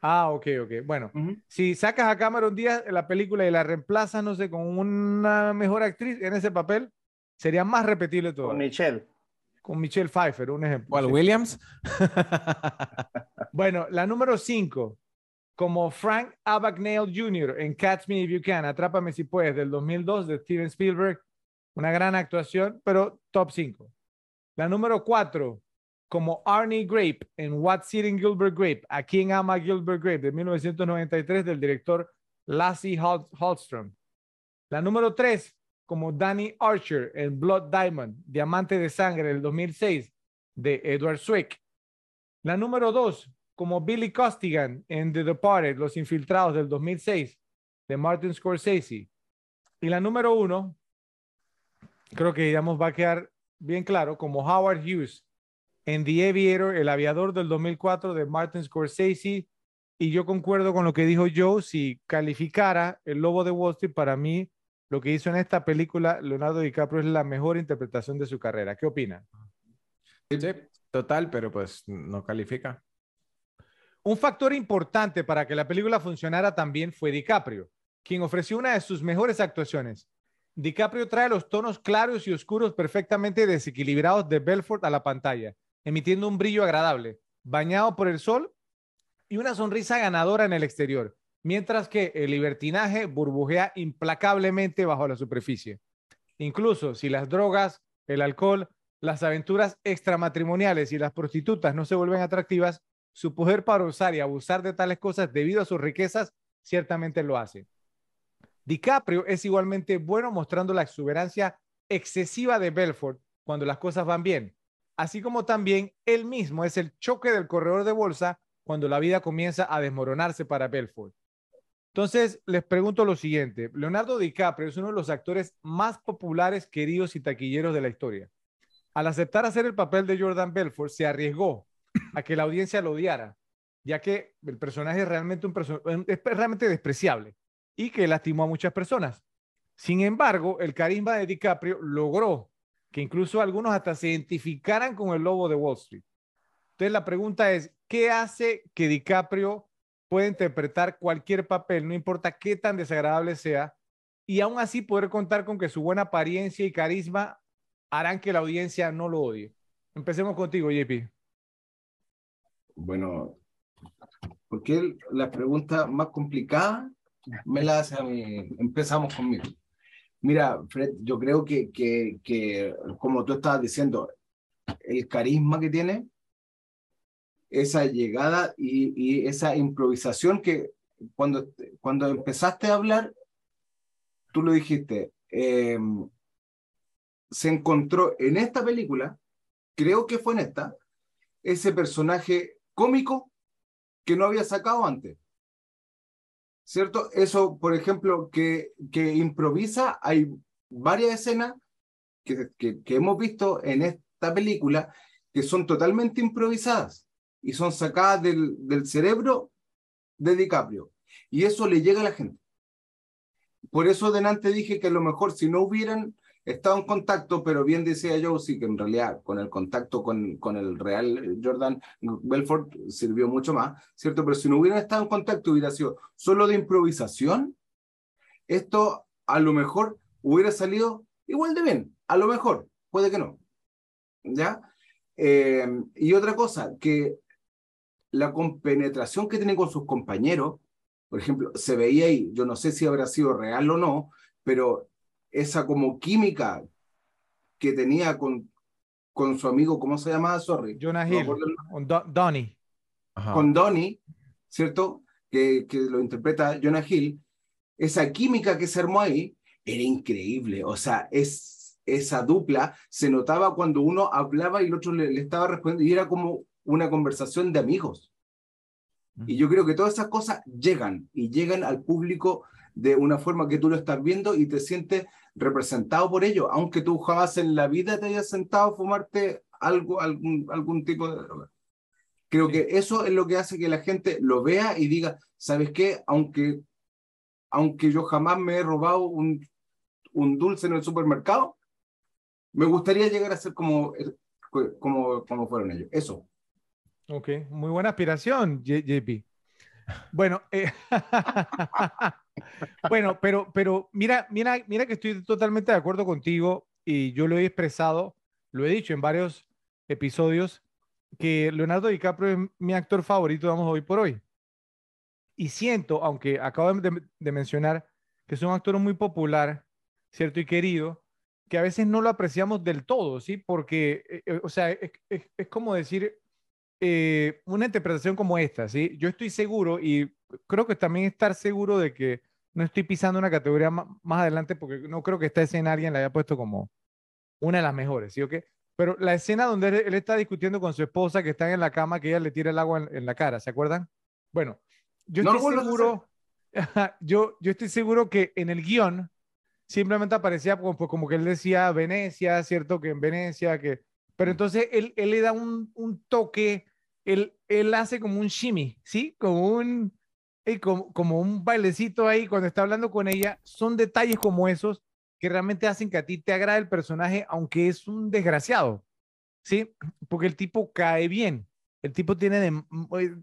Ah, ok, ok. Bueno, Ujú. si sacas a Cameron Díaz en la película y la reemplazas, no sé, con una mejor actriz en ese papel, sería más repetible todo. Con Michelle. Con Michelle Pfeiffer, un ejemplo. ¿Cuál, sí. Williams? Bueno, la número 5, como Frank Abagnale Jr. en Catch Me If You Can, Atrápame Si Puedes, del 2002 de Steven Spielberg. Una gran actuación, pero top 5. La número 4, como Arnie Grape en What's Eating Gilbert Grape, A King Ama Gilbert Grape, de 1993 del director Lassie Hall- Hallstrom. La número 3, como Danny Archer en Blood Diamond, Diamante de Sangre, del 2006 de Edward Swick. La número dos, como Billy Costigan en The Departed, Los Infiltrados del 2006, de Martin Scorsese. Y la número uno, creo que digamos va a quedar bien claro, como Howard Hughes en The Aviator, El Aviador del 2004 de Martin Scorsese. Y yo concuerdo con lo que dijo Joe, si calificara El Lobo de Wall Street, para mí lo que hizo en esta película Leonardo DiCaprio es la mejor interpretación de su carrera. ¿Qué opinan? Sí, total, pero pues no califica. Un factor importante para que la película funcionara también fue DiCaprio, quien ofreció una de sus mejores actuaciones. DiCaprio trae los tonos claros y oscuros perfectamente desequilibrados de Belfort a la pantalla, emitiendo un brillo agradable, bañado por el sol y una sonrisa ganadora en el exterior, mientras que el libertinaje burbujea implacablemente bajo la superficie. Incluso si las drogas, el alcohol, las aventuras extramatrimoniales y las prostitutas no se vuelven atractivas, su poder para usar y abusar de tales cosas debido a sus riquezas ciertamente lo hace. DiCaprio es igualmente bueno mostrando la exuberancia excesiva de Belfort cuando las cosas van bien, así como también él mismo es el choque del corredor de bolsa cuando la vida comienza a desmoronarse para Belfort. Entonces, les pregunto lo siguiente. Leonardo DiCaprio es uno de los actores más populares, queridos y taquilleros de la historia. Al aceptar hacer el papel de Jordan Belfort, se arriesgó a que la audiencia lo odiara, ya que el personaje es realmente, un perso- realmente despreciable y que lastimó a muchas personas. Sin embargo, el carisma de DiCaprio logró que incluso algunos hasta se identificaran con el lobo de Wall Street. Entonces la pregunta es, ¿qué hace que DiCaprio pueda interpretar cualquier papel, no importa qué tan desagradable sea, y aún así poder contar con que su buena apariencia y carisma harán que la audiencia no lo odie? Empecemos contigo, JP. Bueno, porque la pregunta más complicada me la hace a mí. Empezamos conmigo. Mira, Fred, yo creo que, que, que, como tú estabas diciendo, el carisma que tiene, esa llegada y, esa improvisación que cuando, cuando empezaste a hablar, tú lo dijiste, eh, se encontró en esta película creo que fue en esta, ese personaje cómico que no había sacado antes. ¿Cierto? Eso, por ejemplo, que, que improvisa, hay varias escenas que, que, hemos visto en esta película que son totalmente improvisadas y son sacadas del, del cerebro de DiCaprio. Y eso le llega a la gente. Por eso delante dije que a lo mejor si no hubieran estado en contacto, pero bien decía yo, sí que en realidad con el contacto con, con el Real Jordan Belfort sirvió mucho más, ¿cierto? Pero si no hubieran estado en contacto, hubiera sido solo de improvisación, esto a lo mejor hubiera salido igual de bien, a lo mejor, puede que no, ¿ya? Eh, y otra cosa, que la compenetración que tiene con sus compañeros, por ejemplo, se veía ahí, yo no sé si habrá sido real o no, pero esa como química que tenía con, con su amigo, ¿cómo se llamaba? Sorry. Jonah Hill, con Donnie. Con Donnie, ¿cierto? Que, que lo interpreta Jonah Hill. Esa química que se armó ahí era increíble. O sea, es, esa dupla se notaba cuando uno hablaba y el otro le, le estaba respondiendo y era como una conversación de amigos. Y yo creo que todas esas cosas llegan y llegan al público de una forma que tú lo estás viendo y te sientes representado por ello, aunque tú jamás en la vida te hayas sentado a fumarte algo, algún, algún tipo de droga. Creo que eso es lo que hace que la gente lo vea y diga, ¿sabes qué? Aunque, aunque yo jamás me he robado un, un dulce en el supermercado, me gustaría llegar a ser como, como, como fueron ellos. Eso. Ok, muy buena aspiración, JP. Bueno, eh, bueno, pero, pero mira, mira, mira que estoy totalmente de acuerdo contigo y yo lo he expresado, lo he dicho en varios episodios, que Leonardo DiCaprio es mi actor favorito, vamos, hoy por hoy. Y siento, aunque acabo de, mencionar que es un actor muy popular, ¿cierto? Y querido, que a veces no lo apreciamos del todo, ¿sí? Porque, eh, eh, o sea, es, es como decir, eh, una interpretación como esta, ¿sí? Yo estoy seguro y creo que también estar seguro de que no estoy pisando una categoría más, adelante porque no creo que esta escena alguien la haya puesto como una de las mejores, ¿sí o qué? Pero la escena donde él, está discutiendo con su esposa que está en la cama, que ella le tira el agua en, la cara, ¿se acuerdan? Bueno, yo estoy seguro, yo, yo estoy seguro que en el guion simplemente aparecía como, pues, como que él decía Venecia, ¿cierto? Que en Venecia, que... Pero entonces él, él le da un, un toque él, él hace como un shimmy, ¿sí? Como un, eh, como, como un bailecito ahí cuando está hablando con ella. Son detalles como esos que realmente hacen que a ti te agrade el personaje, aunque es un desgraciado, ¿sí? Porque el tipo cae bien. El tipo tiene de,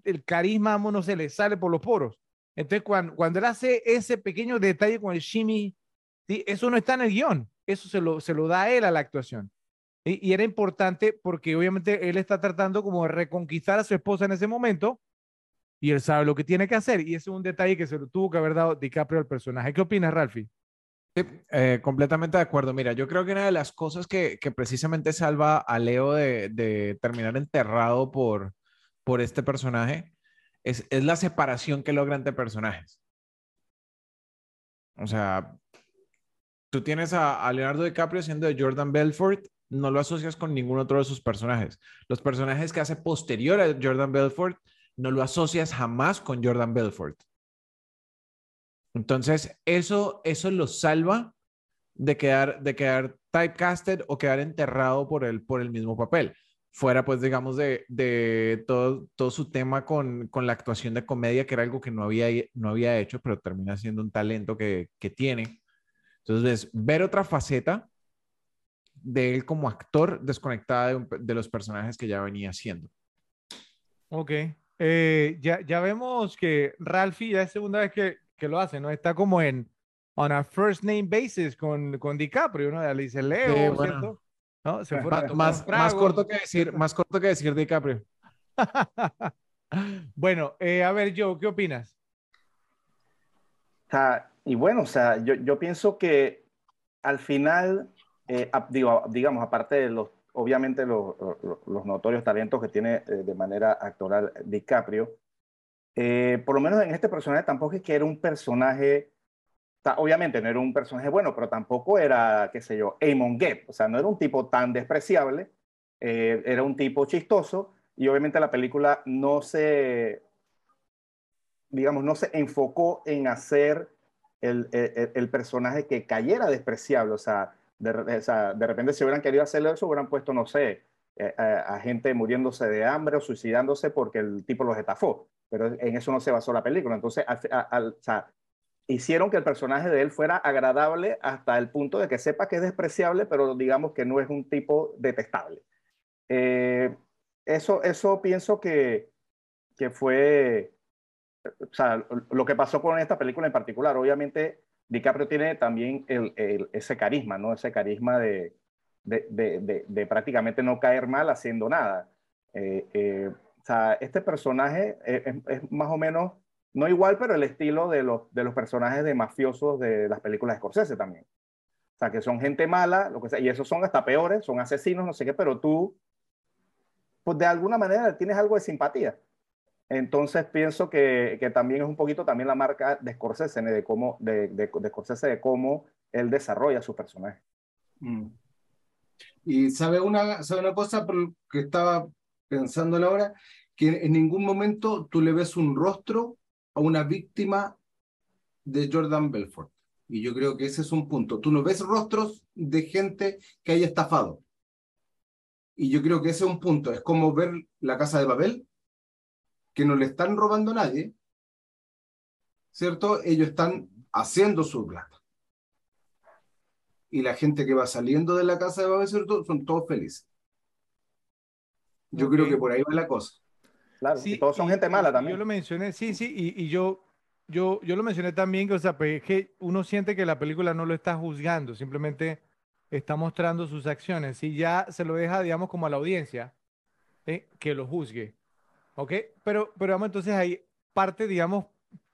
el carisma, no se le sale por los poros. Entonces, cuando, cuando él hace ese pequeño detalle con el shimmy, ¿sí? eso no está en el guion, eso se lo, se lo da él a la actuación. Y, era importante porque obviamente él está tratando como de reconquistar a su esposa en ese momento y él sabe lo que tiene que hacer. Y ese es un detalle que se lo tuvo que haber dado DiCaprio al personaje. ¿Qué opinas, Ralphie? Sí, eh, completamente de acuerdo. Mira, yo creo que una de las cosas que, que precisamente salva a Leo de, de, terminar enterrado por, por este personaje es, es la separación que logra entre personajes. O sea, tú tienes a, a Leonardo DiCaprio siendo de Jordan Belfort no lo asocias con ningún otro de sus personajes. Los personajes que hace posterior a Jordan Belfort, no lo asocias jamás con Jordan Belfort. Entonces, eso, eso lo salva de quedar, de quedar typecasted o quedar enterrado por el, por el mismo papel. Fuera, pues, digamos, de, de todo, todo su tema con, con, la actuación de comedia, que era algo que no había, no había hecho, pero termina siendo un talento que, que tiene. Entonces, ver otra faceta de él como actor desconectada de, los personajes que ya venía haciendo. Ok. Eh, ya, ya vemos que Ralphie ya es segunda vez que, que, lo hace, ¿no? Está como en on a first name basis con, con DiCaprio, ¿no? Le dice Leo, ¿cierto? ¿No? Se más, más, corto que decir, más corto que decir DiCaprio. bueno, eh, a ver, Joe, ¿qué opinas? y bueno, o sea, yo, yo pienso que al final eh, digo, digamos, aparte de los, obviamente los, los, notorios talentos que tiene eh, de manera actoral DiCaprio, eh, por lo menos en este personaje tampoco es que era un personaje, obviamente no era un personaje bueno, pero tampoco era, qué sé yo, Amon Gep, o sea, no era un tipo tan despreciable, eh, era un tipo chistoso y obviamente la película no se, digamos, no se enfocó en hacer el, el, el personaje que cayera despreciable, o sea, de, repente si hubieran querido hacerlo eso, hubieran puesto, no sé, eh, a, gente muriéndose de hambre o suicidándose porque el tipo los estafó. Pero en eso no se basó la película. Entonces, hicieron que el personaje de él fuera agradable hasta el punto de que sepa que es despreciable, pero digamos que no es un tipo detestable. Eh, eso, eso pienso que, que fue, lo que pasó con esta película en particular. Obviamente, DiCaprio tiene también el, el, ese carisma, ¿no? Ese carisma de, prácticamente no caer mal haciendo nada. Eh, eh, o sea, este personaje es, es, más o menos, no igual, pero el estilo de los, de los personajes de mafiosos de las películas de Scorsese también. O sea, que son gente mala, lo que sea, y esos son hasta peores, son asesinos, no sé qué, pero tú, pues de alguna manera tienes algo de simpatía. Entonces pienso que, que, también es un poquito también la marca de Scorsese, de cómo, de, de, de Scorsese, de cómo él desarrolla su personaje. Mm. Y sabe una, sabe una cosa que estaba pensando ahora, que en ningún momento tú le ves un rostro a una víctima de Jordan Belfort. Y yo creo que ese es un punto. Tú no ves rostros de gente que haya estafado. Y yo creo que ese es un punto. Es como ver la casa de Babel, que no le están robando a nadie, ¿cierto? Ellos están haciendo su plata y la gente que va saliendo de la casa de Babel son todos felices. Yo okay. creo que por ahí va la cosa. Claro, sí, y todos son y, gente mala también. Yo lo mencioné, sí, sí, y, y, yo, yo, yo lo mencioné también, que, o sea, pues, que uno siente que la película no lo está juzgando, simplemente está mostrando sus acciones y ya se lo deja, digamos, como a la audiencia ¿eh? que lo juzgue. ¿Ok? Pero, pero vamos, entonces hay parte, digamos,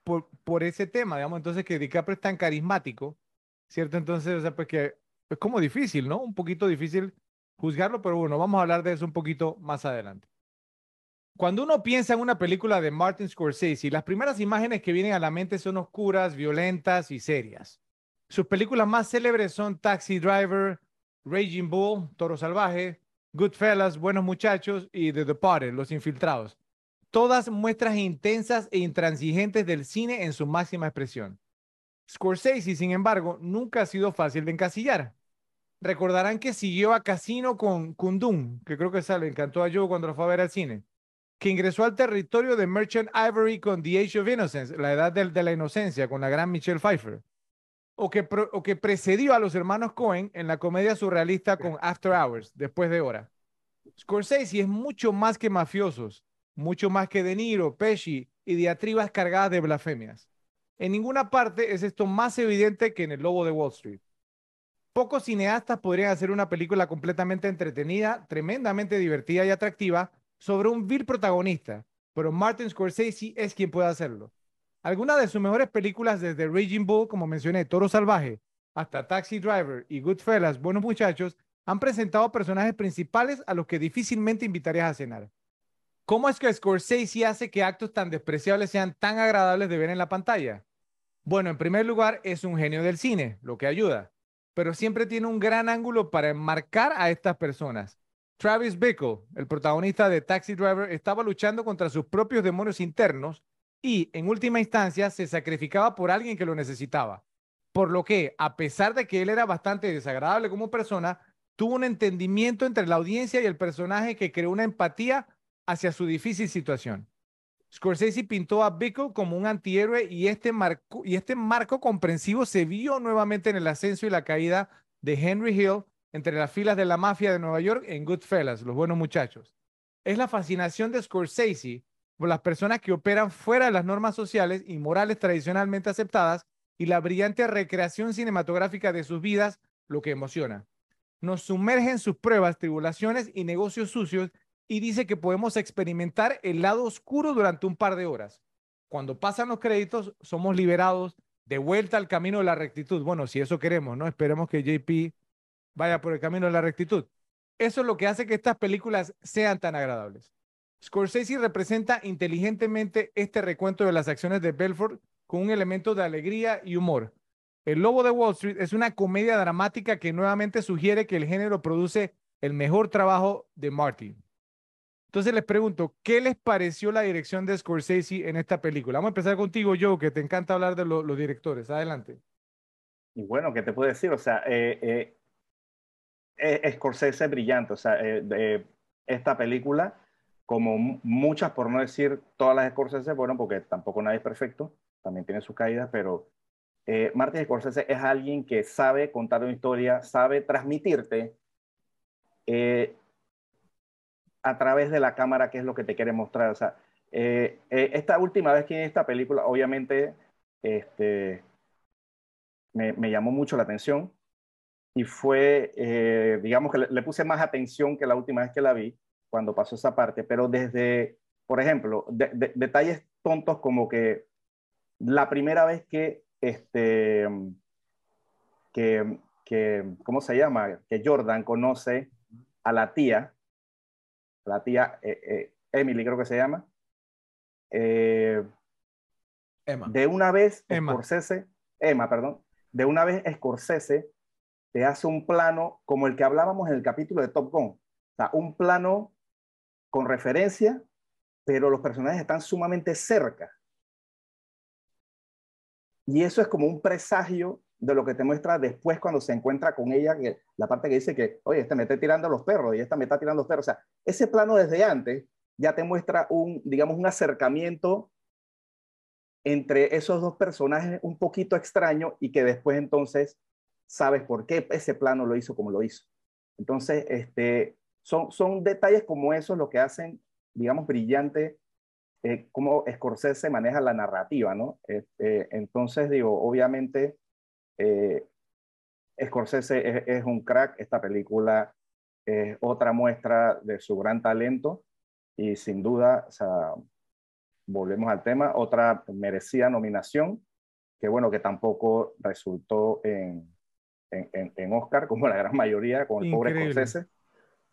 por, por ese tema, digamos, entonces que DiCaprio es tan carismático ¿cierto? Entonces, o sea, pues que es como difícil, ¿no? Un poquito difícil juzgarlo, pero bueno, vamos a hablar de eso un poquito más adelante. Cuando uno piensa en una película de Martin Scorsese, las primeras imágenes que vienen a la mente son oscuras, violentas y serias. Sus películas más célebres son Taxi Driver, Raging Bull, Toro Salvaje, Goodfellas, Buenos Muchachos y The Departed, Los Infiltrados. Todas muestras intensas e intransigentes del cine en su máxima expresión. Scorsese, sin embargo, nunca ha sido fácil de encasillar. Recordarán que siguió a Casino con Kundun, que creo que esa le encantó a Joe cuando lo fue a ver al cine, que ingresó al territorio de Merchant Ivory con The Age of Innocence, la edad de, la inocencia, con la gran Michelle Pfeiffer, o que, o que precedió a los hermanos Cohen en la comedia surrealista con After Hours, después de hora. Scorsese es mucho más que mafiosos, mucho más que De Niro, Pesci y diatribas cargadas de blasfemias. En ninguna parte es esto más evidente que en El Lobo de Wall Street. Pocos cineastas podrían hacer una película completamente entretenida, tremendamente divertida y atractiva sobre un vil protagonista, pero Martin Scorsese es quien puede hacerlo. Algunas de sus mejores películas, desde Raging Bull, como mencioné, Toro Salvaje, hasta Taxi Driver y Goodfellas, Buenos Muchachos, han presentado personajes principales a los que difícilmente invitarías a cenar. ¿Cómo es que Scorsese hace que actos tan despreciables sean tan agradables de ver en la pantalla? Bueno, en primer lugar, es un genio del cine, lo que ayuda, pero siempre tiene un gran ángulo para enmarcar a estas personas. Travis Bickle, el protagonista de Taxi Driver, estaba luchando contra sus propios demonios internos y, en última instancia, se sacrificaba por alguien que lo necesitaba. Por lo que, a pesar de que él era bastante desagradable como persona, tuvo un entendimiento entre la audiencia y el personaje que creó una empatía hacia su difícil situación. Scorsese pintó a Bickle como un antihéroe y este, marco, y este marco comprensivo se vio nuevamente en el ascenso y la caída de Henry Hill entre las filas de la mafia de Nueva York en Goodfellas, los buenos muchachos. Es la fascinación de Scorsese por las personas que operan fuera de las normas sociales y morales tradicionalmente aceptadas y la brillante recreación cinematográfica de sus vidas lo que emociona. Nos sumerge en sus pruebas, tribulaciones y negocios sucios y dice que podemos experimentar el lado oscuro durante un par de horas. Cuando pasan los créditos, somos liberados de vuelta al camino de la rectitud. Bueno, si eso queremos, ¿no? Esperemos que JP vaya por el camino de la rectitud. Eso es lo que hace que estas películas sean tan agradables. Scorsese representa inteligentemente este recuento de las acciones de Belfort con un elemento de alegría y humor. El Lobo de Wall Street es una comedia dramática que nuevamente sugiere que el género produce el mejor trabajo de Martin. Entonces les pregunto, ¿qué les pareció la dirección de Scorsese en esta película? Vamos a empezar contigo, Joe, que te encanta hablar de los directores. Adelante. Y bueno, ¿qué te puedo decir? O sea, eh, eh, Scorsese es brillante. O sea, de esta película, como muchas, por no decir todas las Scorsese, bueno, porque tampoco nadie es perfecto, también tiene sus caídas, pero eh, Martin Scorsese es alguien que sabe contar una historia, sabe transmitirte eh, a través de la cámara qué es lo que te quiere mostrar. O sea, eh, eh, esta última vez que en esta película, obviamente, este, me, me llamó mucho la atención y fue, digamos que le, puse más atención que la última vez que la vi, cuando pasó esa parte, pero desde, por ejemplo, detalles tontos como que la primera vez que este, que, que, ¿cómo se llama? Que Jordan conoce a la tía, la tía eh, eh, Emily creo que se llama. Eh, Emma. De una vez Emma. Scorsese, Emma, perdón, de una vez Scorsese te hace un plano como el que hablábamos en el capítulo de Top Gun. O sea, un plano con referencia, pero los personajes están sumamente cerca. Y eso es como un presagio de lo que te muestra después cuando se encuentra con ella, la parte que dice que, oye, este me está tirando a los perros y esta me está tirando a los perros. O sea, ese plano desde antes ya te muestra un, digamos, un acercamiento entre esos dos personajes un poquito extraño y que después entonces sabes por qué ese plano lo hizo como lo hizo. Entonces, este, son, son detalles como esos lo que hacen, digamos, brillante eh, cómo Scorsese maneja la narrativa, ¿no? Este, entonces, digo, obviamente, eh, Scorsese es, un crack, esta película es otra muestra de su gran talento y sin duda, o sea, volvemos al tema, otra merecida nominación, que bueno, que tampoco resultó en, en, en Oscar, como la gran mayoría, con el pobre Scorsese,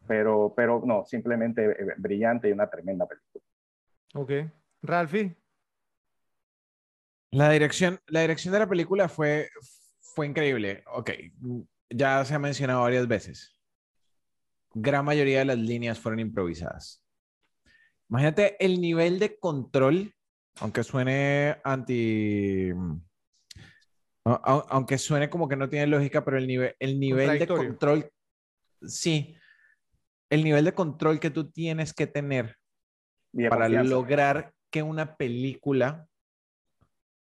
pero, pero no, simplemente eh, brillante y una tremenda película. Ok. Ralphie. La dirección, la dirección de la película fue, fue increíble. Ok, ya se ha mencionado varias veces. Gran mayoría de las líneas fueron improvisadas. Imagínate el nivel de control, aunque suene anti... Aunque suene como que no tiene lógica, pero el nivel, el nivel de control, sí, el nivel de control que tú tienes que tener para lograr que una película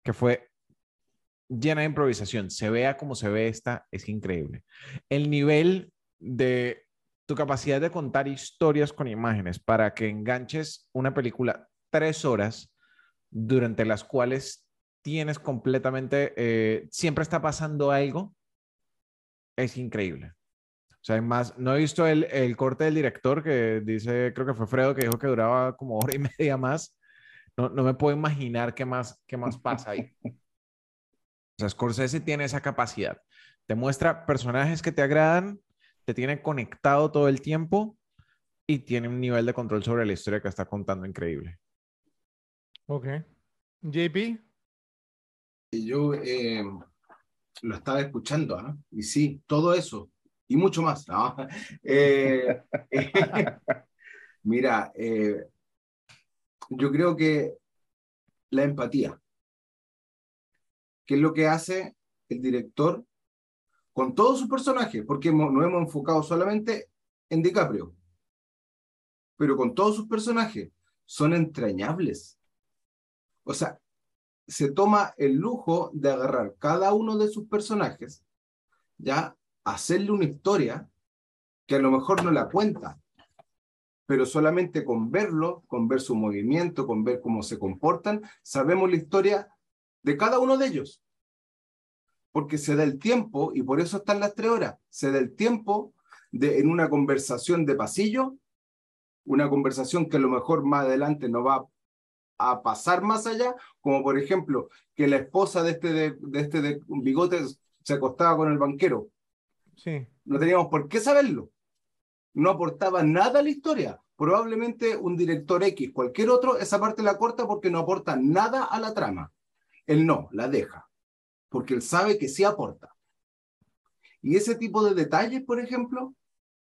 que fue llena de improvisación se vea como se ve esta, es increíble. El nivel de tu capacidad de contar historias con imágenes para que enganches una película tres horas durante las cuales tienes completamente, eh, siempre está pasando algo, es increíble. O sea, más, no he visto el, el, corte del director que dice, creo que fue Fredo que dijo que duraba como hora y media más. No, no me puedo imaginar qué más, qué más pasa ahí. Sea, Scorsese tiene esa capacidad. Te muestra personajes que te agradan, te tiene conectado todo el tiempo y tiene un nivel de control sobre la historia que está contando increíble. Ok. JP. Yo eh, lo estaba escuchando, ¿ah? y sí, todo eso y mucho más. ¿no? Eh, mira, eh, yo creo que la empatía, que es lo que hace el director con todos sus personajes, porque nos hemos enfocado solamente en DiCaprio, pero con todos sus personajes, son entrañables. O sea, se toma el lujo de agarrar cada uno de sus personajes, ya hacerle una historia que a lo mejor no la cuenta, pero solamente con verlo, con ver su movimiento, con ver cómo se comportan, sabemos la historia de cada uno de ellos. Porque se da el tiempo, y por eso están las tres horas, se da el tiempo de en una conversación de pasillo, una conversación que a lo mejor más adelante no va a pasar más allá, como por ejemplo que la esposa de este de, de este de bigote se acostaba con el banquero no teníamos por qué saberlo. No aportaba nada a la historia. Probablemente un director X, cualquier otro, esa parte la corta porque no aporta nada a la trama. Él no, la deja. Porque él sabe que sí aporta. Y ese tipo de detalles, por ejemplo,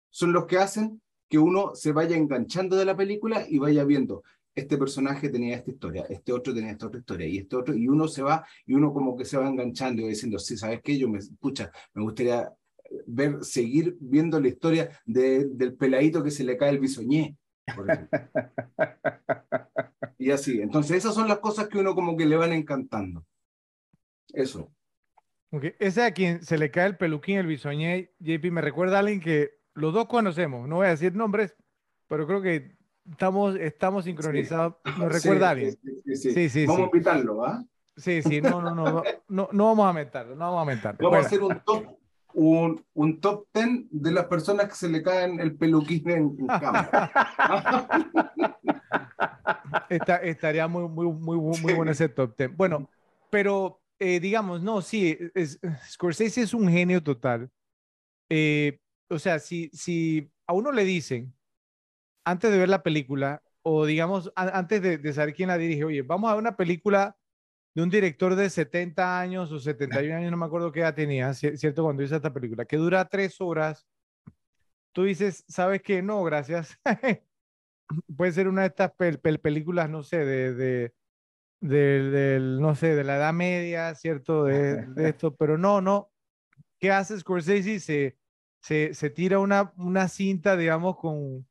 son los que hacen que uno se vaya enganchando de la película y vaya viendo, este personaje tenía esta historia, este otro tenía esta otra historia, y este otro, y uno se va, y uno como que se va enganchando y diciendo, sí, ¿sabes qué? Yo me, escucha, me gustaría ver, seguir viendo la historia de, del peladito que se le cae el bisoñé, por ejemplo. y así, entonces esas son las cosas que uno como que le van encantando. Eso. Okay. Ese a quien se le cae el peluquín, el bisoñé, JP, me recuerda a alguien que los dos conocemos, no voy a decir nombres, pero creo que estamos, estamos sincronizados. ¿Me recuerda a alguien? Sí, sí, Vamos a invitarlo, ¿ah? Sí, sí, no, no, no, no, no, vamos a aumentarlo, no vamos a aumentarlo. Vamos a hacer un top, un, un, top 10 de las personas que se le caen el peluquín en, en estaría muy, muy, muy, muy bueno ese top 10. Bueno, pero eh, digamos, no, sí, es, Scorsese es un genio total. Eh, o sea, si, si a uno le dicen, antes de ver la película, o digamos, antes de, saber quién la dirige, oye, vamos a ver una película de un director de 70 años o 71 años, no me acuerdo qué edad tenía, ¿cierto? Cuando hizo esta película, que dura tres horas, tú dices, ¿sabes qué? No, gracias. Puede ser una de estas películas, no sé, de, de, no sé, de la Edad Media, ¿cierto? De, de esto, pero no, no. ¿Qué hace Scorsese? Se, se, se tira una, una cinta, digamos, con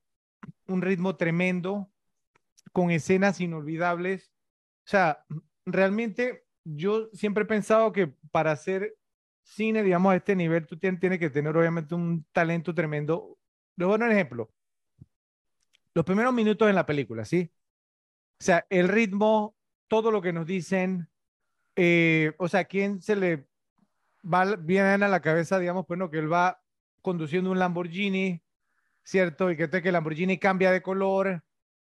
un ritmo tremendo, con escenas inolvidables. O sea, realmente yo siempre he pensado que para hacer cine, digamos, a este nivel, tú tienes, que tener obviamente un talento tremendo. Les voy a dar un ejemplo. Los primeros minutos en la película, ¿sí? O sea, el ritmo, todo lo que nos dicen, eh, o sea, ¿quién se le va bien a la cabeza, digamos, pues no, que él va conduciendo un Lamborghini, ¿cierto? Y que, te, que el Lamborghini cambia de color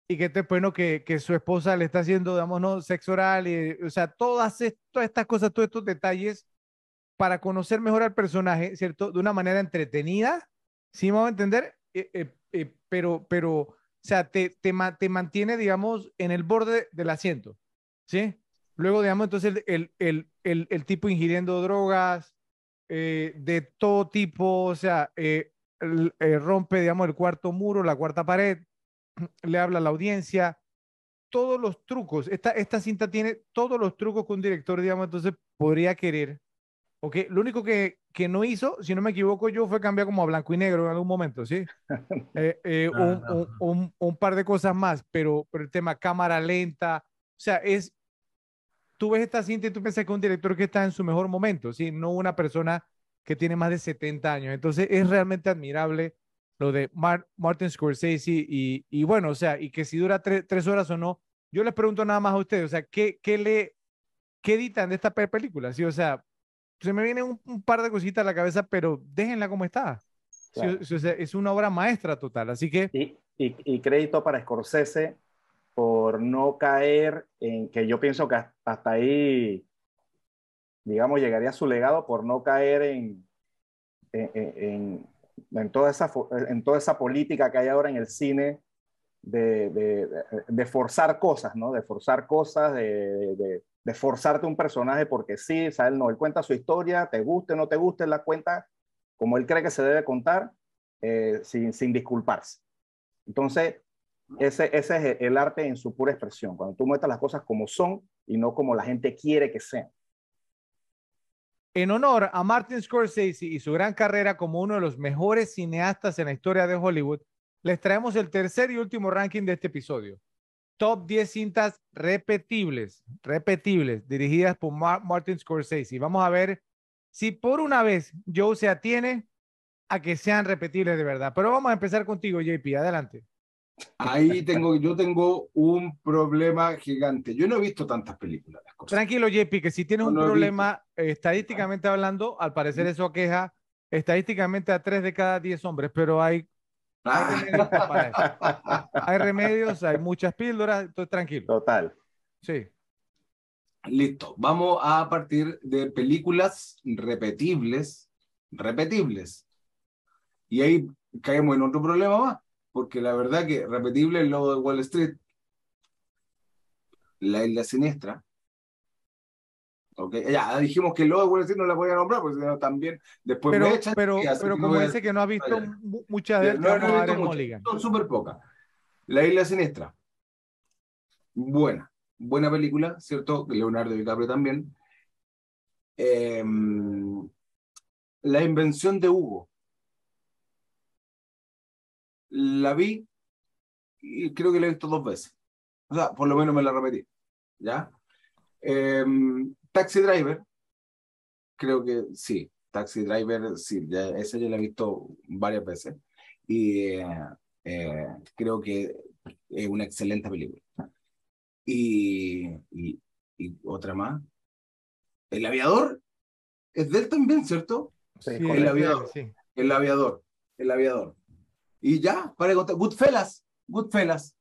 y que te, bueno, que, que su esposa le está haciendo, digamos, ¿no? sexo oral, y, o sea, todas, todas estas cosas, todos estos detalles para conocer mejor al personaje, ¿cierto? De una manera entretenida, ¿sí vamos a entender? Eh, eh, eh, pero, pero, o sea, te, te, te, mantiene, digamos, en el borde del asiento, ¿sí? Luego, digamos, entonces el, el, el, el tipo ingiriendo drogas, eh, de todo tipo, o sea, eh, eh, rompe, digamos, el cuarto muro, la cuarta pared, le habla a la audiencia, todos los trucos, esta, esta cinta tiene todos los trucos que un director, digamos, entonces podría querer. ¿ok? Lo único que, que no hizo, si no me equivoco yo, fue cambiar como a blanco y negro en algún momento, ¿sí? un, un, un, par de cosas más, pero, pero el tema cámara lenta, o sea, es, tú ves esta cinta y tú piensas que es un director que está en su mejor momento, ¿sí? No una persona que tiene más de 70 años. Entonces es realmente admirable lo de Martin Scorsese y, y, bueno, o sea, y que si dura tres horas o no, yo les pregunto nada más a ustedes, o sea, ¿qué, qué le, qué editan de esta película? Sí, o sea, se me viene un, par de cositas a la cabeza, pero déjenla como está. es una obra maestra total, así que... Y, y, y crédito para Scorsese por no caer en que yo pienso que hasta ahí, digamos, llegaría su legado por no caer en, en, en, toda, esa, en toda esa política que hay ahora en el cine de, de, de forzar cosas, ¿no? De forzar cosas, de, de, forzarte un personaje porque sí, ¿sabes? No, él cuenta su historia, te guste o no te guste, la cuenta como él cree que se debe contar, eh, sin, sin disculparse. Entonces, ese, es el arte en su pura expresión, cuando tú muestras las cosas como son y no como la gente quiere que sean. En honor a Martin Scorsese y su gran carrera como uno de los mejores cineastas en la historia de Hollywood, les traemos el tercer y último ranking de este episodio. Top 10 cintas repetibles, repetibles, dirigidas por Martin Scorsese. Vamos a ver si por una vez Joe se atiene a que sean repetibles de verdad. Pero vamos a empezar contigo, JP. Adelante. Ahí tengo, yo tengo un problema gigante. Yo no he visto tantas películas. Tranquilo, JP, que si tienes un problema, estadísticamente hablando, al parecer eso queja estadísticamente a tres de cada diez hombres, pero hay, hay, remedios, hay muchas píldoras, entonces tranquilo. Total. Sí. Listo. Vamos a partir de películas repetibles, repetibles. Y ahí caemos en otro problema más porque la verdad que repetible el logo de Wall Street, la isla siniestra, Ok, ya dijimos que lo de Wall Street no la voy a nombrar, porque si no también después Pero, me echan. pero, pero como dice que no ha visto muchas de no, no. Son súper pocas. La Isla Siniestra. Buena. Buena película, ¿cierto? Leonardo DiCaprio también. Em, la invención de Hugo. La vi y creo que la he visto dos veces. O sea, por lo menos me la repetí. ¿Ya? Em, Taxi Driver. Creo que sí. Taxi Driver, sí. Ya, esa ya la he visto varias veces. Y eh, eh, creo que es una excelente película. Y, y, y otra más. El aviador es de él también, ¿cierto? Sí, el aviador. sí. El aviador. El aviador. Y ya, contar. Goodfellas. Goodfellas.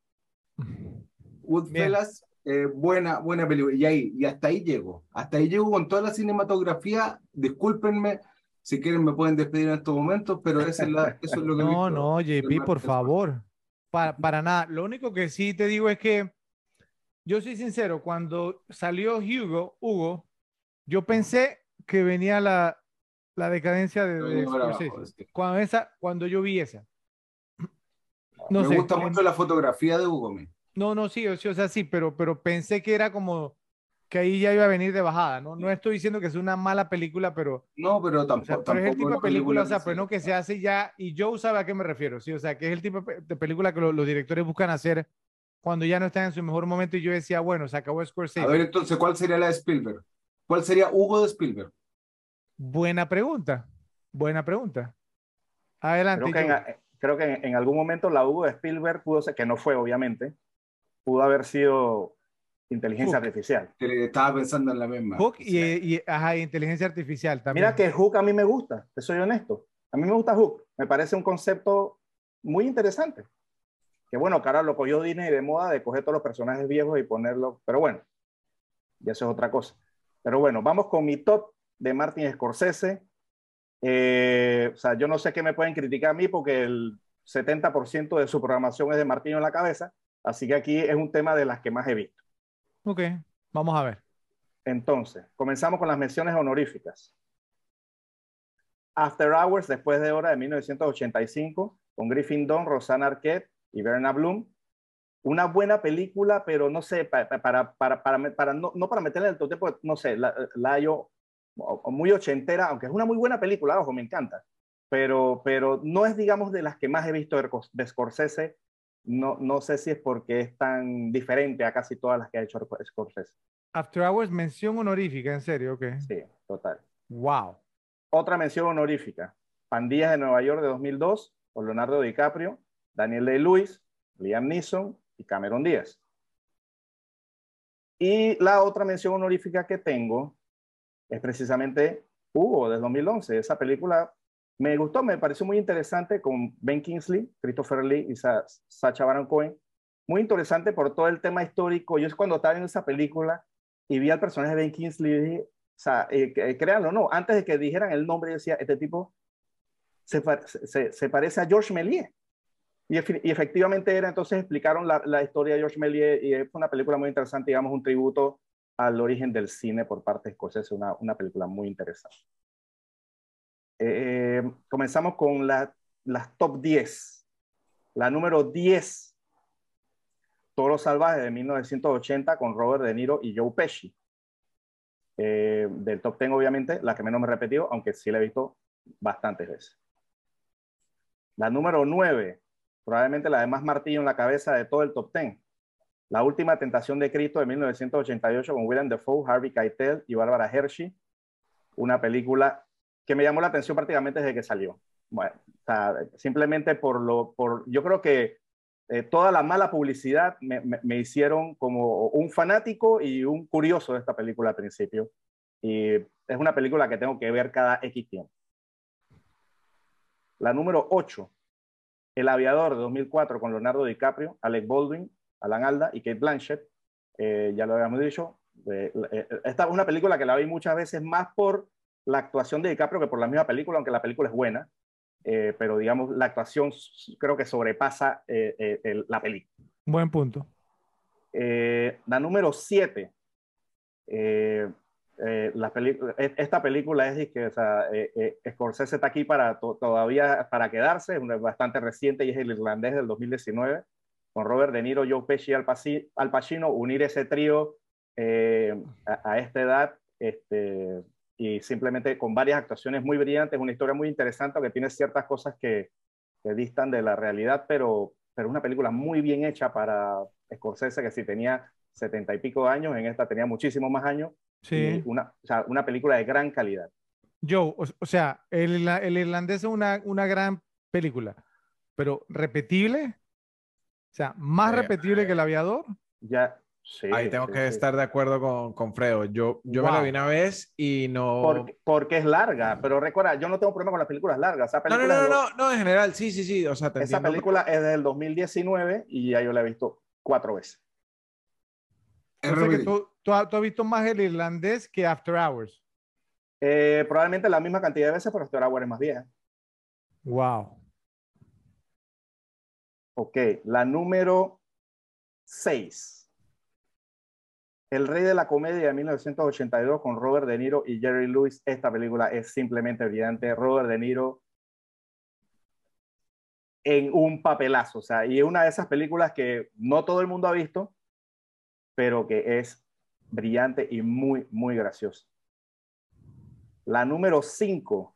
Goodfellas, eh, buena, buena película. Y ahí, y hasta ahí llego. Hasta ahí llego con toda la cinematografía. Discúlpenme, si quieren me pueden despedir en estos momentos, pero esa es la- eso es lo que No, visto. no, JP, por favor. Para, para nada. Lo único que sí te digo es que yo soy sincero, cuando salió Hugo, Hugo, yo pensé que venía la, la decadencia de, de Scorsese. Cuando, esa, cuando yo vi esa. No me sé, gusta mucho la fotografía de Hugo. me. No, no, sí, o sí, o sea, sí, pero, pero pensé que era como que ahí ya iba a venir de bajada, ¿no? No estoy diciendo que es una mala película, pero, No, pero o tampoco. sea, pero es el tipo de película, o sea, que pero no que se hace ya, y Joe sabe a qué me refiero, sí, o sea, que es el tipo de pe- de película que lo- los directores buscan hacer cuando ya no están en su mejor momento, y yo decía, bueno, se acabó Scorsese. A ver, entonces, ¿cuál sería la de Spielberg? ¿Cuál sería Hugo de Spielberg? Buena pregunta, buena pregunta. Adelante, Creo que, en. Creo que en, en algún momento la Hugo de Spielberg pudo ser, que no fue obviamente, pudo haber sido inteligencia Hook. artificial. Estaba pensando en la misma. Hook y, y, ajá, inteligencia artificial también. Mira que Hook a mí me gusta, te soy honesto. A mí me gusta Hook. Me parece un concepto muy interesante. Que bueno, cara, lo cogió Disney de moda de coger todos los personajes viejos y ponerlos. Pero bueno, y eso es otra cosa. Pero bueno, vamos con mi top de Martin Scorsese. Eh, o sea, yo no sé qué me pueden criticar a mí porque el 70% de su programación es de Martino en la cabeza. Así que aquí es un tema de las que más he visto. Ok, vamos a ver. Entonces, comenzamos con las menciones honoríficas. After Hours, después de hora de 1985, con Griffin Dunn, Rosanna Arquette y Verna Bloom. Una buena película, pero no sé, pa- pa- para, para, para, para- no, no para meterle el tote, porque, no sé, la, la hallo muy ochentera, aunque es una muy buena película, ojo, me encanta, pero, pero no es, digamos, de las que más he visto de, Cor- de Scorsese. No, no sé si es porque es tan diferente a casi todas las que ha hecho Scorsese. After Hours, mención honorífica, en serio, ok. Sí, total. Wow. Otra mención honorífica. Pandillas de Nueva York de 2002, con Leonardo DiCaprio, Daniel Day-Lewis, Liam Neeson y Cameron Díaz. Y la otra mención honorífica que tengo es precisamente Hugo, de 2011. Esa película me gustó, me pareció muy interesante con Ben Kingsley, Christopher Lee y Sa- Sacha Baron Cohen. Muy interesante por todo el tema histórico. Yo es cuando estaba en esa película y vi al personaje de Ben Kingsley dije, o sea, eh, que- créanlo no, antes de que dijeran el nombre, decía, este tipo se, se- parece a George Méliès. Y, efectivamente era, entonces explicaron la, la historia de George Méliès y fue una película muy interesante, digamos, un tributo al origen del cine por parte de Scorsese, una, una película muy interesante. Eh, comenzamos con la- las top 10. La número 10, Toro Salvaje de 1980 con Robert De Niro y Joe Pesci. Eh, del top 10, obviamente, la que menos me he repetido, aunque sí la he visto bastantes veces. La número 9, probablemente la de más martillo en la cabeza de todo el top 10. La última tentación de Cristo de 1988 con Willem Dafoe, Harvey Keitel y Barbara Hershey. Una película que me llamó la atención prácticamente desde que salió. Bueno, simplemente por lo, por, yo creo que eh, toda la mala publicidad me, me- me hicieron como un fanático y un curioso de esta película al principio. Y es una película que tengo que ver cada X tiempo. La número 8, El Aviador de 2004 con Leonardo DiCaprio, Alec Baldwin, Alan Alda y Kate Blanchett. Eh, ya lo habíamos dicho. Eh, eh, esta es una película que la vi muchas veces más por la actuación de DiCaprio que por la misma película, aunque la película es buena. Eh, pero digamos, la actuación creo que sobrepasa eh, el- la película. Buen punto. La número 7, eh, la e, esta película es que, o sea, eh, eh, Scorsese está aquí para todavía para quedarse, es bastante reciente y es el irlandés del 2019, con Robert De Niro, Joe Pesci y Al, Al Pacino, unir ese trío a, a, esta edad, este, y simplemente con varias actuaciones muy brillantes, una historia muy interesante que tiene ciertas cosas que, que distan de la realidad, pero, pero una película muy bien hecha para Scorsese, que si tenía setenta y pico años, en esta tenía muchísimo más años Sí. Una, o sea, una película de gran calidad. Joe, o, sea, el, el, irlandés es una, una gran película, pero repetible, sea, más eh, repetible que el aviador. Ya, sí. Ahí tengo que estar de acuerdo con, con Fredo. Yo, yo me la vi una vez y no. Porque, es larga, pero recuerda, yo no tengo problema con las películas largas. no, no, no, no, no, en general, sí, sí, sí. O sea, Esa película es del 2019 y ya yo la he visto cuatro veces. que tú, ¿Tú, has visto más el irlandés que After Hours? Eh, probablemente la misma cantidad de veces, pero After Hours es más vieja. Wow. Ok, la número 6. El Rey de la Comedia de 1982 con Robert De Niro y Jerry Lewis. Esta película es simplemente brillante. Robert De Niro en un papelazo. O sea, y es una de esas películas que no todo el mundo ha visto, pero que es brillante y muy, muy graciosa. La número 5,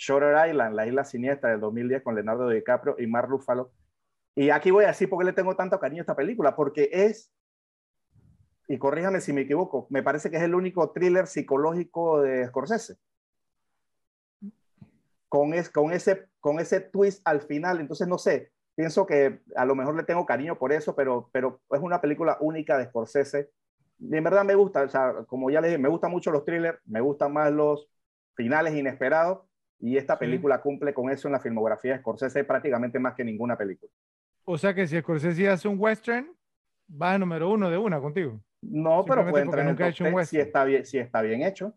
Shutter Island, la isla siniestra del 2010 con Leonardo DiCaprio y Mark Ruffalo. Y aquí voy a decir por qué le tengo tanto cariño a esta película, porque es, y corríjame si me equivoco, me parece que es el único thriller psicológico de Scorsese. Con, es, con, ese, con ese twist al final, entonces no sé, pienso que a lo mejor le tengo cariño por eso, pero, pero es una película única de Scorsese en verdad me gusta, o sea, como ya les dije, me gustan mucho los thrillers, me gustan más los finales inesperados y esta película cumple con eso en la filmografía de Scorsese prácticamente más que ninguna película. O sea que si Scorsese hace un western, va a número uno de una contigo. No, pero puede entrar en el top si está bien, si está bien hecho.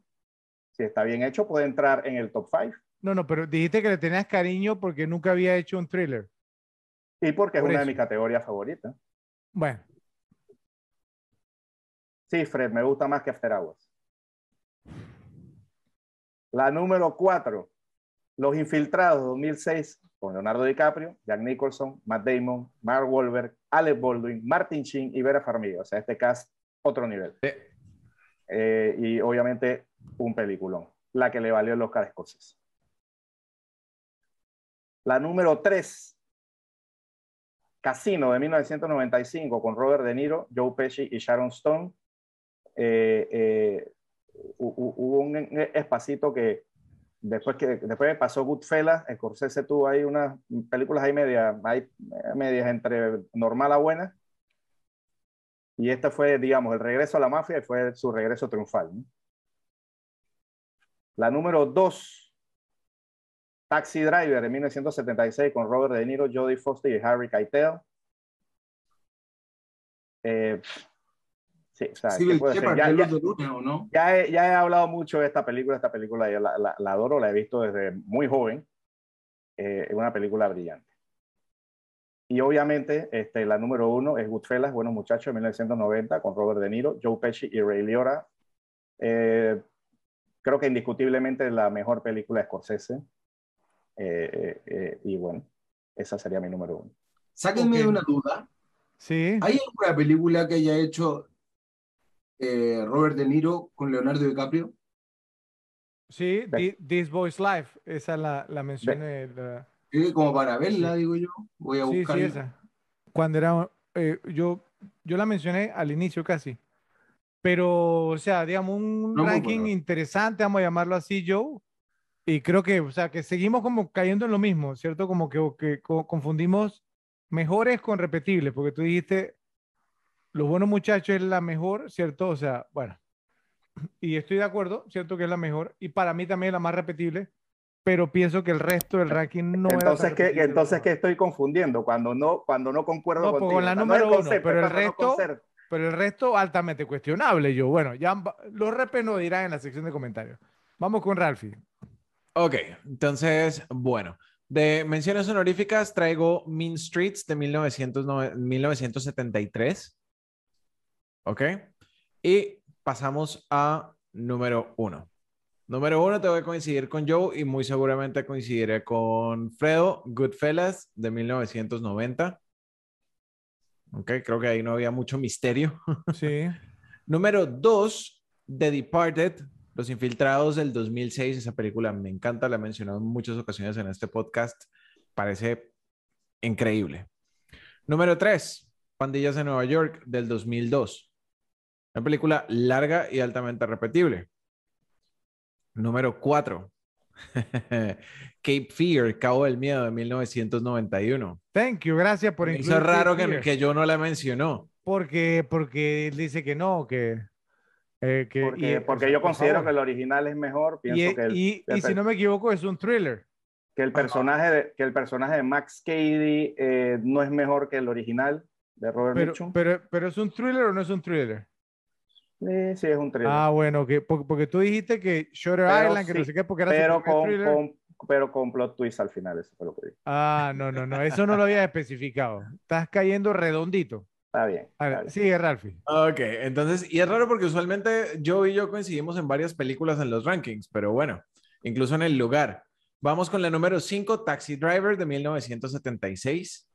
Si está bien hecho, puede entrar en el top 5. No, no, pero dijiste que le tenías cariño porque nunca había hecho un thriller. Y porque es una de mis categorías favoritas. Bueno, Sí, Fred, me gusta más que After Hours. La número cuatro, Los Infiltrados 2006, con Leonardo DiCaprio, Jack Nicholson, Matt Damon, Mark Wahlberg, Alec Baldwin, Martin Sheen y Vera Farmiga. O sea, este cast, otro nivel. Eh, y obviamente, un peliculón. La que le valió los Oscar. La número tres, Casino de 1995 con Robert De Niro, Joe Pesci y Sharon Stone. Eh, eh, hubo un espacito que después que después pasó Goodfellas, Scorsese tuvo ahí unas películas ahí medias, hay medias entre normal a buena. Y este fue, digamos, el regreso a la mafia y fue su regreso triunfal. La número dos, Taxi Driver de 1976 con Robert De Niro, Jodie Foster y Harry Keitel. Eh, Sí, o sea, ya, Ya, he, hablado mucho de esta película, esta película ya la, adoro, la he visto desde muy joven. Eh, es una película brillante. Y obviamente este, la número uno es Goodfellas, Buenos Muchachos, de 1990, con Robert De Niro, Joe Pesci y Ray Liotta. Eh, creo que indiscutiblemente la mejor película de Scorsese. Eh, y bueno, esa sería mi número uno. Sáquenme de una duda. Sí. ¿Hay alguna película que haya hecho eh, Robert De Niro con Leonardo DiCaprio. Sí, This Boy's Life, esa la, la mencioné. como para verla, digo yo. Voy a buscarla. Sí, esa. Cuando era, eh, yo, yo la mencioné al inicio casi. Pero, o sea, digamos, un ranking interesante, vamos a llamarlo así, Joe. Y creo que, o sea, que seguimos como cayendo en lo mismo, ¿cierto? Como que, que confundimos mejores con repetibles, porque tú dijiste los buenos muchachos es la mejor, ¿cierto? O sea, bueno, y estoy de acuerdo, ¿cierto? Que es la mejor, y para mí también es la más repetible, pero pienso que el resto del ranking no entonces que entonces que estoy confundiendo cuando no cuando no concuerdo no, pues, contigo. con la número uno pero el resto pero el resto altamente cuestionable yo bueno ya los repes nos dirán en la sección de comentarios vamos con Ralphie ok entonces bueno de menciones honoríficas traigo Mean Streets de 1973 ¿Ok? Y pasamos a número uno. Número uno, tengo que coincidir con Joe y muy seguramente coincidiré con Fredo, Goodfellas de 1990. Ok, creo que ahí no había mucho misterio. Sí. Número dos, The Departed, Los Infiltrados del 2006. Esa película me encanta, la he mencionado en muchas ocasiones en este podcast. Parece increíble. Número tres, Pandillas de Nueva York del 2002. Una película larga y altamente repetible. Número 4. Cape Fear, Cabo del Miedo de 1991. Thank you, gracias por incluir hizo raro Cape que, que yo no la mencionó. Porque, porque él dice que no, que... eh, que Porque, y- porque por yo favor. considero que el original es mejor. Pienso Y, que, el, y- el y si no me equivoco, es un thriller. que el personaje de, que el personaje de Max Cady eh, no es mejor que el original de Robert Pero, Mitchum. pero, pero ¿es un thriller o no es un thriller? Sí, sí, es un thriller. Ah, bueno, que, porque, porque tú dijiste que Shutter Pero Island, que no sé qué, porque era pero, primer con, thriller. con- pero con plot twist al final, eso fue lo que dije. Ah, no, no, no, eso no lo había especificado. Estás cayendo redondito. Está bien. A está bien. sigue, Ralphie. Ok, entonces, y es raro porque usualmente Joe y yo coincidimos en varias películas en los rankings, pero bueno, incluso en el lugar. Vamos con la número 5, Taxi Driver de 1976.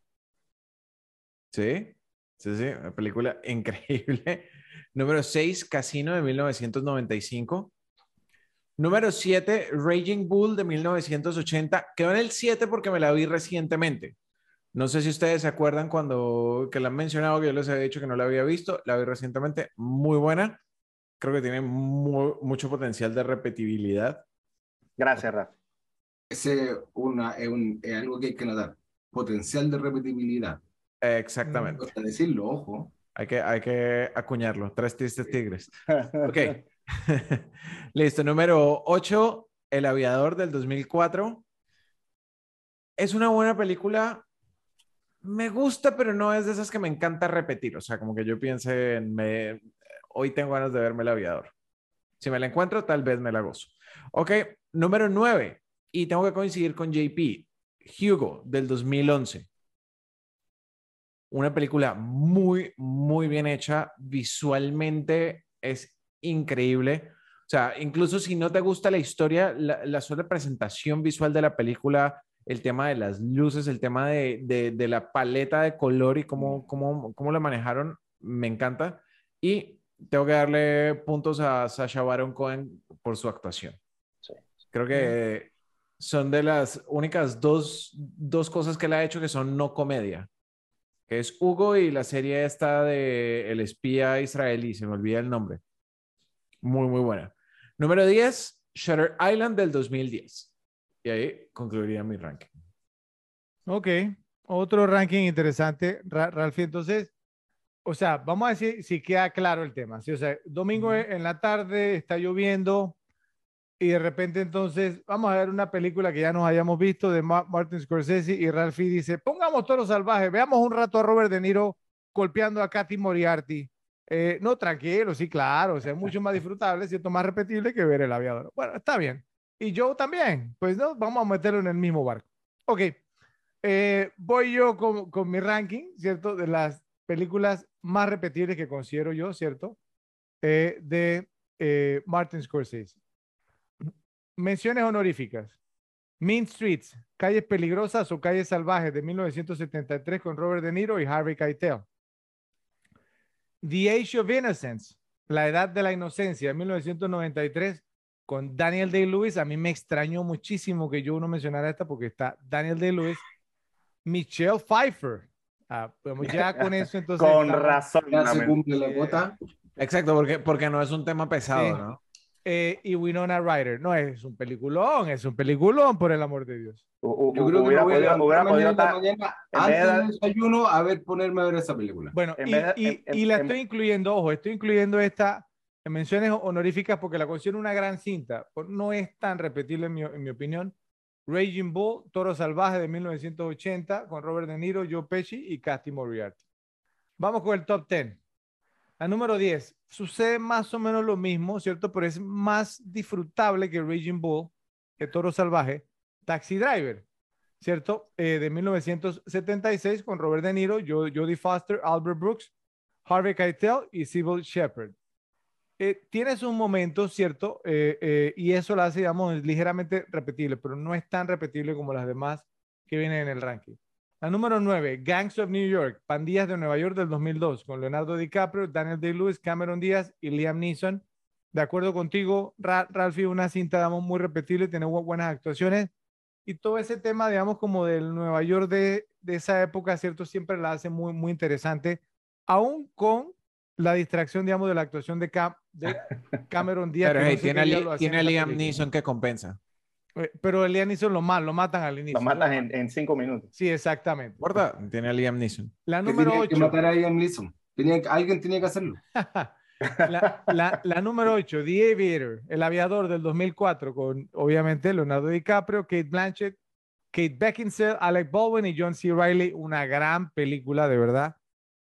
Sí, sí, sí, una película increíble. Número 6, Casino de 1995. Número 7, Raging Bull de 1980. Quedó en el 7 porque me la vi recientemente. No sé si ustedes se acuerdan cuando que la han mencionado, que yo les había dicho que no la había visto. La vi recientemente, muy buena. Creo que tiene mu- mucho potencial de repetibilidad. Gracias, Rafa. Ese una, es, un- es algo que hay que notar. Potencial de repetibilidad. Exactamente. Cuesta decirlo, ojo. Hay que, hay que acuñarlo. Tres tristes tigres. Ok. Listo. Número 8, El Aviador del 2004. Es una buena película. Me gusta, pero no es de esas que me encanta repetir. O sea, como que yo piense en me... hoy tengo ganas de verme El Aviador. Si me la encuentro, tal vez me la gozo. Ok. Número 9. Y tengo que coincidir con JP. Hugo del 2011 una película muy, muy bien hecha. Visualmente es increíble. O sea, incluso si no te gusta la historia, la, la sola presentación visual de la película, el tema de las luces, el tema de, de, de la paleta de color y cómo, cómo, cómo la manejaron, me encanta. Y tengo que darle puntos a Sasha Baron Cohen por su actuación. Sí. Creo que son de las únicas dos, dos cosas que él ha hecho que son no comedia que es Hugo y la serie esta de El espía israelí, se me olvida el nombre. Muy, muy buena. Número 10, Shutter Island del 2010. Y ahí concluiría mi ranking. Ok, otro ranking interesante, Ra-. Entonces, o sea, vamos a decir si queda claro el tema. ¿sí? O sea, domingo en la tarde está lloviendo y de repente entonces vamos a ver una película que ya nos hayamos visto de Ma- Martin Scorsese y Ralphie dice, pongamos Toro Salvaje, veamos un rato a Robert De Niro golpeando a Katy Moriarty. Eh, no, tranquilo, sí, claro, o sea, es mucho más disfrutable, cierto, más repetible que ver El Aviador. Bueno, está bien. Y yo también, pues no, vamos a meterlo en el mismo barco. Ok, eh, voy yo con, con mi ranking, ¿cierto? De las películas más repetibles que considero yo, ¿cierto? Eh, de Martin Scorsese. Menciones honoríficas. Mean Streets, Calles Peligrosas o Calles Salvajes de 1973 con Robert De Niro y Harvey Keitel. The Age of Innocence, La Edad de la Inocencia de 1993 con Daniel Day-Lewis. A mí me extrañó muchísimo que yo no mencionara esta porque está Daniel Day-Lewis, Michelle Pfeiffer. Ah, pues ya con eso entonces. Con razón. Ya se cumple la cuota. Exacto, porque, porque no es un tema pesado, Sí. ¿no? Eh, y Winona Ryder. No es un peliculón, es un peliculón, por el amor de Dios. U- u- Yo creo que hubiera me voy a hubiera mañana en mañana en antes de- del desayuno a ver, ponerme a ver esa película. Bueno, En y, de- y- en- en- y la en- estoy incluyendo, ojo, estoy incluyendo esta en menciones honoríficas porque la considero una gran cinta. No es tan repetible en mi, en mi opinión. Raging Bull, Toro Salvaje de 1980 con Robert De Niro, Joe Pesci y Cathy Moriarty. Vamos con el top 10. La número 10. Sucede más o menos lo mismo, ¿cierto? Pero es más disfrutable que Raging Bull, que Toro Salvaje. Taxi Driver, ¿cierto? Eh, de 1976 con Robert De Niro, Jo- Jodie Foster, Albert Brooks, Harvey Keitel y Sybil Shepherd. eh, tiene sus momentos, ¿cierto? Eh, eh, y eso la hace, digamos, ligeramente repetible, pero no es tan repetible como las demás que vienen en el ranking. La número 9, Gangs of New York, Pandillas de Nueva York del 2002, con Leonardo DiCaprio, Daniel Day-Lewis, Cameron Díaz y Liam Neeson. De acuerdo contigo, Ra Ralphie, una cinta, digamos, muy repetible, tiene buenas actuaciones. Y todo ese tema, digamos, como del Nueva York de, de esa época, ¿cierto? Siempre la hace muy, muy interesante, aún con la distracción, digamos, de la actuación de, Cam de Cameron Díaz. Pero que no hey, sé tiene, Li- Liam película. Neeson que compensa. Eh, Pero el Liam Neeson lo, mal, lo matan al inicio. Lo matas en, en cinco minutos. Sí, exactamente. ¿Importa? Tiene a Liam Neeson. La Que número tenía que 8. matar a Ian Neeson. Tenía, que- alguien tenía que hacerlo. La, la- la número 8, The Aviator, El Aviador del 2004, con obviamente Leonardo DiCaprio, Kate Blanchett, Kate Beckinsale, Alec Baldwin y John C. Reilly. Una gran película, de verdad,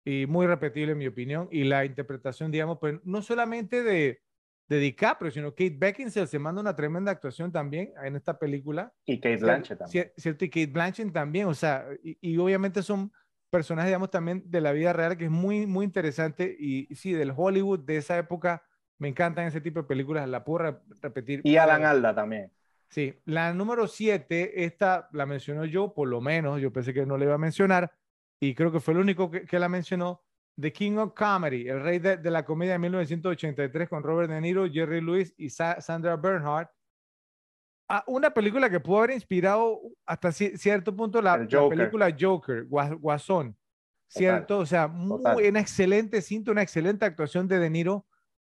y muy repetible en mi opinión. Y la interpretación, digamos, pues no solamente de, de DiCaprio, sino Kate Beckinsale se manda una tremenda actuación también en esta película. Y Kate Blanchett también. Cier- Cierto, y Kate Blanchett también, o sea, y, y obviamente son personajes, digamos, también de la vida real, que es muy, muy interesante, y, y sí, del Hollywood de esa época, me encantan ese tipo de películas, la puedo re- repetir. Y Alan Alda también. Sí, la número 7, esta la mencionó yo, por lo menos, yo pensé que no le iba a mencionar, y creo que fue el único que, que la mencionó, The King of Comedy, el rey de, de la comedia de 1983 con Robert De Niro, Jerry Lewis y Sa- Sandra Bernhardt. Ah, una película que pudo haber inspirado hasta ci- cierto punto la, la Joker. película Joker, Gua- Guasón, ¿cierto? O sea, muy, total. una excelente cinta, una excelente actuación de De Niro,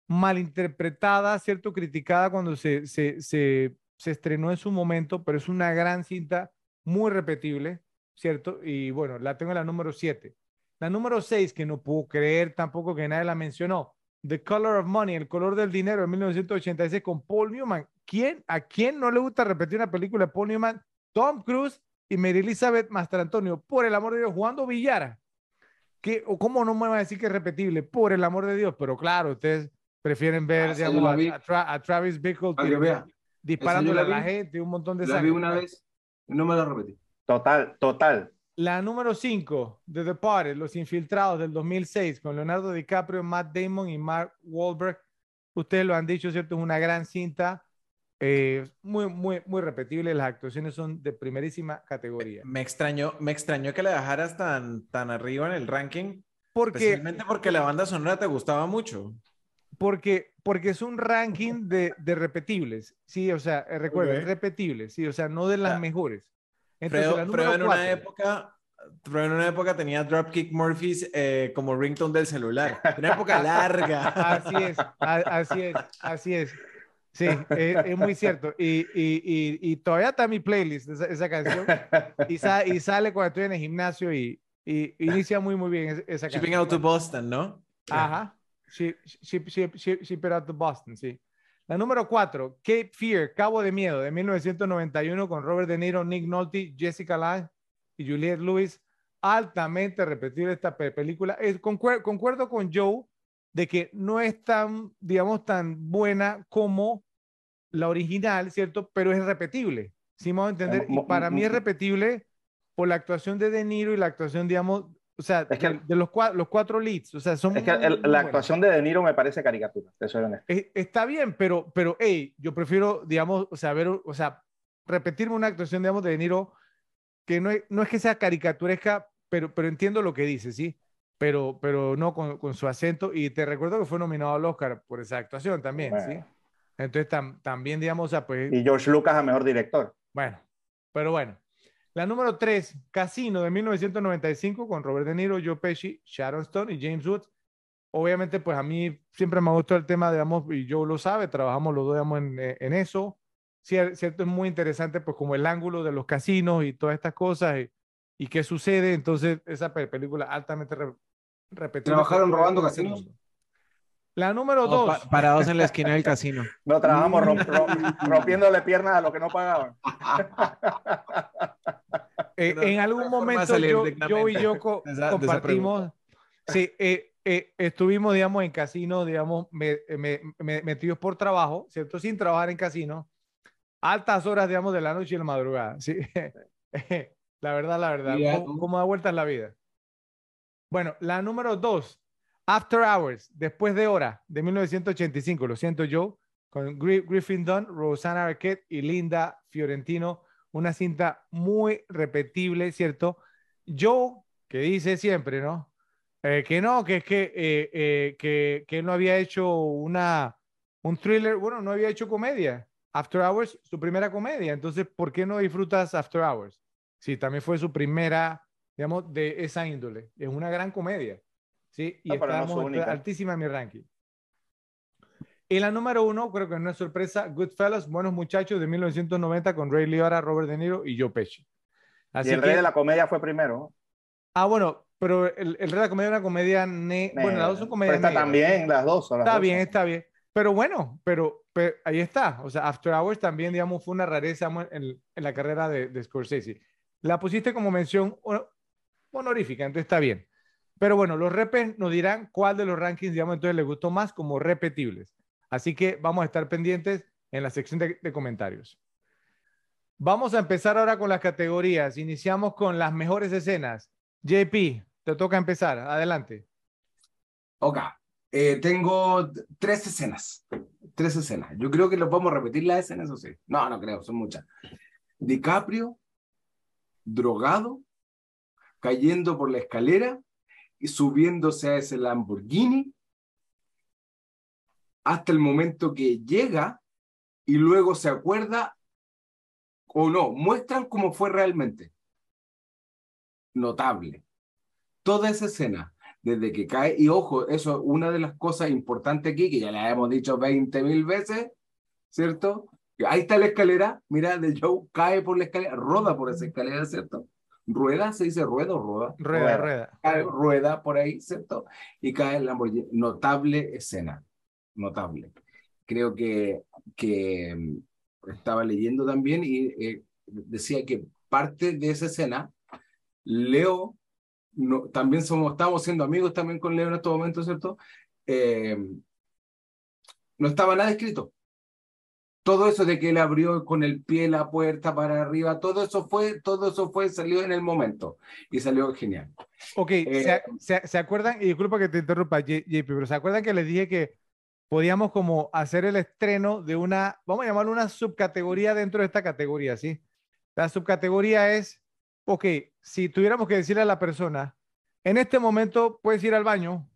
malinterpretada, ¿cierto? Criticada cuando se, se, se, se estrenó en su momento, pero es una gran cinta, muy repetible, ¿cierto? Y bueno, la tengo en la número 7. La número 6, que no puedo creer tampoco que nadie la mencionó, The Color of Money, El color del dinero de 1986 con Paul Newman. ¿Quién, ¿A quién no le gusta repetir una película de Paul Newman? Tom Cruise y Mary Elizabeth Mastrantonio, por el amor de Dios, jugando billara. ¿Qué, o ¿Cómo no me va a decir que es repetible? Por el amor de Dios, pero claro, ustedes prefieren ver, Ah, digamos, la a, vi. a Tra- a Travis Bickle vea. disparándole a la la vi. gente un montón de La vi sangre. una vez no me la repetí. Total, total. La número 5, The Departed, Los Infiltrados del 2006, con Leonardo DiCaprio, Matt Damon y Mark Wahlberg. Ustedes lo han dicho, ¿cierto? Es una gran cinta, eh, muy, muy, muy repetible. Las actuaciones son de primerísima categoría. Me extrañó, me extrañó que la dejaras tan, tan arriba en el ranking, Porque, especialmente porque la banda sonora te gustaba mucho. porque, porque es un ranking de, de repetibles, ¿sí? O sea, eh, recuerden, repetibles, ¿sí? O sea, no de las sea, mejores. Entonces, Fredo, Fredo en una época, Fredo en una época tenía Dropkick Murphys eh, como ringtone del celular. Una época larga. Así es, a- así es, así es. Sí, es, es muy cierto. Y, y, y, y todavía está en mi playlist esa, esa canción. Y, sa- y sale cuando estoy en el gimnasio y, y inicia muy, muy bien es- esa Shipping canción. out to Boston, ¿no? Ajá. Ship, ship, ship, ship, ship it out to Boston, sí. La número cuatro, Cape Fear, Cabo de Miedo, de 1991, con Robert De Niro, Nick Nolte, Jessica Lange y Juliette Lewis. Altamente repetible esta pe- película. Eh, concuer- concuerdo con Joe de que no es tan, digamos, tan buena como la original, ¿cierto? Pero es repetible. ¿Sí voy a entender? Y para mí es repetible por la actuación de De Niro y la actuación, digamos, o sea, Es que- de, de los, cua- los cuatro leads. O sea, son Es que muy, el- muy la buenas. actuación de De Niro me parece caricatura, te soy honesto. Eh, está bien, pero, pero, hey, yo prefiero, digamos, o sea, ver, o sea, repetirme una actuación, digamos, de De Niro que no es, no es que sea caricaturesca, pero, pero entiendo lo que dice, ¿sí? Pero, pero no con, con su acento. Y te recuerdo que fue nominado al Oscar por esa actuación también, ¿sí? Bueno. Entonces, tam- también, digamos, o sea, pues, Y George Lucas a mejor director. bueno, pero bueno. La número 3, Casino de 1995 con Robert De Niro, Joe Pesci, Sharon Stone y James Woods. Obviamente, pues a mí siempre me gustó el tema, digamos, y Joe lo sabe, trabajamos los dos, digamos, en, eh, en eso. Cier- Cierto, es muy interesante, pues como el ángulo de los casinos y todas estas cosas y, y qué sucede. Entonces, esa pe- película altamente re- repetida. ¿Trabajaron robando casinos? La número 2. pa- parados en la esquina del casino. No trabajamos rom- Mm. rom- rompiéndole piernas a los que no pagaban. Eh, No, en algún momento yo, y yo co- esa- compartimos, sí, eh, eh, estuvimos, digamos, en casino, digamos, me- me- me- metidos por trabajo, ¿cierto? Sin trabajar en casino, altas horas, digamos, de la noche y la madrugada, ¿sí? la verdad, la verdad, ¿cómo, cómo da vueltas la vida? Bueno, la número dos, After Hours, después de hora, de 1985, lo siento yo, con Griffin Dunn, Rosanna Arquette y Linda Fiorentino, una cinta muy repetible, ¿cierto? Joe, que dice siempre, ¿no? Eh, que no, que es que, eh, eh, que, que él no había hecho una, un thriller, bueno, no había hecho comedia. After Hours, su primera comedia. Entonces, ¿por qué no disfrutas After Hours? Sí, también fue su primera, digamos, de esa índole. Es una gran comedia. Sí, y no su única. altísima en mi ranking. Y la número uno, creo que no es sorpresa, Goodfellas, Buenos Muchachos de 1990 con Ray Liotta, Robert De Niro y Joe Pesci. Así y el que, rey de la comedia fue primero. ah, bueno, pero el, el Rey de la Comedia es una comedia, ne- bueno, las dos son comedias negras. también, las dos. son las Está dos bien, está bien. Pero bueno, pero, pero ahí está. O sea, After Hours también, digamos, fue una rareza en, en la carrera de, de Scorsese. La pusiste como mención hon- honorífica, entonces está bien. Pero bueno, los repes nos dirán cuál de los rankings, digamos, entonces les gustó más como repetibles. Así que vamos a estar pendientes en la sección de, de comentarios. Vamos a empezar ahora con las categorías. Iniciamos con las mejores escenas. JP, te toca empezar. Adelante. Ok. Eh, tengo tres escenas. Tres escenas. Yo creo que los vamos a repetir las escenas, o sí. No, no creo, son muchas. DiCaprio, drogado, cayendo por la escalera y subiéndose a ese Lamborghini hasta el momento que llega y luego se acuerda o no, muestran cómo fue realmente. Notable. Toda esa escena desde que cae, y ojo, eso es una de las cosas importantes aquí, que ya la hemos dicho 20 mil veces, ¿cierto? Ahí está la escalera, mira, de Joe cae por la escalera, roda por esa escalera, ¿cierto? Rueda, se dice rueda o roda. Rueda, Rueda. rueda. Cae, rueda por ahí, ¿cierto? Y cae el Lamborghini. Notable escena, notable. Creo que, que mm, estaba leyendo también y eh, decía que parte de esa escena, Leo no, también somos, estamos siendo amigos también con Leo en estos momentos, ¿cierto? Eh, no estaba nada escrito. Todo eso de que él abrió con el pie la puerta para arriba, todo eso fue, todo eso fue, salió en el momento y salió genial. Ok, Eh, ¿se, se- se acuerdan? Y disculpa que te interrumpa, JP, pero ¿se acuerdan que les dije que podíamos como hacer el estreno de una, vamos a llamarlo una subcategoría dentro de esta categoría, ¿sí? La subcategoría es, ok, si tuviéramos que decirle a la persona, en este momento puedes ir al baño,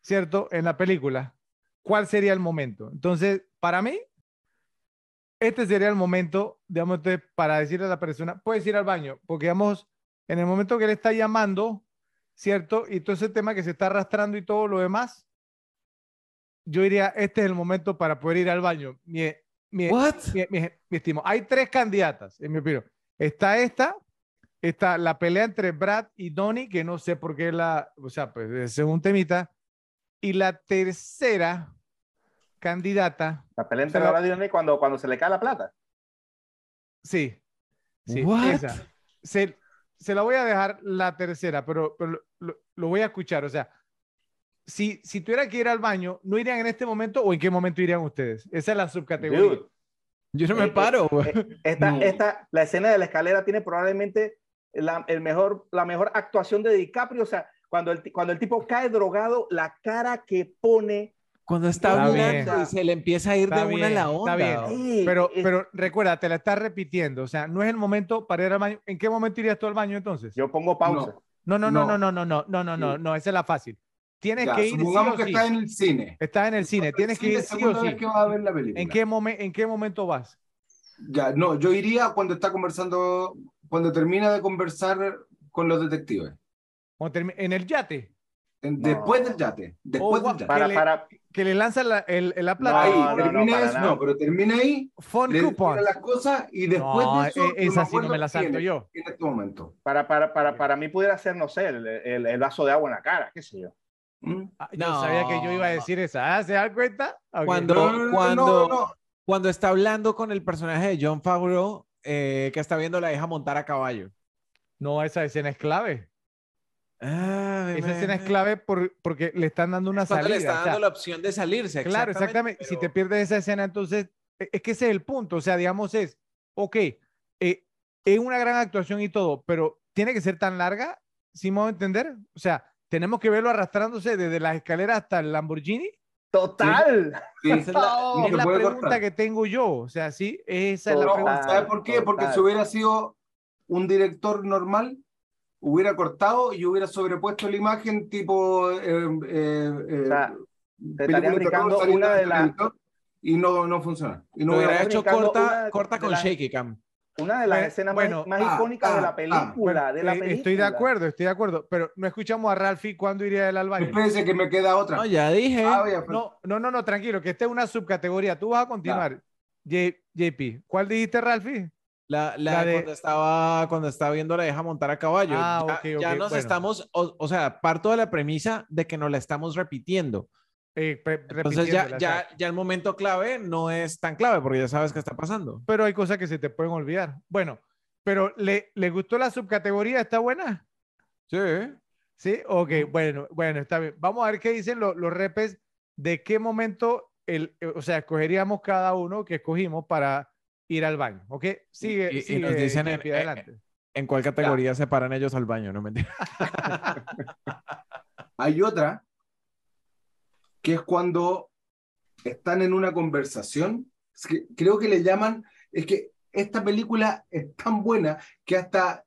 ¿cierto? En la película, ¿cuál sería el momento? Entonces, para mí, este sería el momento, digamos, para decirle a la persona, puedes ir al baño, porque digamos, en el momento que él está llamando, ¿cierto? Y todo ese tema que se está arrastrando y todo lo demás, yo diría, este es el momento para poder ir al baño. Mi, mi, What? mi, mi- mi estimo. Hay tres candidatas, en mi opinión. Está esta, está la pelea entre Brad y Donnie, que no sé por qué la, o sea, pues es un temita. Y la tercera candidata, La pelea entre Dillon y cuando, cuando se le cae la plata. sí, sí, What? esa. Se, se la voy a dejar la tercera, pero, pero lo, lo- lo voy a escuchar. O sea, si, si tuviera que ir al baño, ¿no irían en este momento o en qué momento irían ustedes? Esa es la subcategoría. Dude, Yo no Eh, me eh, paro. güey. eh, esta, No. esta, la escena de la escalera tiene probablemente la, el mejor, la mejor actuación de DiCaprio. O sea, cuando el, cuando el tipo cae drogado, la cara que pone. Cuando está Está hablando bien. y se le empieza a ir Está de una a la bien, está onda. bien. Pero, es- pero recuerda, te la estás repitiendo. O sea, no es el momento para ir al baño. ¿En qué momento irías tú al baño entonces? yo pongo pausa. No, no, no, no, No. no, no, no, no, no, no, Sí. no, esa es la fácil. Tienes Ya, que ir sí supongamos o que sí. está en el cine. Estás en el cine, tienes que ir sí o sí. que vas a ver la película. ¿En qué, momen- ¿En qué momento vas? Ya, no, yo iría cuando está conversando, cuando termina de conversar con los detectives. En el yate, En- No. Después del yate. Después Oh, del yate. Para, le- para, que le lanza la, el, el- la plata. ahí, no, no, termina eso, no, pero termina ahí, Phone le coupons. las cosas y después No, de eso. e- esa sí no me la salto yo. En este momento. para, para, para, para mí pudiera ser, no sé, el, el, el vaso de agua en la cara, qué sé yo. ¿Mm? Ah, Yo No. sabía que yo iba a decir esa. ¿Ah, ¿Se dan cuenta? Cuando- No, no, no, cuando- no, no. Cuando está hablando con el personaje de John Favreau, eh, que está viendo a la hija montar a caballo. No, esa escena es clave. Ah, Esa escena es clave por- porque le están dando una Cuando salida. le está o sea, dando la opción de salirse. Claro, exactamente. Si te pierdes esa escena, entonces e- es que ese es el punto. O sea, digamos, es, ok, eh, es una gran actuación y todo, pero tiene que ser tan larga, si me voy a entender. O sea, tenemos que verlo arrastrándose desde las escaleras hasta el Lamborghini. Total. Sí. Esa es la, No es la pregunta cortar. que tengo yo. O sea, sí, esa es la pregunta. ¿Sabes por qué? Porque Total. si hubiera sido un director normal, hubiera cortado y hubiera sobrepuesto la imagen tipo... eh, eh, eh, O sea, te brincando saliendo una de las- Y no, no funciona. Y no hubiera hecho corta, corta con las- shaky cam. Una de las Bueno, escenas bueno, más, más ah, icónicas de ah, la ah. película. de la Eh, película. Estoy de acuerdo, estoy de acuerdo. Pero no escuchamos a Ralphie cuándo iría él al baño. Espérense que me queda otra. No, ya dije. Ah, a- No, no, no, no, tranquilo, que esta es una subcategoría. Tú vas a continuar. J- JP, ¿cuál dijiste, Ralphie? La, la, La de- cuando estaba cuando estaba viendo la deja montar a caballo. Ah, ya, ok, ok, ya nos bueno. estamos, o, o sea, parto de la premisa de que nos la estamos repitiendo. Eh, Entonces ya, ya, ya el momento clave no es tan clave porque ya sabes qué está pasando. Pero hay cosas que se te pueden olvidar. Bueno, pero ¿le, ¿le gustó la subcategoría? ¿Está buena? Sí. Sí, ok, bueno, bueno, está bien. Vamos a ver qué dicen lo- los repes de qué momento, el, eh, o sea, escogeríamos cada uno que escogimos para ir al baño, ¿ok? Sigue, Y- y sigue, nos dicen en- adelante. ¿En cuál categoría se paran ellos al baño? No mentira. Hay otra que es cuando están en una conversación. Creo que le llaman, es que esta película es tan buena que hasta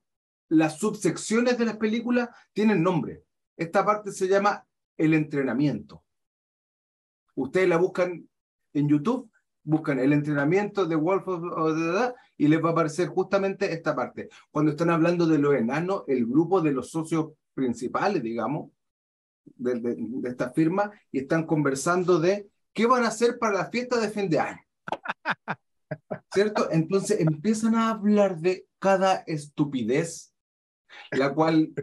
las subsecciones de las películas tienen nombre. Esta parte se llama el entrenamiento. Ustedes la buscan en YouTube, buscan el entrenamiento de Wolf of, of Dead y les va a aparecer justamente esta parte. Cuando están hablando de los enanos, el grupo de los socios principales, digamos, de, de- de esta firma, y están conversando de qué van a hacer para la fiesta de fin de año. ¿Cierto? Entonces empiezan a hablar de cada estupidez, la cual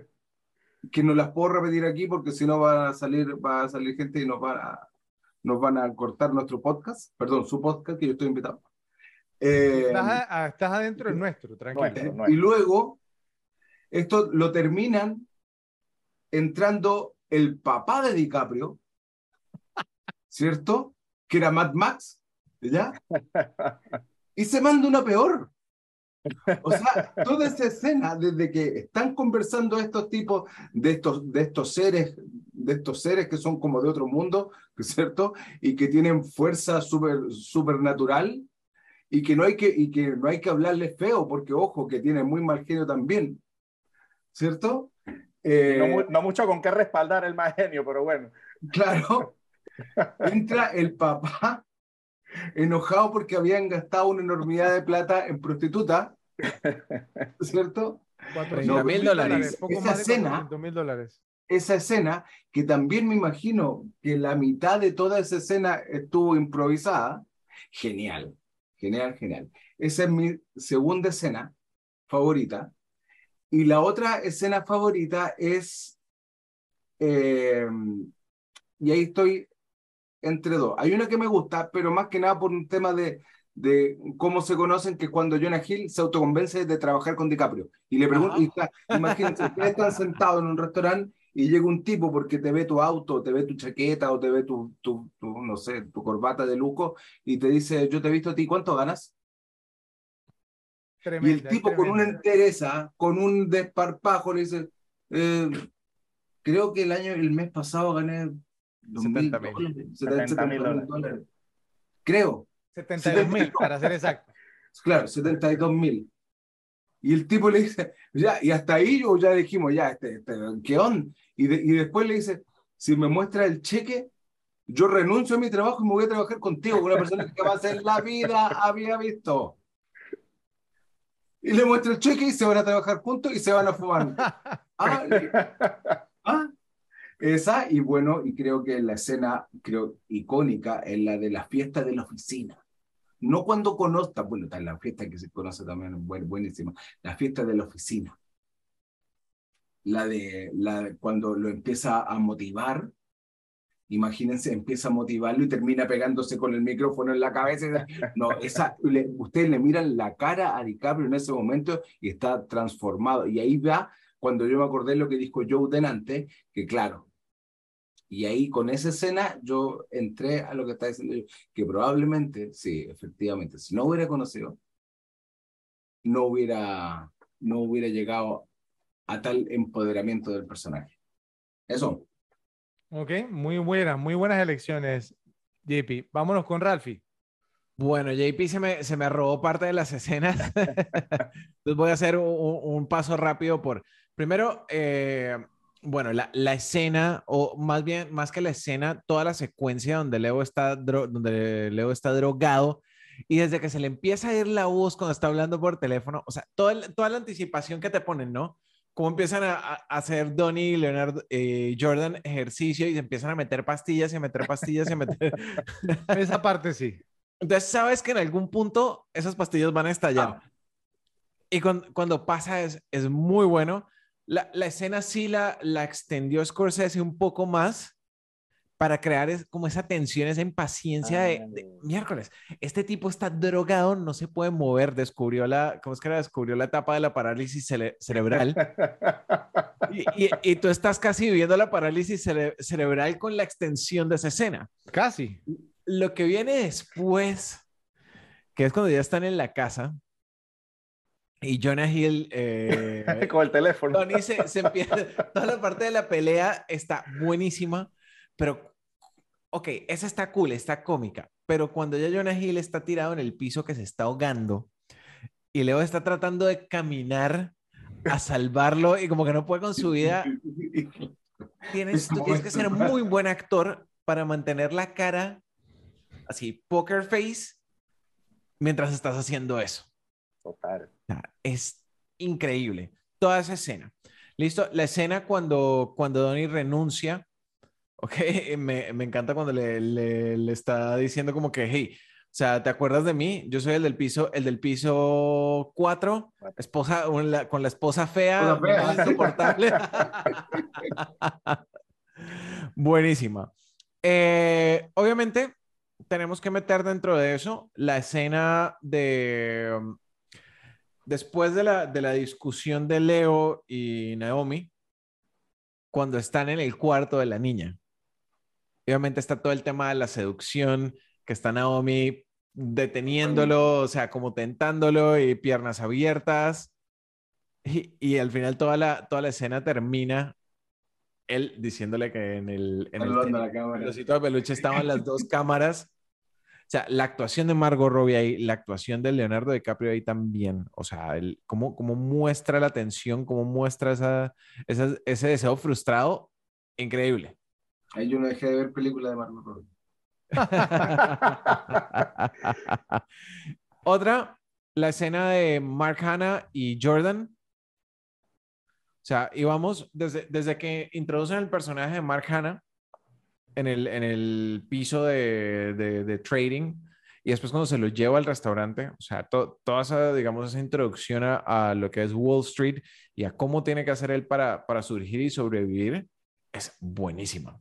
que no las puedo repetir aquí porque si no va a salir, va a salir gente y nos van a, nos van a cortar nuestro podcast, perdón, su podcast que yo estoy invitado. Eh, Estás, a- a- estás adentro del nuestro, tranquilo. Nuestro, y nuestro. luego, esto lo terminan entrando el papá de DiCaprio, ¿cierto? Que era Mad Max, ¿ya? Y se manda una peor. O sea, toda esa escena, desde que están conversando estos tipos de estos, de estos seres, de estos seres que son como de otro mundo, ¿cierto? Y que tienen fuerza super, supernatural y que no hay que, y que no hay que hablarles feo, porque ojo, que tienen muy mal genio también, ¿cierto? Eh, No, mu- no mucho con qué respaldar el más genio, pero bueno. Claro. Entra el papá enojado porque habían gastado una enormidad de plata en prostituta, ¿cierto? 400 mil dólares. Poco Esa más escena- 400 mil dólares. Esa escena, que también me imagino que la mitad de toda esa escena estuvo improvisada, genial, genial, genial. Esa es mi segunda escena favorita. Y la otra escena favorita es, eh, y ahí estoy entre dos. Hay una que me gusta, pero más que nada por un tema de, de cómo se conocen, que cuando Jonah Hill se autoconvence de trabajar con DiCaprio. Y le está- imagínense, ustedes están sentados en un restaurante y llega un tipo porque te ve tu auto, te ve tu chaqueta o te ve tu, tu, tu, no sé, tu corbata de lujo y te dice, yo te he visto a ti, ¿cuánto ganas? Y el Tremenda, tipo con una tremenda. entereza, con un desparpajo, le dice, eh, creo que el año, el mes pasado gané 70 mil. dólares, 70 mil 70 dólares. Creo, 72 mil, para ser exacto. claro, 72 mil. Y el tipo le dice, ya, y hasta ahí yo ya dijimos, ya, este, este, ¿qué onda? Y, de- y después le dice, si me muestra el cheque, yo renuncio a mi trabajo y me voy a trabajar contigo, con una persona que jamás en la vida había visto. Y le muestra el cheque y se van a trabajar juntos y se van a fumar. Ah, ah, esa, y bueno, y creo que la escena creo, icónica es la de la fiesta de la oficina. No cuando conozca, bueno, está la fiesta que se conoce también, buen- buenísima, la fiesta de la oficina. La de, la cuando lo empieza a motivar, imagínense, empieza a motivarlo y termina pegándose con el micrófono en la cabeza. No, esa, le- ustedes le miran la cara a DiCaprio en ese momento y está transformado. Y ahí va cuando yo me acordé lo que dijo Joe Denante, que claro, y ahí con esa escena yo entré a lo que está diciendo yo, que probablemente, sí, efectivamente, si no hubiera conocido, no hubiera, no hubiera llegado a tal empoderamiento del personaje. Eso. Ok, muy buenas, muy buenas elecciones, JP. Vámonos con Ralphie. Bueno, JP se me, se me robó parte de las escenas. Entonces voy a hacer un, un paso rápido por... Primero, eh, bueno, la, la, escena, o más bien, más que la escena, toda la secuencia donde Leo está, donde Leo está drogado y desde que se le empieza a ir la voz cuando está hablando por teléfono, o sea, toda, toda la anticipación que te ponen, ¿no? Cómo empiezan a, a hacer Donnie y Leonardo eh, Jordan ejercicio y se empiezan a meter pastillas y a meter pastillas y a meter... Esa parte sí. Entonces sabes que en algún punto esas pastillas van a estallar. Ah. Y cuando, cuando, pasa es, es muy bueno. La, la, escena sí la, la extendió Scorsese un poco más para crear es, como esa tensión, esa impaciencia de, de, miércoles. Este tipo está drogado, no se puede mover. Descubrió la, ¿cómo es que era? Descubrió la etapa de la parálisis cere cerebral. y, y, y, tú estás casi viviendo la parálisis cere cerebral con la extensión de esa escena. Casi lo que viene después, que es cuando ya están en la casa y Jonah Hill eh, con el teléfono. Tony se, se, empieza, toda la parte de la pelea está buenísima, pero ok, esa está cool, está cómica, pero cuando ya Jonah Hill está tirado en el piso que se está ahogando y Leo está tratando de caminar a salvarlo y como que no puede con su vida, tienes, tú tienes que ser muy buen actor para mantener la cara así, poker face, mientras estás haciendo eso. Total. Es increíble. Toda esa escena. Listo, la escena cuando, cuando Donnie renuncia, ok, me, me encanta cuando le, le, le, está diciendo como que, hey, o sea, ¿te acuerdas de mí? Yo soy el del piso, el del piso 4, esposa, con la esposa fea, fea. insoportable. Buenísima. Eh, obviamente, tenemos que meter dentro de eso la escena de um, después de la, de la discusión de Leo y Naomi, cuando están en el cuarto de la niña. Obviamente está todo el tema de la seducción, que está Naomi deteniéndolo, o sea, como tentándolo y piernas abiertas. Y, y al final toda la, toda la escena termina él diciéndole que en el, en el, el osito de peluche estaban las dos cámaras. O sea, la actuación de Margot Robbie ahí, la actuación de Leonardo DiCaprio ahí también. O sea, el, cómo, cómo muestra la tensión, cómo muestra esa, esa, ese deseo frustrado, increíble. Ahí yo no dejé de ver películas de Margot Robbie. Otra, la escena de Mark Hanna y Jordan. O sea, íbamos desde, desde que introducen el personaje de Mark Hanna en el, en el piso de, de, trading y después cuando se lo lleva al restaurante, o sea, to, toda esa, digamos, esa introducción a, a, lo que es Wall Street y a cómo tiene que hacer él para, para surgir y sobrevivir, es buenísima.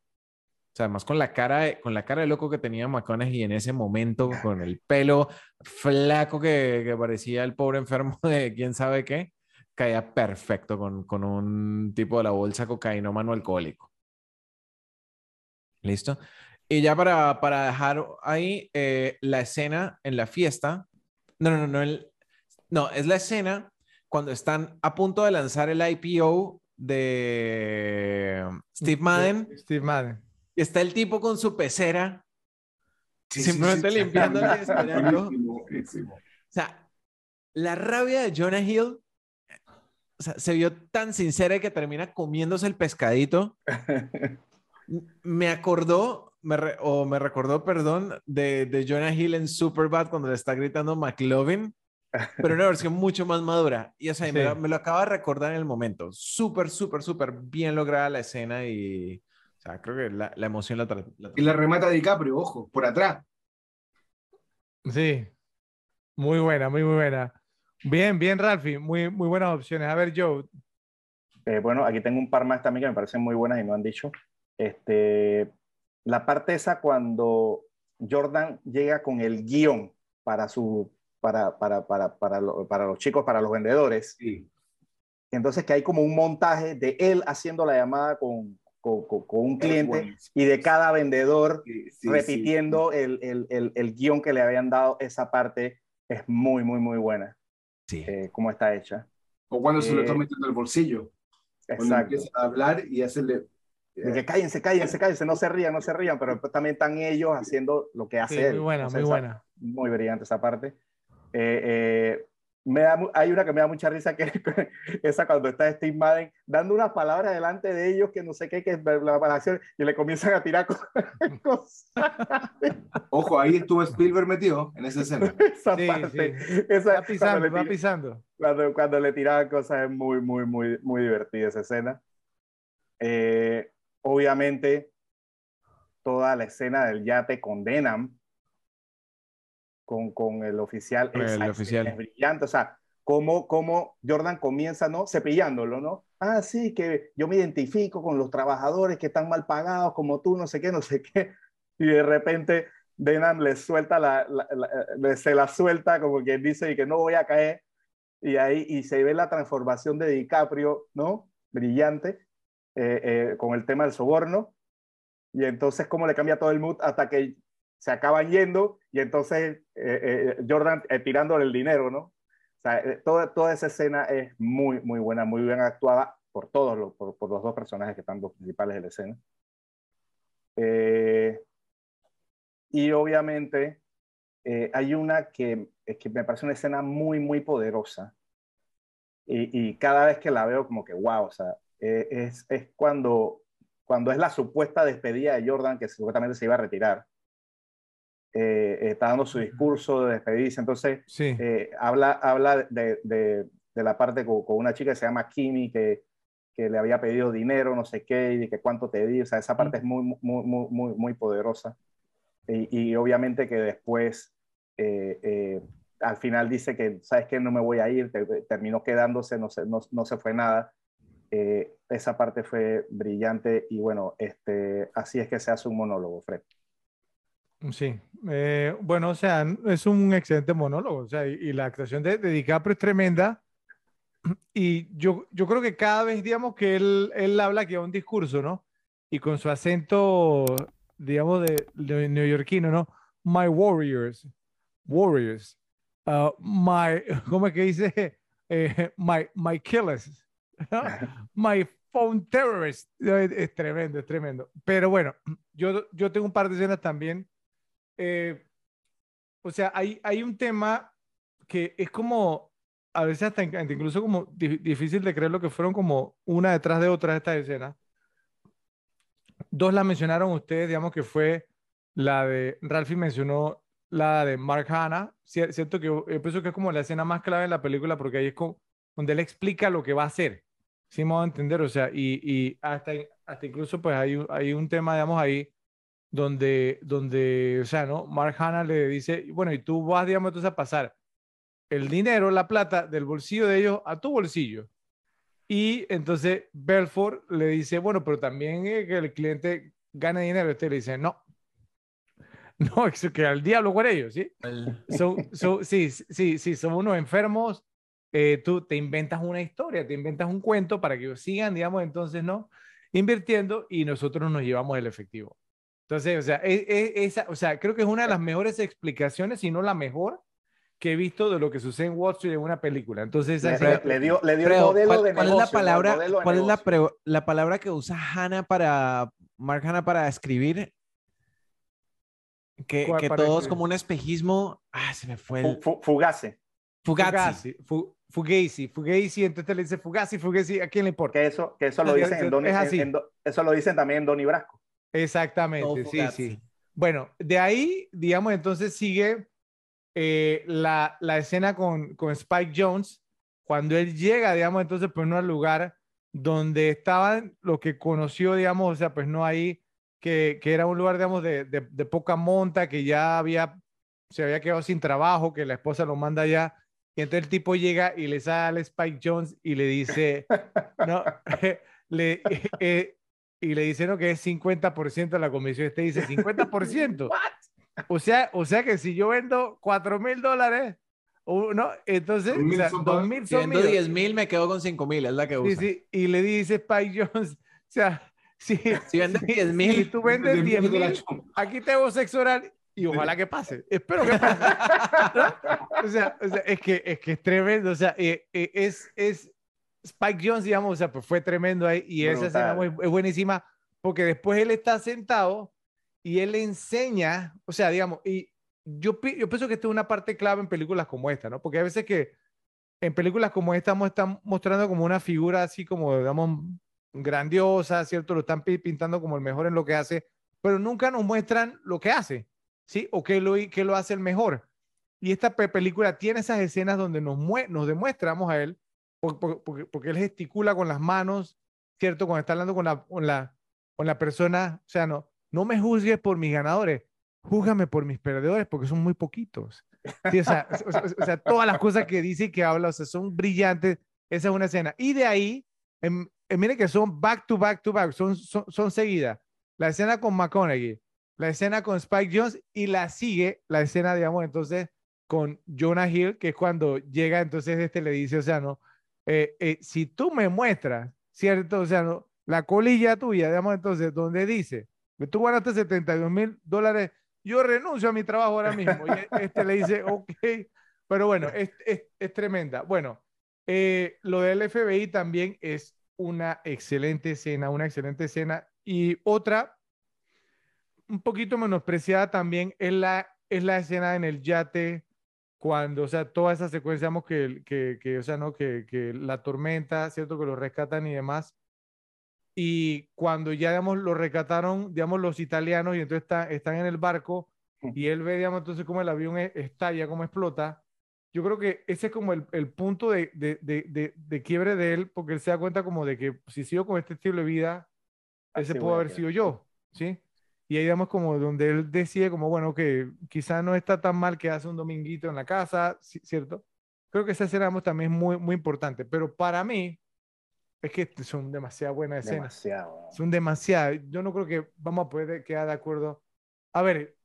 O sea, además con la cara de, con la cara de loco que tenía McConaughey en ese momento, con el pelo flaco que, que parecía el pobre enfermo de quién sabe qué, caía perfecto con, con un tipo de la bolsa cocainómano alcohólico. ¿Listo? Y ya para, para dejar ahí eh, la escena en la fiesta. No, no, no, no, el, no, es la escena cuando están a punto de lanzar el IPO de Steve Madden. Steve Madden. Y está el tipo con su pecera, sí, simplemente sí, sí, limpiándole esperando. Buenísimo, buenísimo. O sea, la rabia de Jonah Hill o sea, se vio tan sincera que termina comiéndose el pescadito. me acordó, me re, o me recordó, perdón, de, de, Jonah Hill en Superbad cuando le está gritando McLovin, pero una versión mucho más madura. Y o sea, sí. me, lo, me, lo, acaba de recordar en el momento. Súper, súper, súper bien lograda la escena y, sea, creo que la, la emoción la, la, Y la remata DiCaprio, ojo, por atrás. Sí, muy buena, muy, muy buena. Bien, bien, Ralphie, muy, muy buenas opciones. A ver, Joe. Eh, bueno, aquí tengo un par más también que me parecen muy buenas y no han dicho. Este, la parte esa cuando Jordan llega con el guion para, su, para, para, para, para, lo, para los chicos, para los vendedores. Sí. Entonces que hay como un montaje de él haciendo la llamada con, con, con, con un cliente y de cada vendedor sí, sí, repitiendo El, el, el, el, guion que le habían dado. Esa parte es muy, muy, muy buena. Sí. Eh, cómo está hecha. O cuando se lo Eh, está metiendo en el bolsillo. Cuando Exacto. empieza a hablar y hacerle De que cállense, cállense, cállense, no se rían, no se rían, pero también están ellos haciendo lo que hace Sí, él. muy buena, Entonces, muy esa- buena. muy brillante esa parte. Eh, eh, me da, hay una que me da mucha risa, que es esa cuando está Steve Madden dando unas palabras delante de ellos que no sé qué, que es la, la acción, y le comienzan a tirar co- cosas. Ojo, ahí estuvo Spielberg metido en esa escena. Esa Sí, parte, sí. esa- Va pisando, cuando, le va tira- pisando. cuando, cuando le tiraban cosas es muy, muy, muy, muy divertida esa escena. Eh, obviamente, toda la escena del yate con Denham, con, con el oficial, el oficial. es brillante. O sea, cómo, cómo Jordan comienza, ¿no? Cepillándolo, ¿no? Ah, sí, que yo me identifico con los trabajadores que están mal pagados, como tú, no sé qué, no sé qué. Y de repente Denham le suelta la, la- la- le- se la suelta como quien dice y que no voy a caer y ahí y se ve la transformación de DiCaprio, ¿no? Brillante, eh, eh, con el tema del soborno, y entonces cómo le cambia todo el mood hasta que se acaban yendo, y entonces eh, eh, Jordan eh, tirándole el dinero, ¿no? O sea, toda, toda esa escena es muy, muy buena, muy bien actuada por todos los, por, los dos personajes que están los principales de la escena. Y obviamente hay una que, que me parece una escena muy, muy poderosa. Y, y cada vez que la veo, como que, wow, o sea, es, es cuando, cuando es la supuesta despedida de Jordan, que supuestamente se iba a retirar. Eh, está dando su discurso de despedirse, entonces Sí. eh, habla, habla de, de, de la parte con, con una chica que se llama Kimi, que, que le había pedido dinero, no sé qué, y que cuánto te di, o sea, esa parte es muy, muy, muy, muy, muy poderosa. Y, y obviamente que después, eh, eh, al final dice que, ¿sabes qué? No me voy a ir, te- terminó quedándose, no se, no, no se fue nada. Eh, esa parte fue brillante y bueno, este, así es que se hace un monólogo, Fred. Sí, eh, bueno, o sea, es un excelente monólogo, o sea, y, y la actuación de, de DiCaprio es tremenda. Y yo, yo creo que cada vez, digamos, que él, él habla que a un discurso, ¿no? Y con su acento, digamos, de, de neoyorquino, ¿no? My warriors, warriors, uh, my, ¿cómo es que dice? Eh, my, my killers, my phone terrorists. Es, es tremendo, es tremendo. Pero bueno, yo, yo tengo un par de escenas también eh, o sea, hay, hay un tema que es como, a veces hasta in- hasta incluso como di- difícil de creer lo que fueron como una detrás de otra estas escenas. Dos la mencionaron ustedes, digamos que fue la de, Ralphie mencionó la de Mark Hanna, Cier- cierto que yo, yo pienso que es como la escena más clave en la película porque ahí es como, donde él explica lo que va a hacer, ¿sí me va a entender? O sea, y, y hasta, hasta incluso pues hay, hay un tema, digamos, ahí donde, donde, o sea, ¿no? Mark Hanna le dice, bueno, y tú vas, digamos, entonces a pasar el dinero, la plata del bolsillo de ellos a tu bolsillo. Y entonces Belfort le dice, bueno, pero también eh, que el cliente gane dinero. Este le dice, no. No, es que al diablo con ellos, ¿sí? Son, son- sí, sí, sí, son unos enfermos. eh, tú te inventas una historia, te inventas un cuento para que ellos sigan, digamos, entonces, ¿no? Invirtiendo y nosotros nos llevamos el efectivo. Entonces, o sea, e- e- esa, o sea, creo que es una de las mejores explicaciones, si no la mejor, que he visto de lo que sucede en Wall Street en una película. Entonces, Le, escena- le dio, le dio el modelo ¿cuál, de cuál negocio. es la palabra, cuál es la, la palabra que usa Hannah para, Mark Hannah para escribir? Que, ¿Cuál que todo es como un espejismo. Ah, se me fue Fu- el fu- Fugace. Fugazi. Fugazi, fu- Fugazi, entonces le dice Fugazi, Fugazi, ¿a quién le importa? Que eso, que eso lo Es- dicen en Donnie, es así. en- en eso lo dicen también en Donnie Brasco. Exactamente, sí, sí. Bueno, de ahí, digamos, entonces sigue eh, la, la escena con, con Spike Jones, cuando él llega, digamos, entonces, pues no al lugar donde estaban lo que conoció, digamos, o sea, pues no ahí, que, que era un lugar, digamos, de, de, de poca monta, que ya había, se había quedado sin trabajo, que la esposa lo manda allá, y entonces el tipo llega y le sale Spike Jones y le dice, no, le, eh, y le dice, no, que es 50% de la comisión. Este dice, 50%. o, sea, o sea que si yo vendo 4 mil dólares, o- ¿no? Entonces, Dos o mil sea, son 2 para- mil Si son vendo míos. 10 mil, me quedo con 5 mil, es la que Sí, usa. sí, y le dice Spike Jones, o sea, si, Si vendo 10 si mil, tú vendes 10 Desde de la mil, aquí te hago sexo oral y ojalá que pase. Espero que pase. ¿no? O, sea, o sea, es que es que es tremendo. O sea, eh, eh, es, es Spike Jones, digamos, o sea, pues fue tremendo ahí y esa escena Brutal. muy- es buenísima porque después él está sentado y él enseña, o sea, digamos, y yo, pi- yo pienso que esta es una parte clave en películas como esta, ¿no? Porque a veces que en películas como esta están mostrando como una figura así como, digamos, grandiosa, ¿cierto? Lo están pi- pintando como el mejor en lo que hace, pero nunca nos muestran lo que hace, ¿sí? O qué lo, qué lo hace el mejor. Y esta pe- película tiene esas escenas donde nos, nos demuestramos a él, por- por- porque, porque él gesticula con las manos, ¿cierto? Cuando está hablando con la, con la, con la persona, o sea, no, no me juzgues por mis ganadores, júzgame por mis perdedores, porque son muy poquitos. Sí, o, sea, o, sea, o sea, todas las cosas que dice y que habla, o sea, son brillantes. Esa es una escena. Y de ahí, en, en- mire que son back to back to back, son, son, son seguidas. La escena con McConaughey, la escena con Spike Jones y la sigue la escena, digamos, entonces con Jonah Hill, que es cuando llega, entonces este le dice, o sea, no, eh, eh, si tú me muestras, ¿cierto? O sea, no, la colilla tuya, digamos, entonces, donde dice que tú ganaste 72 mil dólares, yo renuncio a mi trabajo ahora mismo. Y e- este le dice, ok, pero bueno, es, es, es tremenda. Bueno, eh, lo del FBI también es una excelente escena, una excelente escena. Y otra, un poquito menospreciada también, es la, es la escena en el yate, cuando, o sea, toda esa secuencia, digamos, que, que, que o sea, ¿no? Que, que la tormenta, ¿cierto? Que lo rescatan y demás. Y cuando ya, digamos, lo rescataron, digamos, los italianos y entonces está, están en el barco y él ve, digamos, entonces cómo el avión e- estalla, cómo explota. Yo creo que ese es como el, el punto de, de, de, de, quiebre de él, porque él se da cuenta como de que si sigo con este estilo de vida, ese Así pudo haber sido yo, ¿sí? Y ahí digamos como donde él decide como, bueno, que quizás no está tan mal que hace un dominguito en la casa, ci- ¿cierto? Creo que esa escena también es muy, muy importante, pero para mí es que son demasiado buenas escenas. Demasiado. Son demasiadas. Yo no creo que vamos a poder quedar de acuerdo. A ver,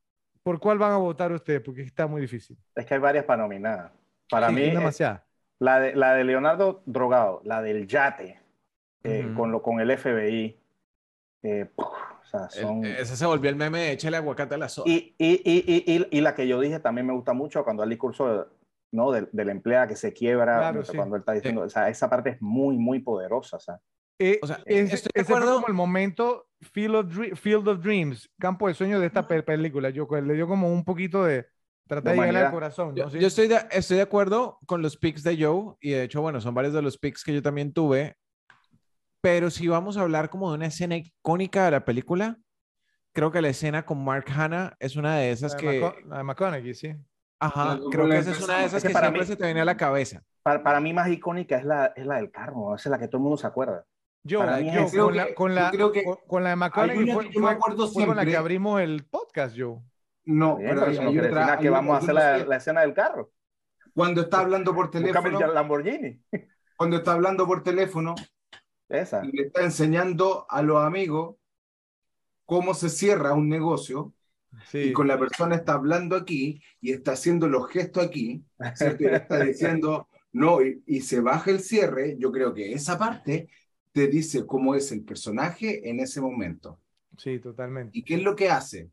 ¿por cuál van a votar ustedes? Porque está muy difícil. Es que hay varias para nominar. Para Sí, mí, demasiadas. la de, la de Leonardo Drogado, la del yate, eh, con, lo, con el FBI, eh, o sea, son... El- ese se volvió el meme de échale aguacate a la soda. Y, y, y, y, y, y la que yo dije también me gusta mucho cuando el discurso ¿no? del, del empleado que se quiebra, Claro, sí. cuando él está diciendo, o sea, esa parte es muy, muy poderosa. O sea, Eh, o sea, es- estoy de acuerdo. como el momento Field of, Dre- Field of Dreams, campo de sueños de esta pe- película. Yo le dio como un poquito de tratar de De llegarle al corazón. Yo, ¿no? Sí. yo estoy, de, estoy de acuerdo con los picks de Joe y de hecho, bueno, son varios de los picks que yo también tuve, pero si vamos a hablar como de una escena icónica de la película, creo que la escena con Mark Hanna es una de esas la, de que, Maco- la de McConaughey, sí. ajá, La- creo la que esa es una de esas Es que que para siempre mí- se te viene a la cabeza. para, para mí más icónica es la, es la del carro, es la que todo el mundo se acuerda. Yo, yo creo con, la, que- con, yo la, creo que con, con la de McConaughey fue, que yo me acuerdo fue con la que abrimos el podcast, Joe. No, Bien, pero eso no quiere decir que vamos a hacer la, la escena del carro. Cuando está hablando por teléfono, el Lamborghini. cuando está hablando por teléfono, Esa. y le está enseñando a los amigos cómo se cierra un negocio Sí. y con la persona está hablando aquí y está haciendo los gestos aquí, ¿cierto? Y le está diciendo no y, y se baja el cierre, yo creo que esa parte te dice cómo es el personaje en ese momento. Sí, totalmente. ¿Y qué es lo que hace?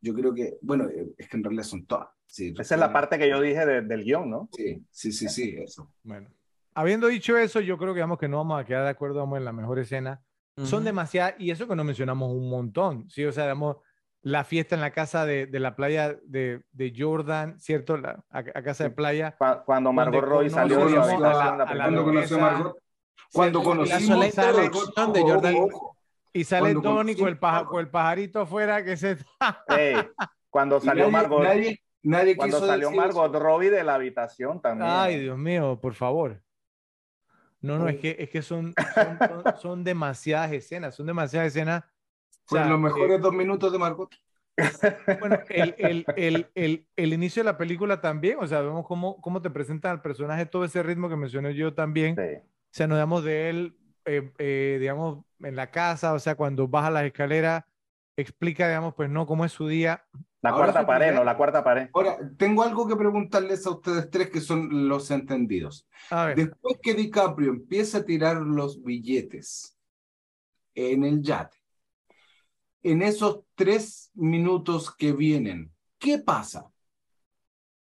Yo creo que, bueno, eh, es que en realidad son todas. Sí, Esa es la parte que yo dije de- del guion, ¿no? Sí, sí, sí, sí, eso. Bueno, habiendo dicho eso, yo creo que, vamos, que no vamos a quedar de acuerdo vamos, en la mejor escena. Son Ujú. demasiadas, y eso que no mencionamos un montón, ¿sí? O sea, digamos, la fiesta en la casa de, de la playa de, de Jordan, ¿cierto? La, a, a casa de playa. Cu- Cuando Margot Roy salió de habitación a la- la a la Cuando conoció a Margot, cuando. La conocimos sola a Margot, introducción de Jordan. Y sale Cuando Tony con el, paja- con el pajarito afuera que se... Ey, cuando salió nadie, Margot, nadie, nadie cuando quiso salió decir Margot Robbie de la habitación también. Ay, Dios mío, por favor. No, no, es que, es que son, son, son- son demasiadas escenas, son demasiadas escenas. O Fueron sea, los mejores dos minutos de Margot. eh, bueno, el, el, el, el, el inicio de la película también, o sea, vemos cómo, cómo te presentan al personaje, todo ese ritmo que mencioné yo también. Sí. O sea, nos damos de él, eh, eh, digamos, en la casa, o sea, cuando baja las escaleras, explica, digamos, pues no, cómo es su día. La Ahora cuarta su pared, no, la cuarta pared. Ahora, tengo algo que preguntarles a ustedes tres que son los entendidos. A ver, Después que DiCaprio empieza a tirar los billetes en el yate, en esos tres minutos que vienen, ¿qué pasa?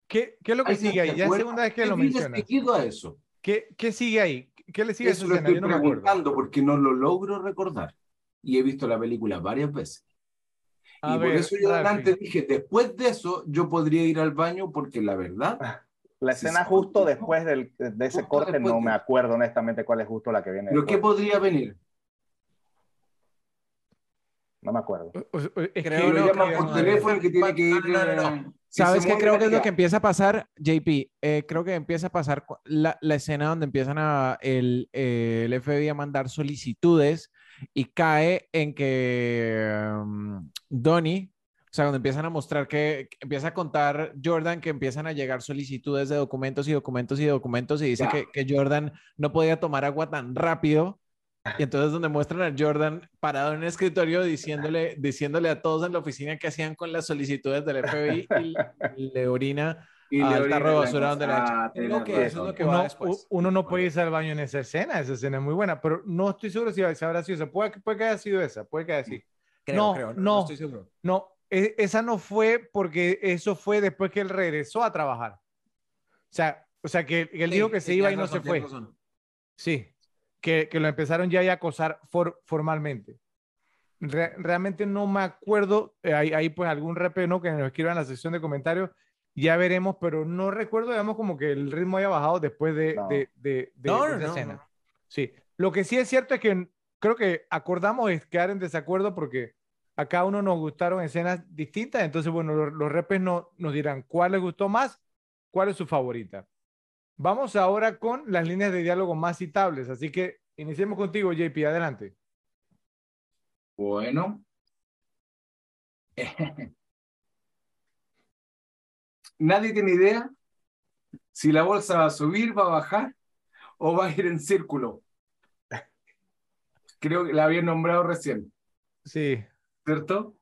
¿qué, qué es lo que ¿Alguien sigue ahí? Ya es segunda vez que ¿Qué lo mencionas. seguido a eso? ¿Qué, qué sigue ahí? ¿Qué le sigue a esa Eso lo escena? estoy Yo no preguntando porque no lo logro recordar. y he visto la película varias veces. A y por eso yo antes dije, después de eso, yo podría ir al baño porque la verdad, La Sí, escena justo después del, de ese Justo corte no de- me acuerdo honestamente cuál es justo la que viene. ¿pero qué podría venir? No me acuerdo. Es Creo que no, lo llaman por no, teléfono que tiene que ir. no, no, no. eh, ¿Sabes qué? Creo que es lo que empieza a pasar, JP. Eh, creo que empieza a pasar la, la escena donde empiezan a, el, eh, el FBI a mandar solicitudes y cae en que um, Donnie, o sea, cuando empiezan a mostrar que, que empieza a contar Jordan que empiezan a llegar solicitudes de documentos y documentos y documentos y dice que, que Jordan no podía tomar agua tan rápido. Y entonces donde muestran a Jordan parado en un escritorio diciéndole, diciéndole a todos en la oficina que hacían con las solicitudes del FBI y le orina Y le orina tarro de la basura donde la cosa. echa. Ah, que eso es razón. lo que va uno, después. uno no puede irse al baño en esa escena, esa escena es muy buena, pero no estoy seguro si, habrá sido esa. Puede, que- puede que haya sido esa, puede que haya sido. Creo, no, creo, no. estoy seguro. No, e- esa no fue porque eso fue después que él regresó a trabajar. O sea, o sea que, que él dijo que se iba y no se fue. Sí, que, que lo empezaron ya a acosar for- formalmente. Re- realmente no me acuerdo, eh, ahí, ahí pues algún repe, ¿no? Que nos escriban en la sección de comentarios, ya veremos, pero no recuerdo, digamos, como que el ritmo haya bajado después de, No. de, de, de- No, de no, esa no, escena. no. Sí, lo que sí es cierto es que creo que acordamos es quedar en desacuerdo porque a cada uno nos gustaron escenas distintas, entonces, bueno, los, los repes no, nos dirán cuál les gustó más, cuál es su favorita. Vamos ahora con las líneas de diálogo más citables, así que iniciemos contigo, JP, adelante. Bueno. Nadie tiene idea si la bolsa va a subir, va a bajar o va a ir en círculo. Creo que la había nombrado recién, Sí, ¿cierto?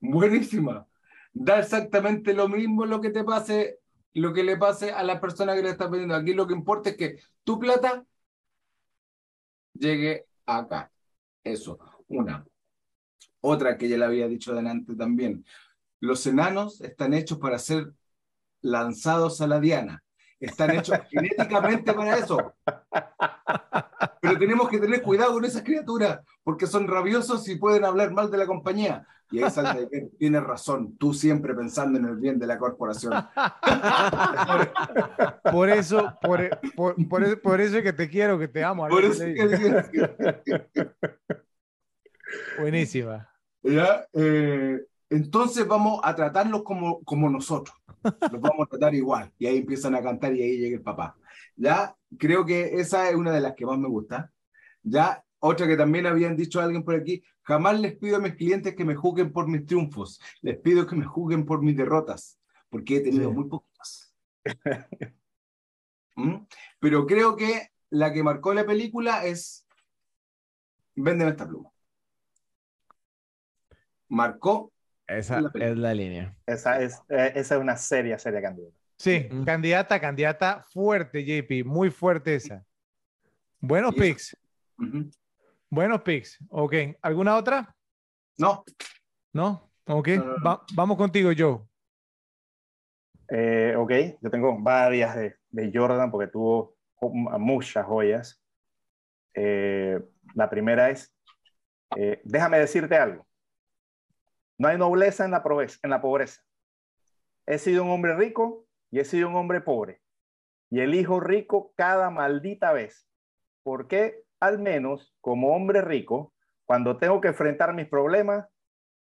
Buenísima. Da exactamente lo mismo lo que te pase, lo que le pase a la persona que le está pidiendo. Aquí lo que importa es que tu plata llegue acá. Eso, una. Otra que ya le había dicho delante también. Los enanos están hechos para ser lanzados a la diana. Están hechos genéticamente para eso. Pero tenemos que tener cuidado con esas criaturas, porque son rabiosos y pueden hablar mal de la compañía. Y ahí sale, tienes razón, tú siempre pensando en el bien de la corporación. por eso, por, por, por eso, por eso es que te quiero, que te amo. Por eso que- Buenísima. ¿Ya? Eh, entonces vamos a tratarlos como, como nosotros. Los vamos a tratar igual. Y ahí empiezan a cantar y ahí llega el papá. Ya, creo que esa es una de las que más me gusta. Ya, otra que también habían dicho alguien por aquí, jamás les pido a mis clientes que me juzguen por mis triunfos. Les pido que me juzguen por mis derrotas, porque he tenido Sí. muy poquitas. ¿Mm? Pero creo que la que marcó la película es Véndeme esta pluma. Marcó Esa La es la línea. Esa es, eh, esa es una seria, seria candidata. Sí, Mm. candidata, candidata fuerte, JP, muy fuerte esa. Buenos Y eso- picks, buenos picks. Ok, ¿alguna otra? No, ¿No? Ok, No, no, no. Va- vamos contigo, Joe. Eh, ok, yo tengo varias de, de Jordan porque tuvo muchas joyas. Eh, la primera es, eh, déjame decirte algo. No hay nobleza en la, pobreza, en la pobreza. He sido un hombre rico y he sido un hombre pobre. Y elijo rico cada maldita vez. Porque al menos como hombre rico, cuando tengo que enfrentar mis problemas,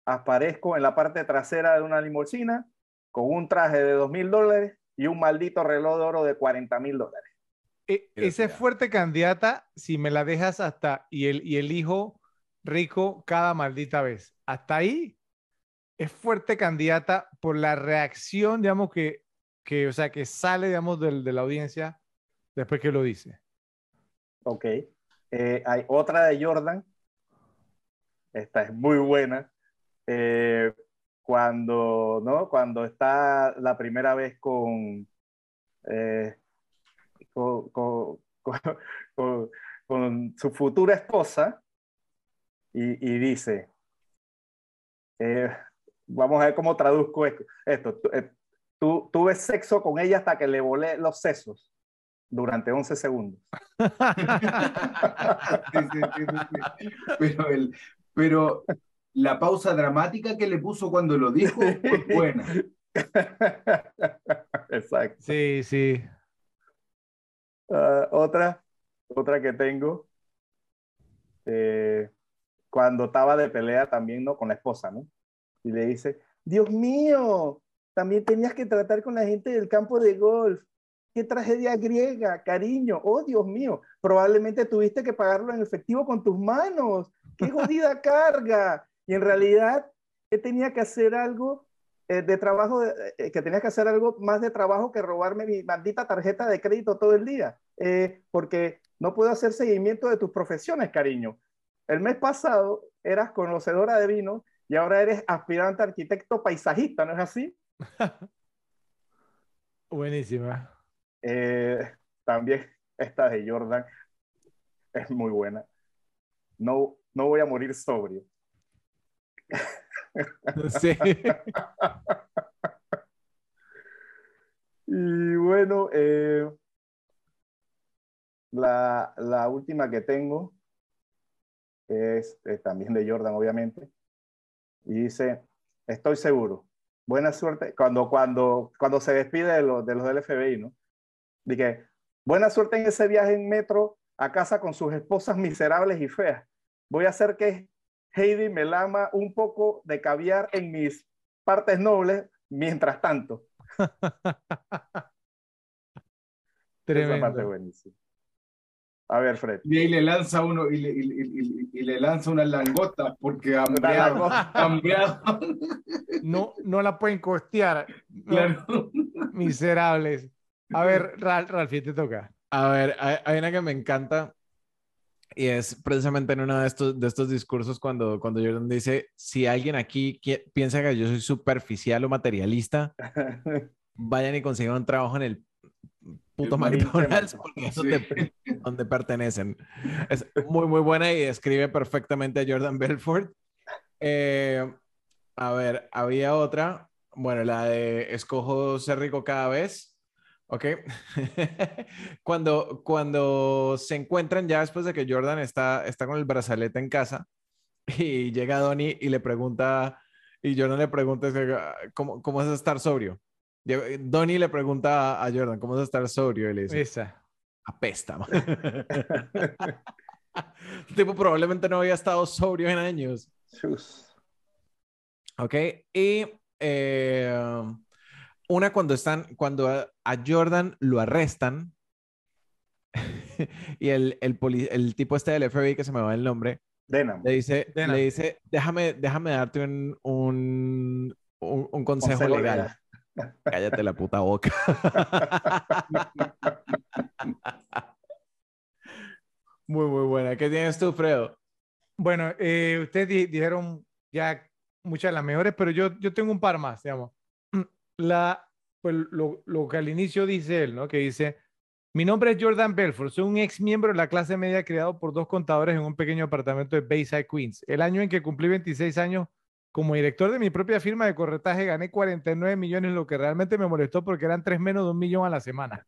aparezco en la parte trasera de una limusina con un traje de dos mil dólares y un maldito reloj de oro de 40 mil dólares. E- esa es fuerte candidata si me la dejas hasta y el, y el hijo rico cada maldita vez. Hasta ahí es fuerte candidata por la reacción, digamos, que, que o sea, que sale, digamos, del, de la audiencia después que lo dice. Ok. Eh, hay otra de Jordan. Esta es muy buena. Eh, cuando, ¿no? Cuando está la primera vez con, eh, con, con- su futura esposa y, y dice, eh, vamos a ver cómo traduzco esto. esto. Tu- eh, tu- tuve sexo con ella hasta que le volé los sesos. durante 11 segundos. Sí, sí, sí, sí, sí. Pero, el, pero la pausa dramática que le puso cuando lo dijo fue buena. Exacto. Sí, sí. Ah, otra, otra que tengo, eh, cuando estaba de pelea también, ¿no? Con la esposa, ¿no? Y le dice, Dios mío, también tenías que tratar con la gente del campo de golf. Qué tragedia griega, cariño. Oh, Dios mío, probablemente tuviste que pagarlo en efectivo con tus manos. Qué jodida carga. Y en realidad, que tenía que hacer algo eh, de trabajo, eh, que tenía que hacer algo más de trabajo que robarme mi maldita tarjeta de crédito todo el día. Eh, porque no puedo hacer seguimiento de tus profesiones, cariño. El mes pasado eras conocedora de vino y ahora eres aspirante arquitecto paisajista, ¿no es así? Buenísima. Eh, también esta de Jordan es muy buena. No, no voy a morir sobrio. Sí. Y bueno, eh, la, la última que tengo es eh, también de Jordan, obviamente. Y dice, estoy seguro, buena suerte, cuando, cuando, cuando se despide de, los de los del FBI, ¿no? Dije, buena suerte en ese viaje en metro a casa con sus esposas miserables y feas. Voy a hacer que Heidi me lama un poco de caviar en mis partes nobles mientras tanto. Esa parte buenísima. A ver, Fred. Y ahí le lanza uno y le, y, y- y- y le lanza unas langotas porque hambriado, langosta. hambriado. No, no la pueden costear. No, Claro. Miserables. A ver, Ral- Ralphie, te toca. A ver, hay, hay una que me encanta y es precisamente en uno de estos, de estos discursos cuando, cuando Jordan dice, si alguien aquí piensa que yo soy superficial o materialista, vayan y consigan un trabajo en el puto El McDonald's McDonald's. porque eso Sí. te- donde pertenecen. Es muy, muy buena y describe perfectamente a Jordan Belfort. Eh, a ver, había otra, bueno, la de escojo ser rico cada vez. Ok. cuando, cuando se encuentran ya después de que Jordan está, está con el brazalete en casa y llega Donnie y le pregunta, y Jordan le pregunta, que, ¿cómo, cómo es estar sobrio? Lle- Donnie le pregunta a a Jordan, ¿cómo es estar sobrio? Y le dice, Esa. apesta. man". El tipo probablemente no había estado sobrio en años. Chus. Ok, y eh, una cuando están, cuando a, a Jordan lo arrestan y el, el, poli- el tipo este del FBI que se me va el nombre, Denham. le dice, Denham. le dice, déjame, déjame darte un, un, un- un consejo, Consejo legal. legal. Cállate la puta boca. muy, muy buena. ¿Qué tienes tú, Fredo? Bueno, eh, ustedes di- dijeron ya muchas de las mejores, pero yo, yo tengo un par más, digamos. La, pues lo, lo que al inicio dice él, ¿no? Que dice, mi nombre es Jordan Belfort, soy un ex miembro de la clase media criado por dos contadores en un pequeño apartamento de Bayside, Queens. El año en que cumplí 26 años como director de mi propia firma de corretaje gané 49 millones, lo que realmente me molestó porque eran tres menos de un millón a la semana.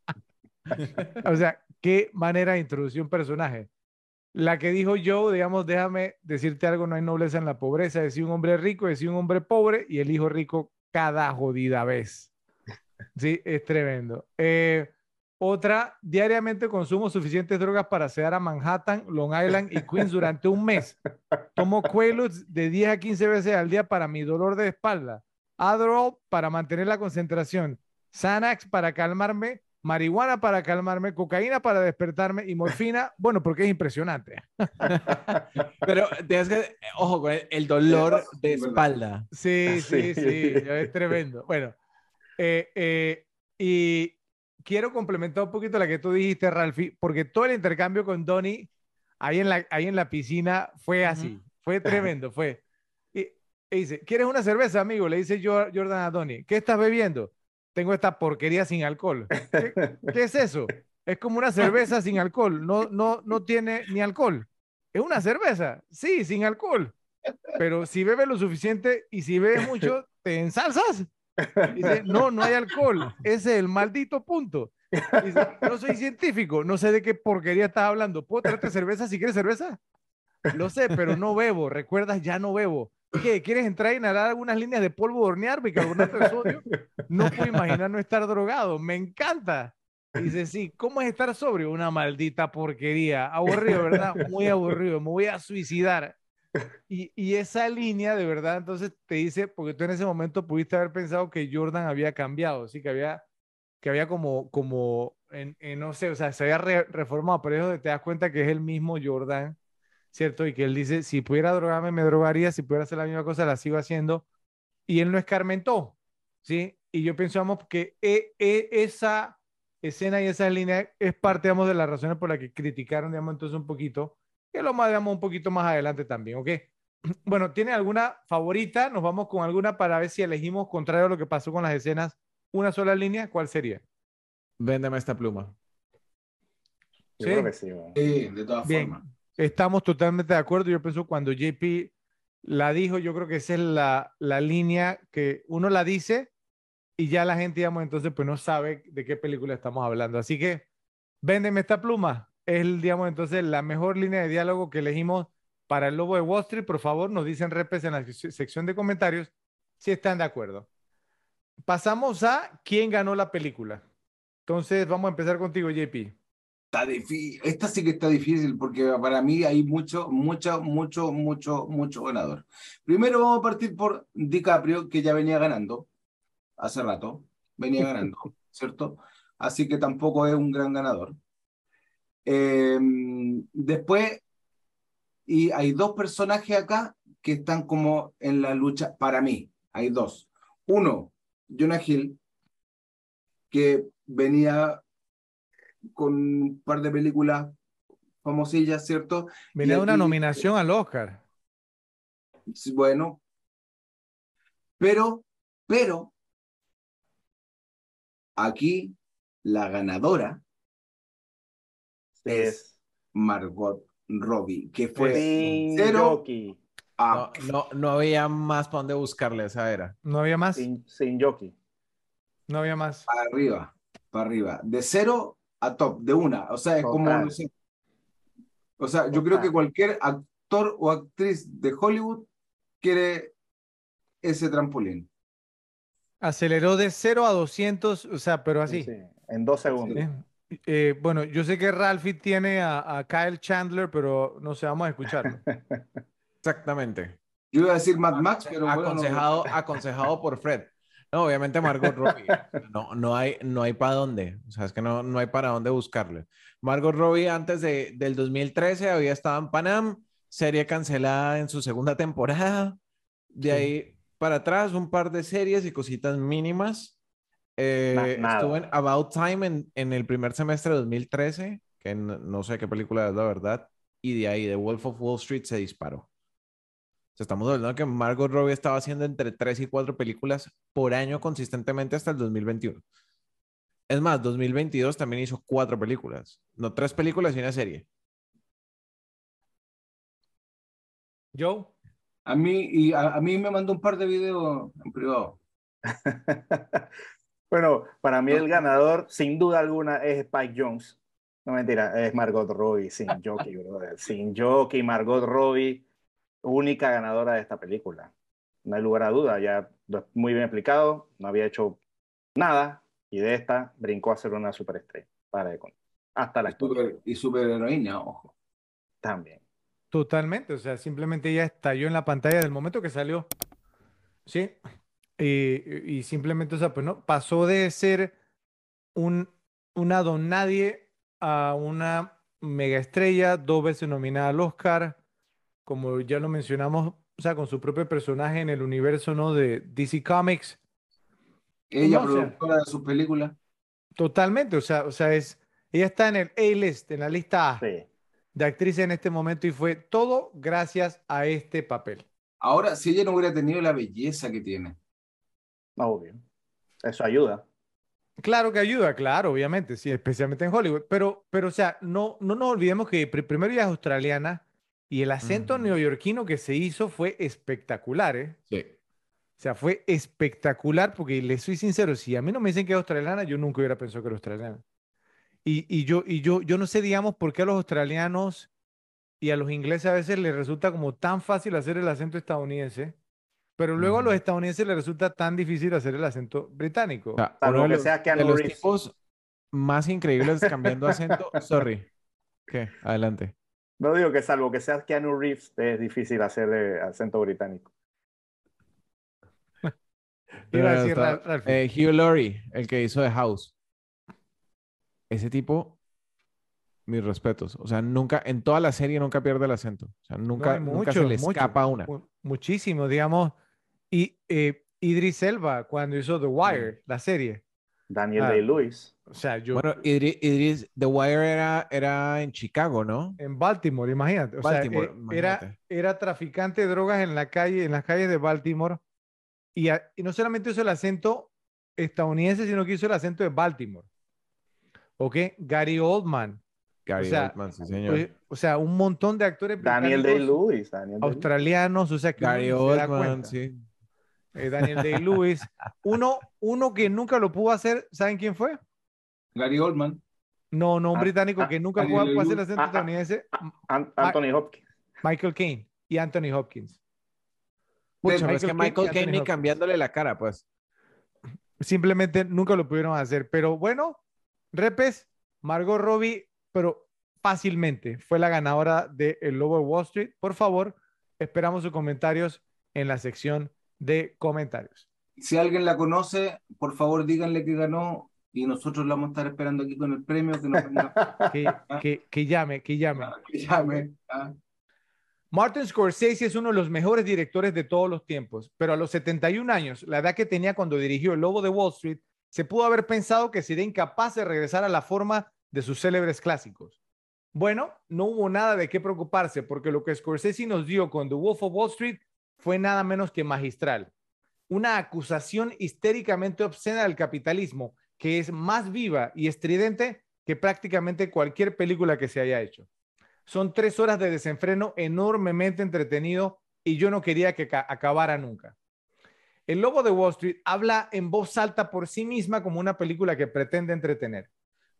o sea, qué manera de introducir un personaje. La que dijo Joe, digamos, déjame decirte algo, no hay nobleza en la pobreza, decir un hombre rico, decir un hombre pobre y el hijo rico cada jodida vez. Sí, es tremendo. Eh, otra, diariamente consumo suficientes drogas para sedar a Manhattan, Long Island y Queens durante un mes. Tomo Quaaludes de 10 a 15 veces al día para mi dolor de espalda. Adderall para mantener la concentración. Xanax para calmarme. Marihuana para calmarme. Cocaína para despertarme. Y morfina, bueno, porque es impresionante. Pero tienes que, ojo, con el, dolor de espalda. Sí, sí, Sí. sí, es tremendo. Bueno, eh, eh, y quiero complementar un poquito la que tú dijiste, Ralphie, porque todo el intercambio con Donnie ahí en la, ahí en la piscina fue así, fue tremendo, fue. Y, y dice, ¿quieres una cerveza, amigo? Le dice Jo- Jordan a Donnie, ¿qué estás bebiendo? Tengo esta porquería sin alcohol. ¿Qué, qué es eso? Es como una cerveza sin alcohol, no, no, no tiene ni alcohol. ¿Es una cerveza? Sí, sin alcohol. Pero si bebes lo suficiente y si bebes mucho, ¿te ensalzas? No, no hay alcohol. Ese es el maldito punto. No soy científico, no sé de qué porquería estás hablando. ¿Puedo traerte cerveza si quieres cerveza? Lo sé, pero no bebo. ¿Recuerdas? Ya no bebo. ¿Qué? ¿Quieres entrar y inhalar algunas líneas de polvo de hornear, bicarbonato de sodio? No puedo imaginar no estar drogado. Me encanta. Dice, sí, ¿cómo es estar sobrio? Una maldita porquería. Aburrido, ¿verdad? Muy aburrido. Me voy a suicidar. Y, esa línea, de verdad, entonces te dice, porque tú en ese momento pudiste haber pensado que Jordan había cambiado, sí, que había, que había como, como, en, no sé, o sea, se había re- reformado, pero es donde te das cuenta que es el mismo Jordan, ¿cierto? Y que él dice, si pudiera drogarme, me drogaría, si pudiera hacer la misma cosa, la sigo haciendo. Y él no escarmentó, ¿sí? Y yo pensamos que e- e- esa escena y esa línea es parte, digamos, de las razones por las que criticaron, digamos, entonces un poquito, que lo más, digamos, un poquito más adelante también, ¿ok? Bueno, ¿tiene alguna favorita? Nos vamos con alguna para ver si elegimos, contrario a lo que pasó con las escenas, una sola línea, ¿cuál sería? Véndeme esta pluma. Yo Sí. creo que sí. weón. Sí, de todas Bien, formas. estamos totalmente de acuerdo. Yo pienso cuando JP la dijo, yo creo que esa es la, la línea que uno la dice y ya la gente, digamos, entonces pues no sabe de qué película estamos hablando. Así que, véndeme esta pluma. Es, digamos, entonces la mejor línea de diálogo que elegimos para el Lobo de Wall Street. Por favor, nos dicen repes en la sec- sección de comentarios si están de acuerdo. Pasamos a quién ganó la película. Entonces, vamos a empezar contigo, JP. Está difícil. Esta sí que está difícil porque para mí hay mucho, mucho, mucho, mucho, mucho ganador. Primero vamos a partir por DiCaprio, que ya venía ganando hace rato. Venía ganando, ¿cierto? Así que tampoco es un gran ganador. Eh, después, y hay dos personajes acá que están como en la lucha, para mí, hay dos. Uno, Jonah Hill, que venía con un par de películas famosillas, ¿cierto? Venía de una nominación al Oscar. Bueno, pero, pero, aquí la ganadora es Margot Robbie, que fue Sin cero a No, no, no había más para dónde buscarle esa era. No había más. Sin, sin jockey. No había más. para arriba, para arriba, de cero a top, de una. O sea, es como, no sé. O sea, yo creo que cualquier actor o actriz de Hollywood quiere ese trampolín. Aceleró de 0 a 200, o sea, pero así. Sí, en dos segundos. Eh, bueno, yo sé que Ralphie tiene a, a Kyle Chandler, pero no sé, vamos a escucharlo. Exactamente. Yo iba a decir Mad Max, pero bueno, no- aconsejado, aconsejado por Fred. No, obviamente Margot Robbie. No, no hay, no hay para dónde. O sea, es que no, no hay para dónde buscarle. Margot Robbie antes de, del 2013 había estado en Panam, serie cancelada en su segunda temporada. De ahí para atrás, un par de series y cositas mínimas. Eh, estuvo en About Time en, en el primer semestre de 2013, que no, no sé qué película es la verdad. Y de ahí, The Wolf of Wall Street se disparó. O sea, estamos hablando de que Margot Robbie estaba haciendo entre 3 y 4 películas por año consistentemente hasta el 2021. Es más, 2022 también hizo 4 películas. No, 3 películas y una serie. Joe, A mí, y a, a mí me mandó un par de videos en privado. Bueno, para mí el ganador, sin duda alguna, es Spike Jones. No mentira, es Margot Robbie, sin jockey, brother. Sin jockey, Margot Robbie, única ganadora de esta película. No hay lugar a duda, ya muy bien explicado, no había hecho nada y de esta brincó a ser una superestrella. Para de contar. Hasta la super, y super heroína, ojo. también. totalmente, o sea, simplemente ella estalló en la pantalla del momento que salió. ¿Sí? Y, y simplemente, o sea, pues no, pasó de ser un, una don nadie a una mega estrella, dos veces nominada al Oscar, como ya lo mencionamos, o sea, con su propio personaje en el universo, ¿no? De DC Comics. Ella, No, o sea- productora de sus películas. Totalmente, o sea, o sea, es, ella está en el A-list, en la lista A Sí. de actrices en este momento y fue todo gracias a este papel. Ahora, si ella no hubiera tenido la belleza que tiene. Obvio. Eso ayuda. Claro que ayuda, claro, obviamente, sí, especialmente en Hollywood, pero, pero o sea, no, no nos olvidemos que pr- primero ella es australiana y el acento Ujú. neoyorquino que se hizo fue espectacular, ¿eh? Sí. O sea, fue espectacular porque le soy sincero, si a mí no me dicen que es australiana, yo nunca hubiera pensado que era australiana. Y, y yo, y yo, yo no sé, digamos, por qué a los australianos y a los ingleses a veces les resulta como tan fácil hacer el acento estadounidense, pero luego a los estadounidenses les resulta tan difícil hacer el acento británico. O sea, Salvo uno de que los, sea de los Reeves. tipos más increíbles cambiando acento. Sorry. ¿Qué? Adelante. No digo que salvo que seas Keanu Reeves, es difícil hacer eh, acento británico. ¿Qué iba a No, no, decir eh, Hugh Laurie, el que hizo The House. Ese tipo, mis respetos. O sea, nunca, en toda la serie nunca pierde el acento. O sea, No, nunca, hay nunca se le escapa una. mu- muchísimo, digamos. Y eh, Idris Elba, cuando hizo The Wire, la serie. Daniel Ah. Day-Lewis. O sea, yo Bueno, Idris, Idris- The Wire era, era en Chicago, ¿no? en Baltimore, imagínate. O Baltimore, sea, eh, era, imagínate. era traficante de drogas en la calle, en las calles de Baltimore. Y, a- y no solamente hizo el acento estadounidense, sino que hizo el acento de Baltimore. ¿Ok? Gary Oldman. Gary sea, Oldman, sí, señor. pues, o sea, un montón de actores Daniel Day-Lewis. Australianos, o sea, que Gary Oldman, sí. Eh, Daniel Day-Lewis. Uno, uno que nunca lo pudo hacer, ¿saben quién fue? Gary Oldman. No, no, un Ah, británico ah, que nunca pudo, hacer el acento Ah, estadounidense, An- Anthony Hopkins. Michael Caine y Anthony Hopkins. Pero es que Michael Caine ni cambiándole la cara, pues. Simplemente nunca lo pudieron hacer. Pero bueno, Repes, Margot Robbie, pero fácilmente fue la ganadora de El Lobo de Wall Street. Por favor, esperamos sus comentarios en la sección de comentarios. Si alguien la conoce, por favor díganle que ganó y nosotros la vamos a estar esperando aquí con el premio que nos Que, que, que llame, que llame. que llame. ¿ah? Martin Scorsese es uno de los mejores directores de todos los tiempos, pero a los 71 años, la edad que tenía cuando dirigió El Lobo de Wall Street, se pudo haber pensado que sería incapaz de regresar a la forma de sus célebres clásicos. Bueno, no hubo nada de qué preocuparse porque lo que Scorsese nos dio con The Wolf of Wall Street fue nada menos que magistral. Una acusación histéricamente obscena del capitalismo que es más viva y estridente que prácticamente cualquier película que se haya hecho. Son tres horas de desenfreno enormemente entretenido y yo no quería que ca- acabara nunca. El Lobo de Wall Street habla en voz alta por sí misma como una película que pretende entretener,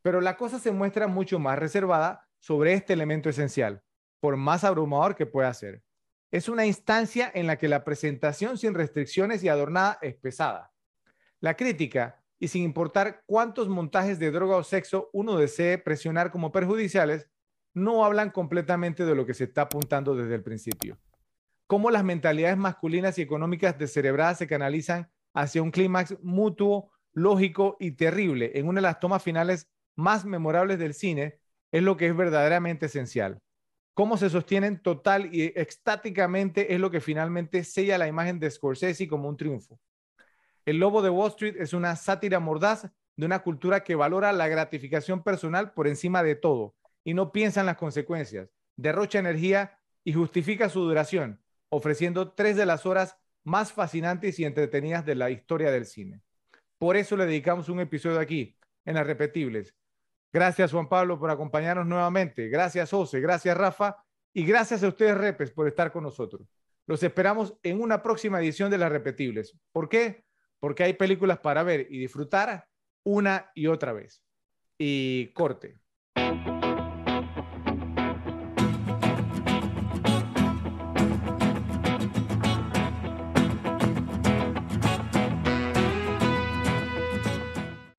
pero la cosa se muestra mucho más reservada sobre este elemento esencial, por más abrumador que pueda ser. Es una instancia en la que la presentación sin restricciones y adornada es pesada. La crítica, y sin importar cuántos montajes de droga o sexo uno desee presionar como perjudiciales, no hablan completamente de lo que se está apuntando desde el principio. Cómo las mentalidades masculinas y económicas descerebradas se canalizan hacia un clímax mutuo, lógico y terrible en una de las tomas finales más memorables del cine es lo que es verdaderamente esencial. Cómo se sostienen total y extáticamente es lo que finalmente sella la imagen de Scorsese como un triunfo. El Lobo de Wall Street es una sátira mordaz de una cultura que valora la gratificación personal por encima de todo y no piensa en las consecuencias, derrocha energía y justifica su duración, ofreciendo tres de las horas más fascinantes y entretenidas de la historia del cine. Por eso le dedicamos un episodio aquí, en las repetibles. Gracias Juan Pablo por acompañarnos nuevamente. Gracias José, gracias Rafa y gracias a ustedes Repes por estar con nosotros. Los esperamos en una próxima edición de las repetibles. ¿Por qué? Porque hay películas para ver y disfrutar una y otra vez. Y corte.